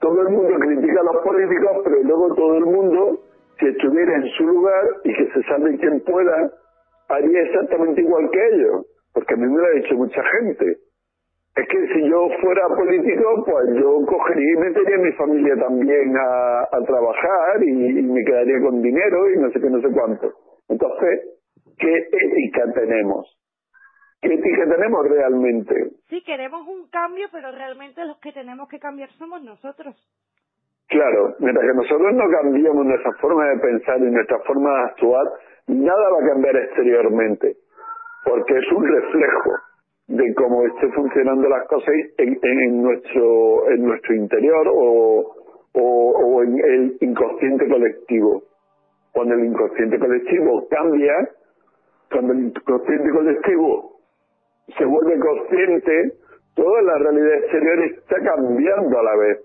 Todo el mundo critica a los políticos, pero luego todo el mundo, si estuviera en su lugar y que se sabe quién pueda, haría exactamente igual que ellos. Porque a mí me lo ha dicho mucha gente. Es que si yo fuera político, pues yo cogería y metería a mi familia también a, a trabajar y, y me quedaría con dinero y no sé qué, no sé cuánto. Entonces, ¿qué ética tenemos? ¿Qué ética tenemos realmente? Sí, queremos un cambio, pero realmente los que tenemos que cambiar somos nosotros. Claro, mientras que nosotros no cambiemos nuestra forma de pensar y nuestra forma de actuar, nada va a cambiar exteriormente, porque es un reflejo de cómo esté funcionando las cosas en, nuestro en nuestro interior o, o, o en el inconsciente colectivo. Cuando el inconsciente colectivo cambia, cuando el inconsciente colectivo se vuelve consciente, toda la realidad exterior está cambiando a la vez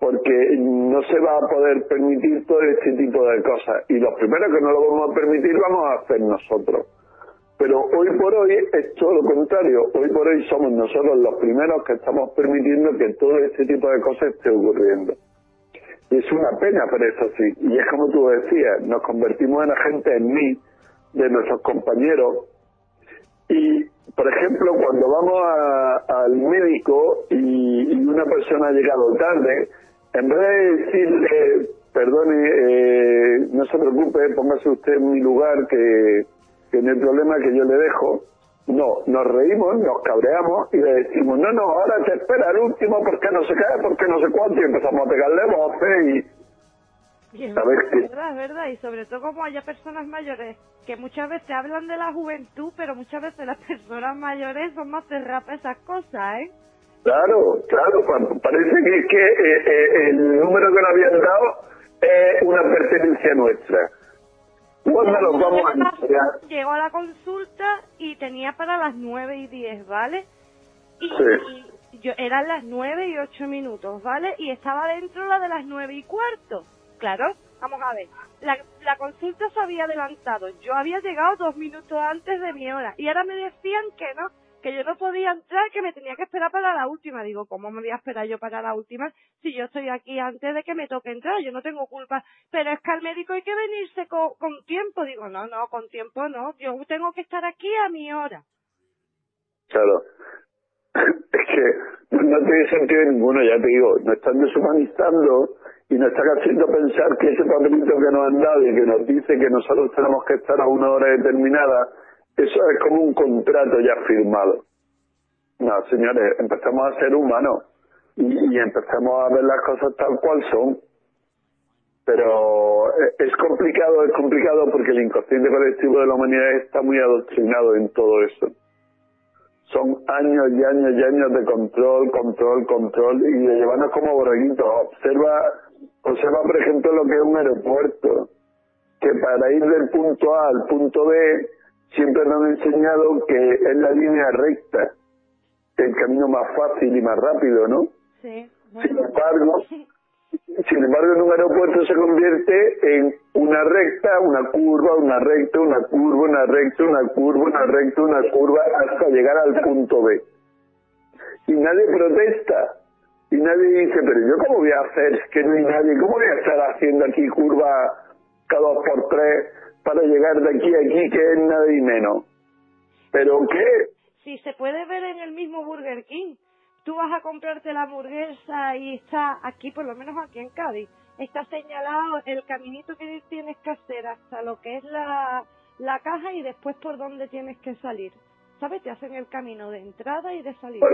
porque no se va a poder permitir todo este tipo de cosas. Y lo primero que no lo vamos a permitir vamos a hacer nosotros. Pero hoy por hoy es todo lo contrario. Hoy por hoy somos nosotros los primeros que estamos permitiendo que todo este tipo de cosas esté ocurriendo. Y es una pena, pero eso sí. Y es como tú decías, nos convertimos en agentes en mí de nuestros compañeros. Y, por ejemplo, cuando vamos a- al médico y, y una persona ha llegado tarde, en vez de decirle, perdone, eh, no se preocupe, póngase usted en mi lugar, que, no hay problema, que yo le dejo. No, nos reímos, nos cabreamos y le decimos, no, no, ahora te espera el último porque no se cae, porque no sé cuánto, y empezamos a pegarle voces y, Y es verdad, es verdad, y sobre todo como haya personas mayores que muchas veces hablan de la juventud, pero muchas veces las personas mayores son más cerradas esas cosas, ¿eh? Claro, claro, pa- parece que, que eh, eh, el número que nos habían dado es una pertenencia nuestra. ¿Cuándo nos vamos a entregar? Llegó a la consulta y tenía para las 9 y 10, ¿vale? Y, Sí. y yo eran las 9 y 8 minutos, ¿vale? Y estaba dentro la de las 9 y cuarto. Claro, vamos a ver. La, la consulta se había adelantado. Yo había llegado dos minutos antes de mi hora. Y ahora me decían que no, que yo no podía entrar, que me tenía que esperar para la última. Digo, ¿cómo me voy a esperar yo para la última si yo estoy aquí antes de que me toque entrar? Yo no tengo culpa. Pero es que al médico hay que venirse con, con tiempo. Digo, no, no, con tiempo no. Yo tengo que estar aquí a mi hora. Claro. Es que no tiene sentido ninguno, ya te digo, nos están deshumanizando y nos están haciendo pensar que ese papelito que nos han dado y que nos dice que nosotros tenemos que estar a una hora determinada, eso es como un contrato ya firmado. No, señores, empezamos a ser humanos y, empezamos a ver las cosas tal cual son. Pero es complicado, es complicado porque el inconsciente colectivo de la humanidad está muy adoctrinado en todo eso son años y años y años de control, control, control y de llevarnos como borreguitos. Observa, observa por ejemplo lo que es un aeropuerto, que para ir del punto A al punto B siempre nos han enseñado que es la línea recta, el camino más fácil y más rápido, ¿no? Sí. Sin embargo, sin embargo, en un aeropuerto se convierte en una recta, una curva, una recta, una curva, una recta, una curva, una recta, una curva, hasta llegar al punto B. Y nadie protesta. Y nadie dice, pero yo cómo voy a hacer, que no hay nadie, ¿cómo voy a estar haciendo aquí curva cada dos por tres para llegar de aquí a aquí, que es nada y menos? ¿Pero qué? Si se puede ver en el mismo Burger King. Tú vas a comprarte la hamburguesa y está aquí, por lo menos aquí en Cádiz, está señalado el caminito que tienes que hacer hasta lo que es la, la caja y después por dónde tienes que salir. ¿Sabes? Te hacen el camino de entrada y de salida.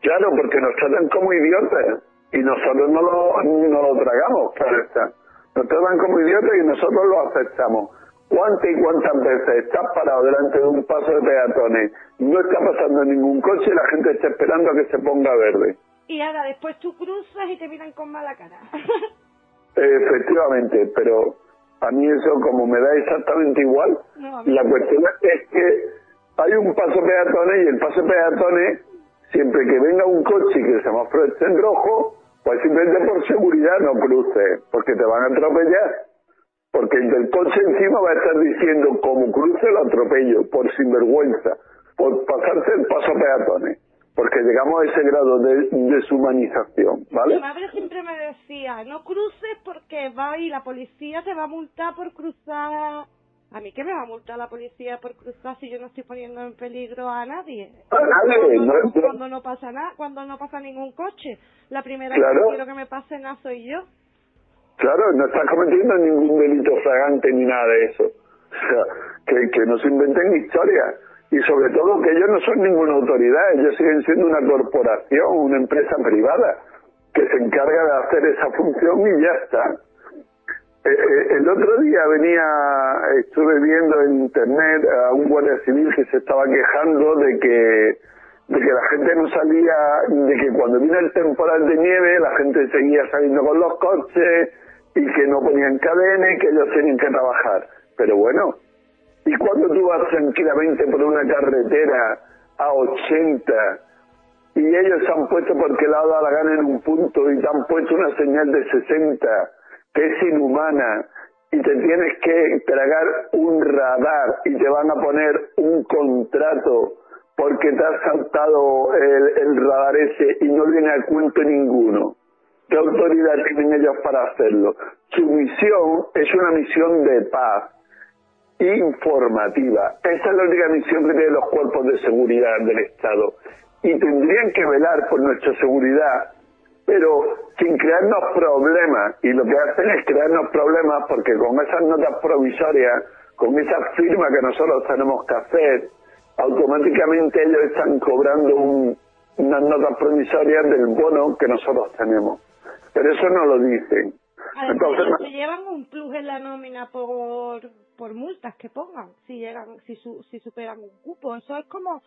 Claro, porque nos tratan como idiotas y nosotros no lo, no lo tragamos, claro está. Nos tratan como idiotas y nosotros lo aceptamos. ¿Cuántas y cuántas veces estás parado delante de un paso de peatones, no está pasando ningún coche y la gente está esperando a que se ponga verde? Y ahora después tú cruzas y te miran con mala cara. Efectivamente, pero a mí eso como me da exactamente igual, la cuestión es que hay un paso peatones y el paso peatones, siempre que venga un coche y que el semáforo esté en rojo, pues simplemente por seguridad no cruce, porque te van a atropellar. Porque el del coche encima va a estar diciendo, como cruce lo atropello, por sinvergüenza, por pasarse el paso peatones. Porque llegamos a ese grado de deshumanización, ¿vale? Mi madre siempre me decía, no cruces porque va y la policía te va a multar por cruzar. ¿A mí qué me va a multar la policía por cruzar si yo no estoy poniendo en peligro a nadie? A nadie, cuando, no, cuando no pasa nada, cuando no pasa ningún coche. La primera Claro. que quiero que me pase nada soy yo. Claro, no estás cometiendo ningún delito fragante ni nada de eso. O sea, que, que no se inventen historias. Y sobre todo que ellos no son ninguna autoridad, ellos siguen siendo una corporación, una empresa privada, que se encarga de hacer esa función y ya está. Eh, eh, el otro día venía, estuve viendo en internet a un guardia civil que se estaba quejando de que de que la gente no salía, de que cuando vino el temporal de nieve la gente seguía saliendo con los coches y que no ponían cadena y que ellos tenían que trabajar. Pero bueno, ¿y cuando tú vas tranquilamente por una carretera a 80 y ellos se han puesto porque le ha dado la gana en un punto y te han puesto una señal de 60 que es inhumana y te tienes que tragar un radar y te van a poner un contrato porque te has saltado el, el radar ese y no viene a cuento ninguno. ¿Qué autoridad tienen ellos para hacerlo? Su misión es una misión de paz informativa. Esa es la única misión que tienen los cuerpos de seguridad del Estado. Y tendrían que velar por nuestra seguridad, pero sin crearnos problemas. Y lo que hacen es crearnos problemas porque con esas notas provisorias, con esa firma que nosotros tenemos que hacer, automáticamente ellos están cobrando un- unas notas provisorias del bono que nosotros tenemos. Pero eso no lo dicen. Además, Entonces, se llevan un plus en la nómina por, por multas que pongan, si llegan, si, su, si superan un cupo. Eso es como,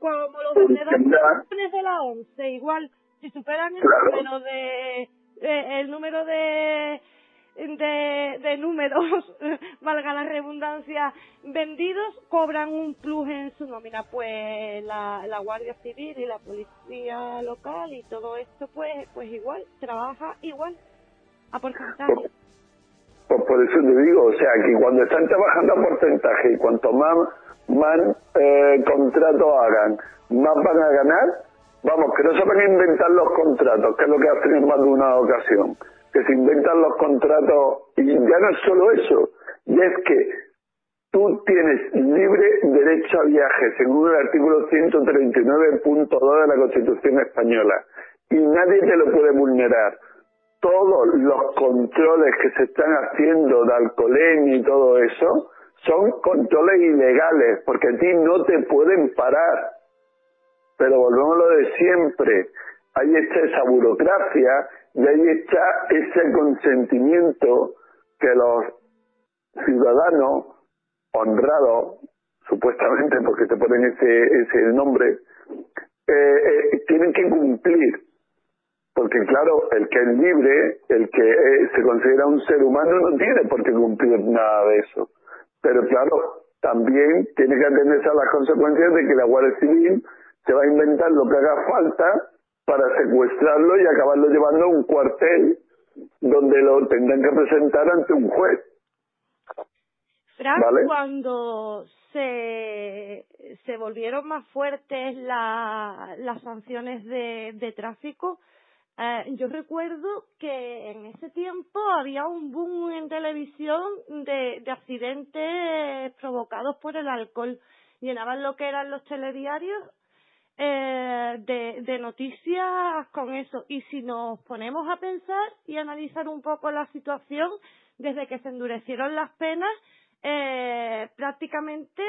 como los vendedores de la ONCE, igual, si superan el Claro. número de, de- el número de, de, números, valga la redundancia, vendidos, cobran un plus en su nómina. Pues la, la Guardia Civil y la Policía Local y todo esto, pues, pues igual, trabaja igual, a porcentaje. Pues por eso te digo, o sea, que cuando están trabajando a porcentaje y cuanto más, más eh, contratos hagan, más van a ganar, vamos, que no se van a inventar los contratos, que es lo que hacen en más de una ocasión, se inventan los contratos y ya no es solo eso, y es que tú tienes libre derecho a viaje según el artículo 139.2 de la Constitución española y nadie te lo puede vulnerar todos los controles que se están haciendo de alcoholemia y todo eso son controles ilegales porque a ti no te pueden parar. Pero volvemos a lo de siempre. Ahí está esa burocracia y ahí está ese consentimiento que los ciudadanos honrados, supuestamente porque te ponen ese, ese nombre, eh, eh, tienen que cumplir. Porque claro, el que es libre, el que eh, se considera un ser humano no tiene por qué cumplir nada de eso. Pero claro, también tiene que atenderse a las consecuencias de que la Guardia Civil se va a inventar lo que haga falta para secuestrarlo y acabarlo llevando a un cuartel donde lo tendrán que presentar ante un juez. Fran, ¿Vale? cuando se, se volvieron más fuertes la- las sanciones de, de tráfico, eh, yo recuerdo que en ese tiempo había un boom en televisión de, de accidentes provocados por el alcohol. llenaban lo que eran los telediarios eh, de, noticias con eso. Y si nos ponemos a pensar y analizar un poco la situación, desde que se endurecieron las penas, eh, prácticamente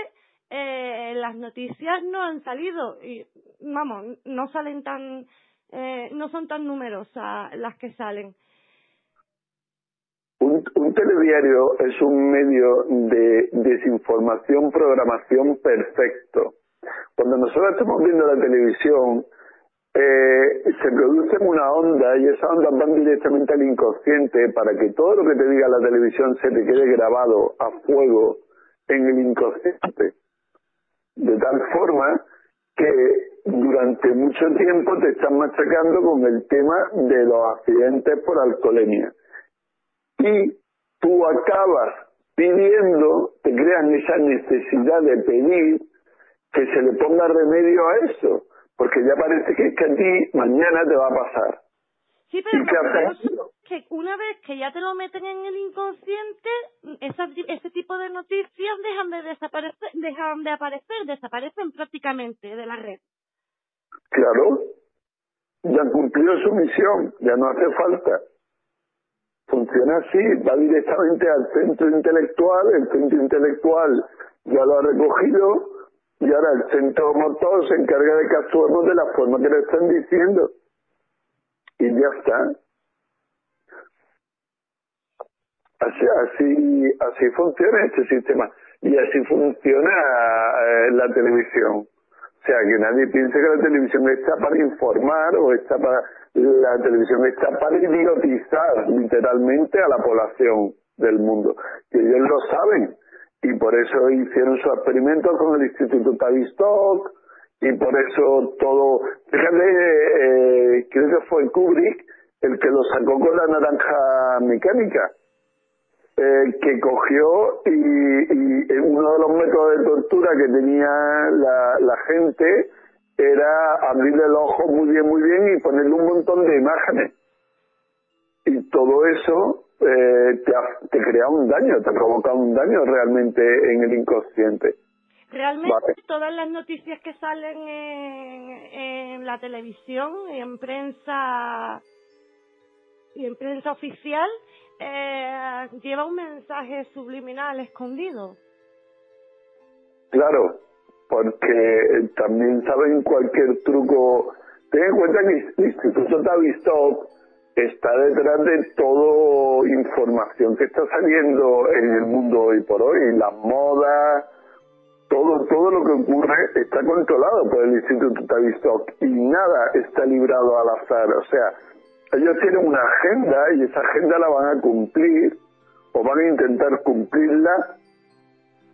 eh, las noticias no han salido. Y vamos no salen tan eh, no son tan numerosas las que salen. Un, un telediario es un medio de desinformación programación perfecto cuando nosotros estamos viendo la televisión eh, se produce una onda y esa onda van directamente al inconsciente para que todo lo que te diga la televisión se te quede grabado a fuego en el inconsciente. De tal forma que durante mucho tiempo te están machacando con el tema de los accidentes por alcoholemia. Y tú acabas pidiendo, te crean esa necesidad de pedir que se le ponga remedio a eso porque ya parece que, que a ti mañana te va a pasar. Sí, pero que una vez que ya te lo meten en el inconsciente, ese tipo de noticias dejan de desaparecer, dejan de aparecer, desaparecen prácticamente de la red. Claro, ya cumplió su misión, ya no hace falta. Funciona así, va directamente al centro intelectual, el centro intelectual ya lo ha recogido, y ahora el centro motor se encarga de que actuemos de la forma que le están diciendo. Y ya está. Así, así, funciona este sistema. Y así funciona eh, la televisión. O sea, que nadie piense que la televisión está para informar o está para... La televisión está para idiotizar literalmente a la población del mundo. Y ellos lo saben y por eso hicieron su experimento con el Instituto Tavistock y por eso todo, fíjate, eh, creo que fue Kubrick el que lo sacó con la naranja mecánica, eh, que cogió y, y, uno de los métodos de tortura que tenía la, la gente era abrirle el ojo muy bien, muy bien y ponerle un montón de imágenes. Y todo eso eh, te, crea un daño, te provoca un daño realmente en el inconsciente. Realmente todas las noticias que salen en, en la televisión, en prensa y en prensa oficial, eh, lleva un mensaje subliminal escondido. Claro, porque también saben cualquier truco. Ten en cuenta que el Instituto Tavistock está detrás de toda información que está saliendo en el mundo hoy por hoy, la moda, todo, todo lo que ocurre está controlado por el Instituto Tavistock y nada está librado al azar. O sea, ellos tienen una agenda y esa agenda la van a cumplir o van a intentar cumplirla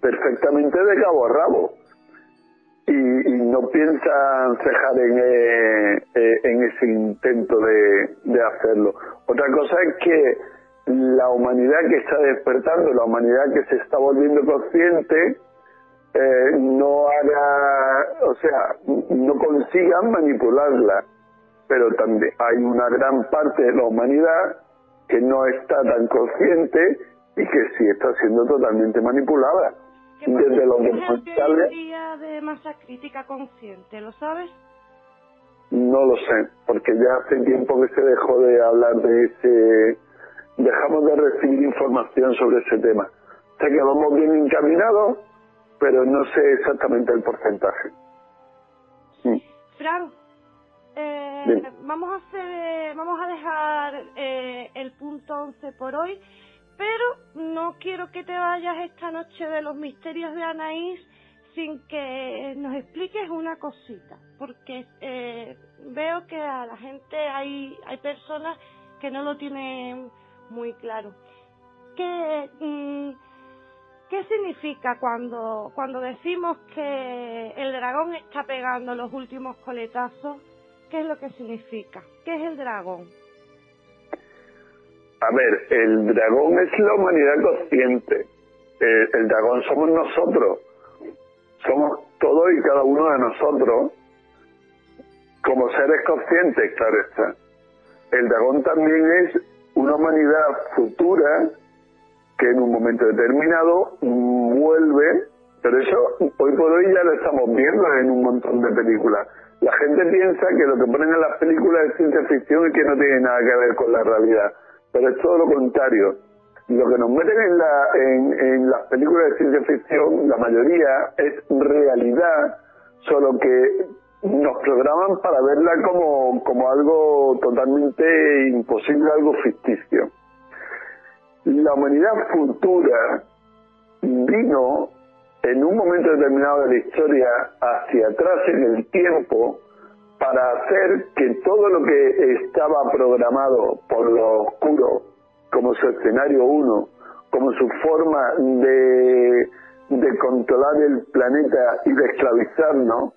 perfectamente de cabo a rabo y, no piensan cejar en, eh, eh, ese intento de, de hacerlo. Otra cosa es que la humanidad que está despertando, la humanidad que se está volviendo consciente, eh, no haga, o sea, no consigan manipularla. Pero también hay una gran parte de la humanidad que no está tan consciente y que sí está siendo totalmente manipulada desde los documentales. día de masa crítica consciente, ¿lo sabes? No lo sé, porque ya hace tiempo que se dejó de hablar de ese. Dejamos de recibir información sobre ese tema. Sé que vamos bien encaminados, pero no sé exactamente el porcentaje. Sí. Fran, eh, vamos a hacer, vamos a dejar eh, el punto 11 por hoy pero no quiero que te vayas esta noche de los misterios de Anaís sin que nos expliques una cosita, porque eh, veo que a la gente hay, hay personas que no lo tienen muy claro. ¿Qué, mm, ¿Qué significa cuando, cuando decimos que el dragón está pegando los últimos coletazos? ¿Qué es lo que significa? ¿Qué es el dragón? A ver, el dragón es la humanidad consciente. El, dragón somos nosotros. Somos todos y cada uno de nosotros como seres conscientes, claro está. El dragón también es una humanidad futura que en un momento determinado vuelve Pero eso hoy por hoy ya lo estamos viendo en un montón de películas. La gente piensa que lo que ponen en las películas es ciencia ficción y que no tiene nada que ver con la realidad. Pero es todo lo contrario. Lo que nos meten en, la, en, las películas de ciencia ficción, la mayoría, es realidad, solo que nos programan para verla como algo totalmente imposible, algo ficticio. La humanidad futura vino en un momento determinado de la historia hacia atrás en el tiempo para hacer que todo lo que estaba programado por lo oscuro como su escenario uno, como su forma de, de controlar el planeta y de esclavizarnos,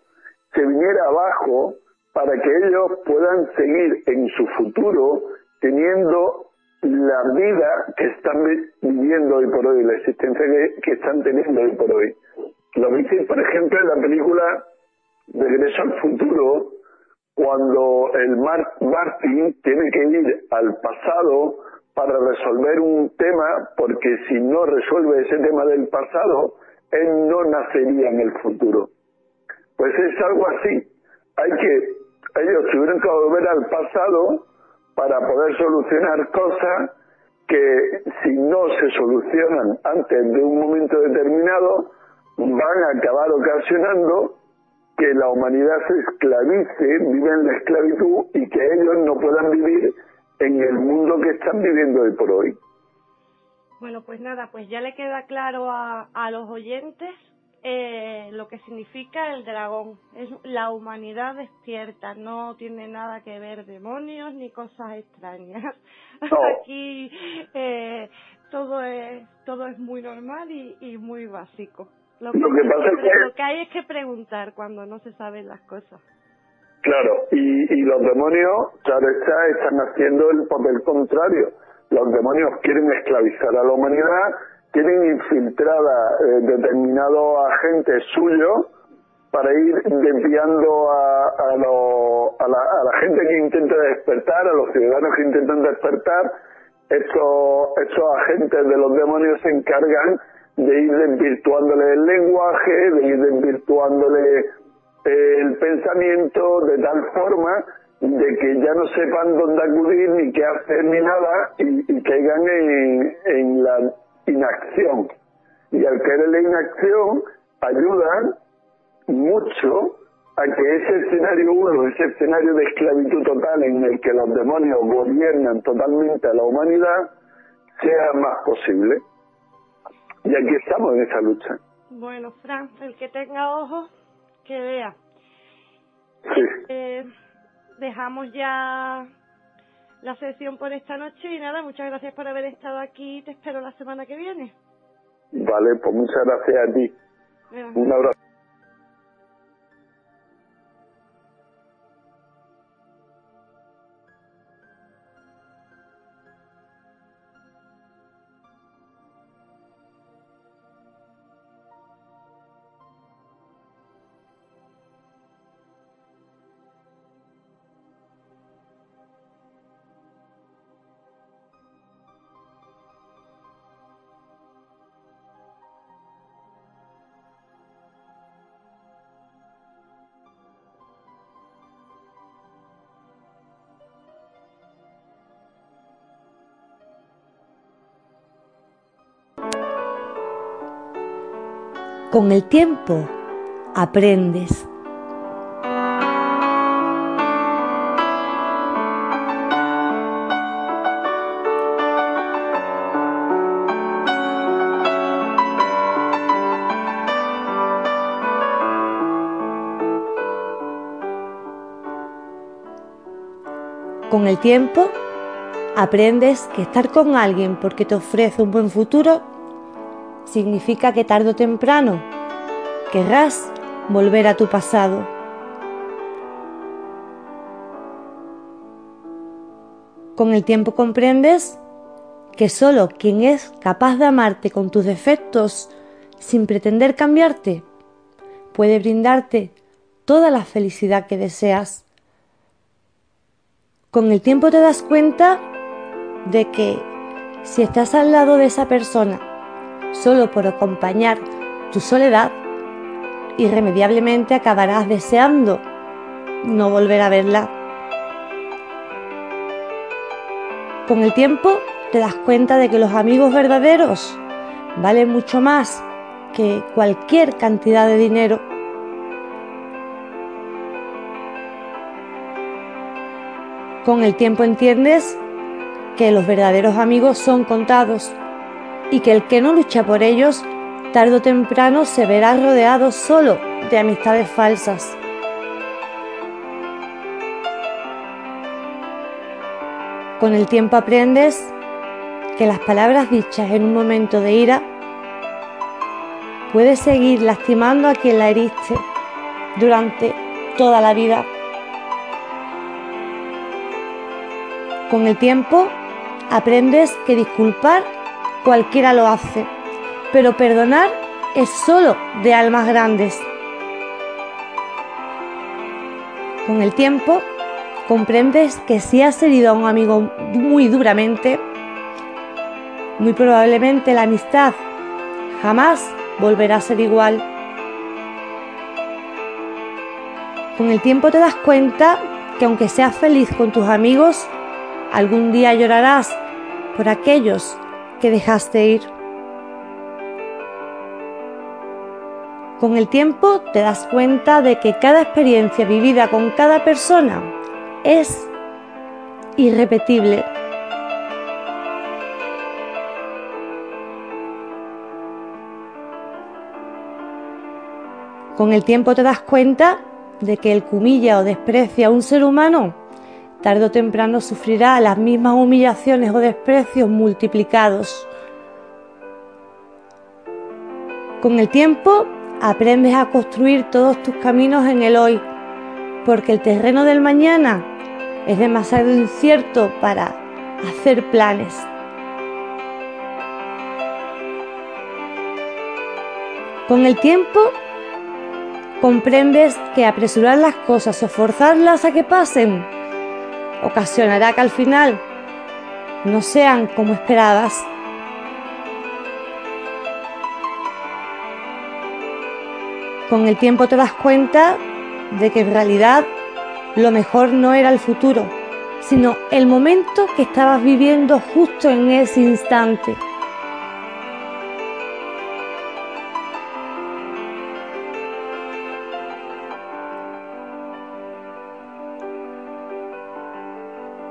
se viniera abajo para que ellos puedan seguir en su futuro teniendo la vida que están viviendo hoy por hoy, la existencia que, están teniendo hoy por hoy. Lo viste, por ejemplo, en la película Regreso al futuro, cuando el Martin tiene que ir al pasado para resolver un tema, porque si no resuelve ese tema del pasado, él no nacería en el futuro. Pues es algo así. Hay que, ellos tuvieron que volver al pasado para poder solucionar cosas que si no se solucionan antes de un momento determinado, van a acabar ocasionando que la humanidad se esclavice, vive en la esclavitud y que ellos no puedan vivir en el mundo que están viviendo hoy por hoy. Bueno, pues nada, pues ya le queda claro a, a los oyentes eh, lo que significa el dragón. Es la humanidad despierta, no tiene nada que ver demonios ni cosas extrañas. Aquí eh, todo es todo es muy normal y, y muy básico. Lo que, lo que hay es que preguntar cuando no se saben las cosas. Claro, y, y los demonios, claro está, están haciendo el papel contrario. Los demonios quieren esclavizar a la humanidad tienen infiltrada eh, determinados agentes suyos para ir desviando a, a, a, la, a, la, gente que intenta despertar, a los ciudadanos que intentan despertar, estos, estos agentes de los demonios se encargan de ir desvirtuándole el lenguaje, de ir desvirtuándole eh, el pensamiento de tal forma de que ya no sepan dónde acudir ni qué hacer ni nada y, y caigan en, la inacción. Y al caer en la inacción, ayudan mucho a que ese escenario uno, ese escenario de esclavitud total en el que los demonios gobiernan totalmente a la humanidad, sea más posible. Y aquí estamos en esa lucha. Bueno, Fran, el que tenga ojos, que vea. Sí. Eh, dejamos ya la sesión por esta noche y nada, muchas gracias por haber estado aquí. Te espero la semana que viene. Vale, pues muchas gracias a ti. Un abrazo. Con el tiempo aprendes. Con el tiempo aprendes que estar con alguien porque te ofrece un buen futuro significa que tarde o temprano querrás volver a tu pasado. Con el tiempo comprendes que solo quien es capaz de amarte con tus defectos sin pretender cambiarte puede brindarte toda la felicidad que deseas. Con el tiempo te das cuenta de que si estás al lado de esa persona solo por acompañar tu soledad, irremediablemente acabarás deseando no volver a verla. Con el tiempo te das cuenta de que los amigos verdaderos valen mucho más que cualquier cantidad de dinero. Con el tiempo entiendes que los verdaderos amigos son contados y que el que no lucha por ellos, tarde o temprano se verá rodeado solo de amistades falsas. Con el tiempo aprendes que las palabras dichas en un momento de ira puede seguir lastimando a quien la heriste durante toda la vida. Con el tiempo aprendes que disculpar cualquiera lo hace, pero perdonar es solo de almas grandes. Con el tiempo comprendes que si has herido a un amigo muy duramente, muy probablemente la amistad jamás volverá a ser igual. Con el tiempo te das cuenta que aunque seas feliz con tus amigos, algún día llorarás por aquellos que dejaste ir. Con el tiempo te das cuenta de que cada experiencia vivida con cada persona es irrepetible. Con el tiempo te das cuenta de que el que humilla o desprecia a un ser humano, tarde o temprano sufrirá las mismas humillaciones o desprecios multiplicados. Con el tiempo aprendes a construir todos tus caminos en el hoy, porque el terreno del mañana es demasiado incierto para hacer planes. Con el tiempo comprendes que apresurar las cosas o forzarlas a que pasen ocasionará que al final no sean como esperabas. Con el tiempo te das cuenta de que en realidad lo mejor no era el futuro, sino el momento que estabas viviendo justo en ese instante.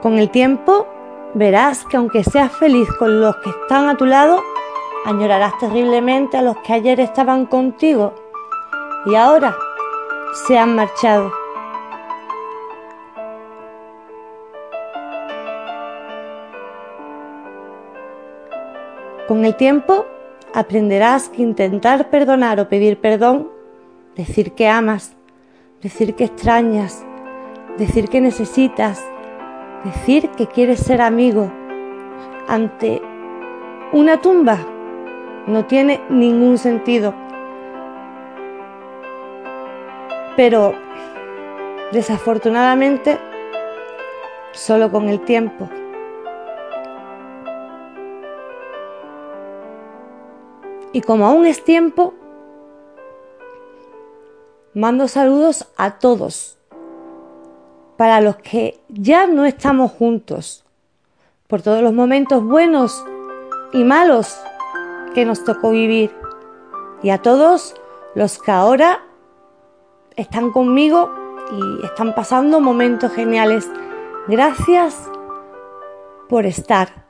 Con el tiempo verás que aunque seas feliz con los que están a tu lado, añorarás terriblemente a los que ayer estaban contigo y ahora se han marchado. Con el tiempo aprenderás que intentar perdonar o pedir perdón, decir que amas, decir que extrañas, decir que necesitas, decir que quieres ser amigo ante una tumba no tiene ningún sentido. Pero desafortunadamente, solo con el tiempo. Y como aún es tiempo, mando saludos a todos, para los que ya no estamos juntos, por todos los momentos buenos y malos que nos tocó vivir, y a todos los que ahora están conmigo y están pasando momentos geniales. Gracias por estar.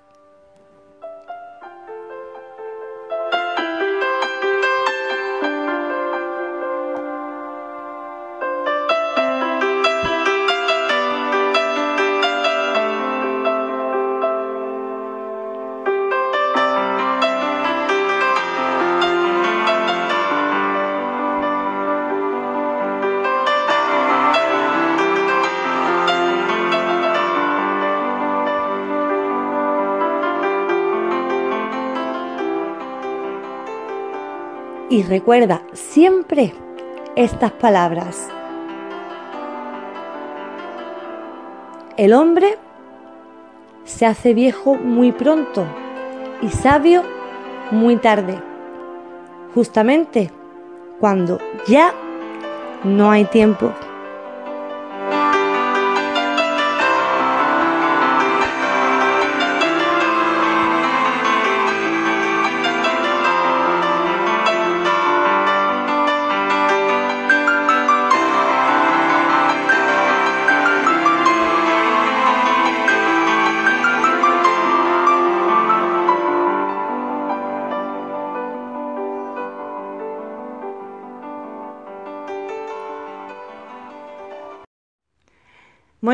Recuerda siempre estas palabras. El hombre se hace viejo muy pronto y sabio muy tarde, justamente cuando ya no hay tiempo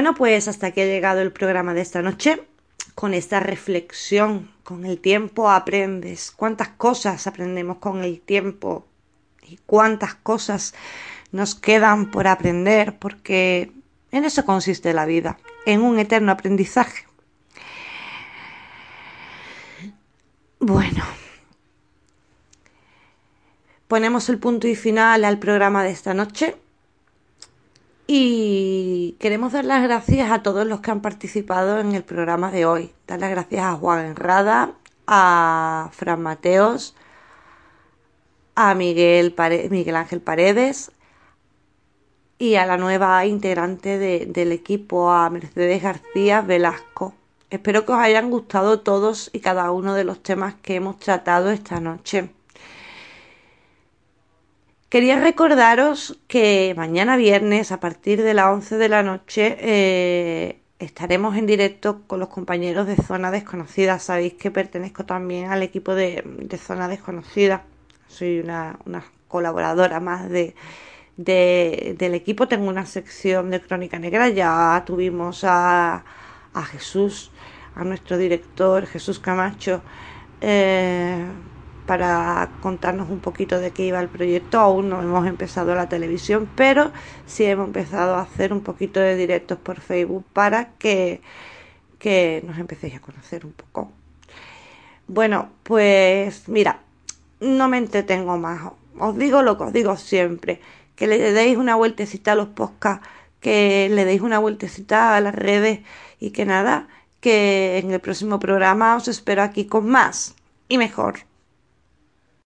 Bueno, pues hasta aquí ha llegado el programa de esta noche. Con esta reflexión, con el tiempo aprendes. ¿Cuántas cosas aprendemos con el tiempo? ¿Y cuántas cosas nos quedan por aprender? Porque en eso consiste la vida, en un eterno aprendizaje. Bueno, ponemos el punto y final al programa de esta noche. Y queremos dar las gracias a todos los que han participado en el programa de hoy. Dar las gracias a Juan Enrada, a Fran Mateos, a Miguel, Miguel Ángel Paredes y a la nueva integrante del equipo, a Mercedes García Velasco. Espero que os hayan gustado todos y cada uno de los temas que hemos tratado esta noche. Quería recordaros que mañana viernes a partir de las 11 de la noche eh, estaremos en directo con los compañeros de Zona Desconocida. Sabéis que pertenezco también al equipo de, Zona Desconocida. Soy una, colaboradora más de, del equipo. Tengo una sección de Crónica Negra. Ya tuvimos a, Jesús, a nuestro director Jesús Camacho. Eh, para contarnos un poquito de qué iba el proyecto. Aún no hemos empezado la televisión, pero sí hemos empezado a hacer un poquito de directos por Facebook para que, que nos empecéis a conocer un poco. Bueno, pues mira, no me entretengo más. Os digo lo que os digo siempre, que le deis una vueltecita a los podcasts, que le deis una vueltecita a las redes y que nada, que en el próximo programa os espero aquí con más y mejor.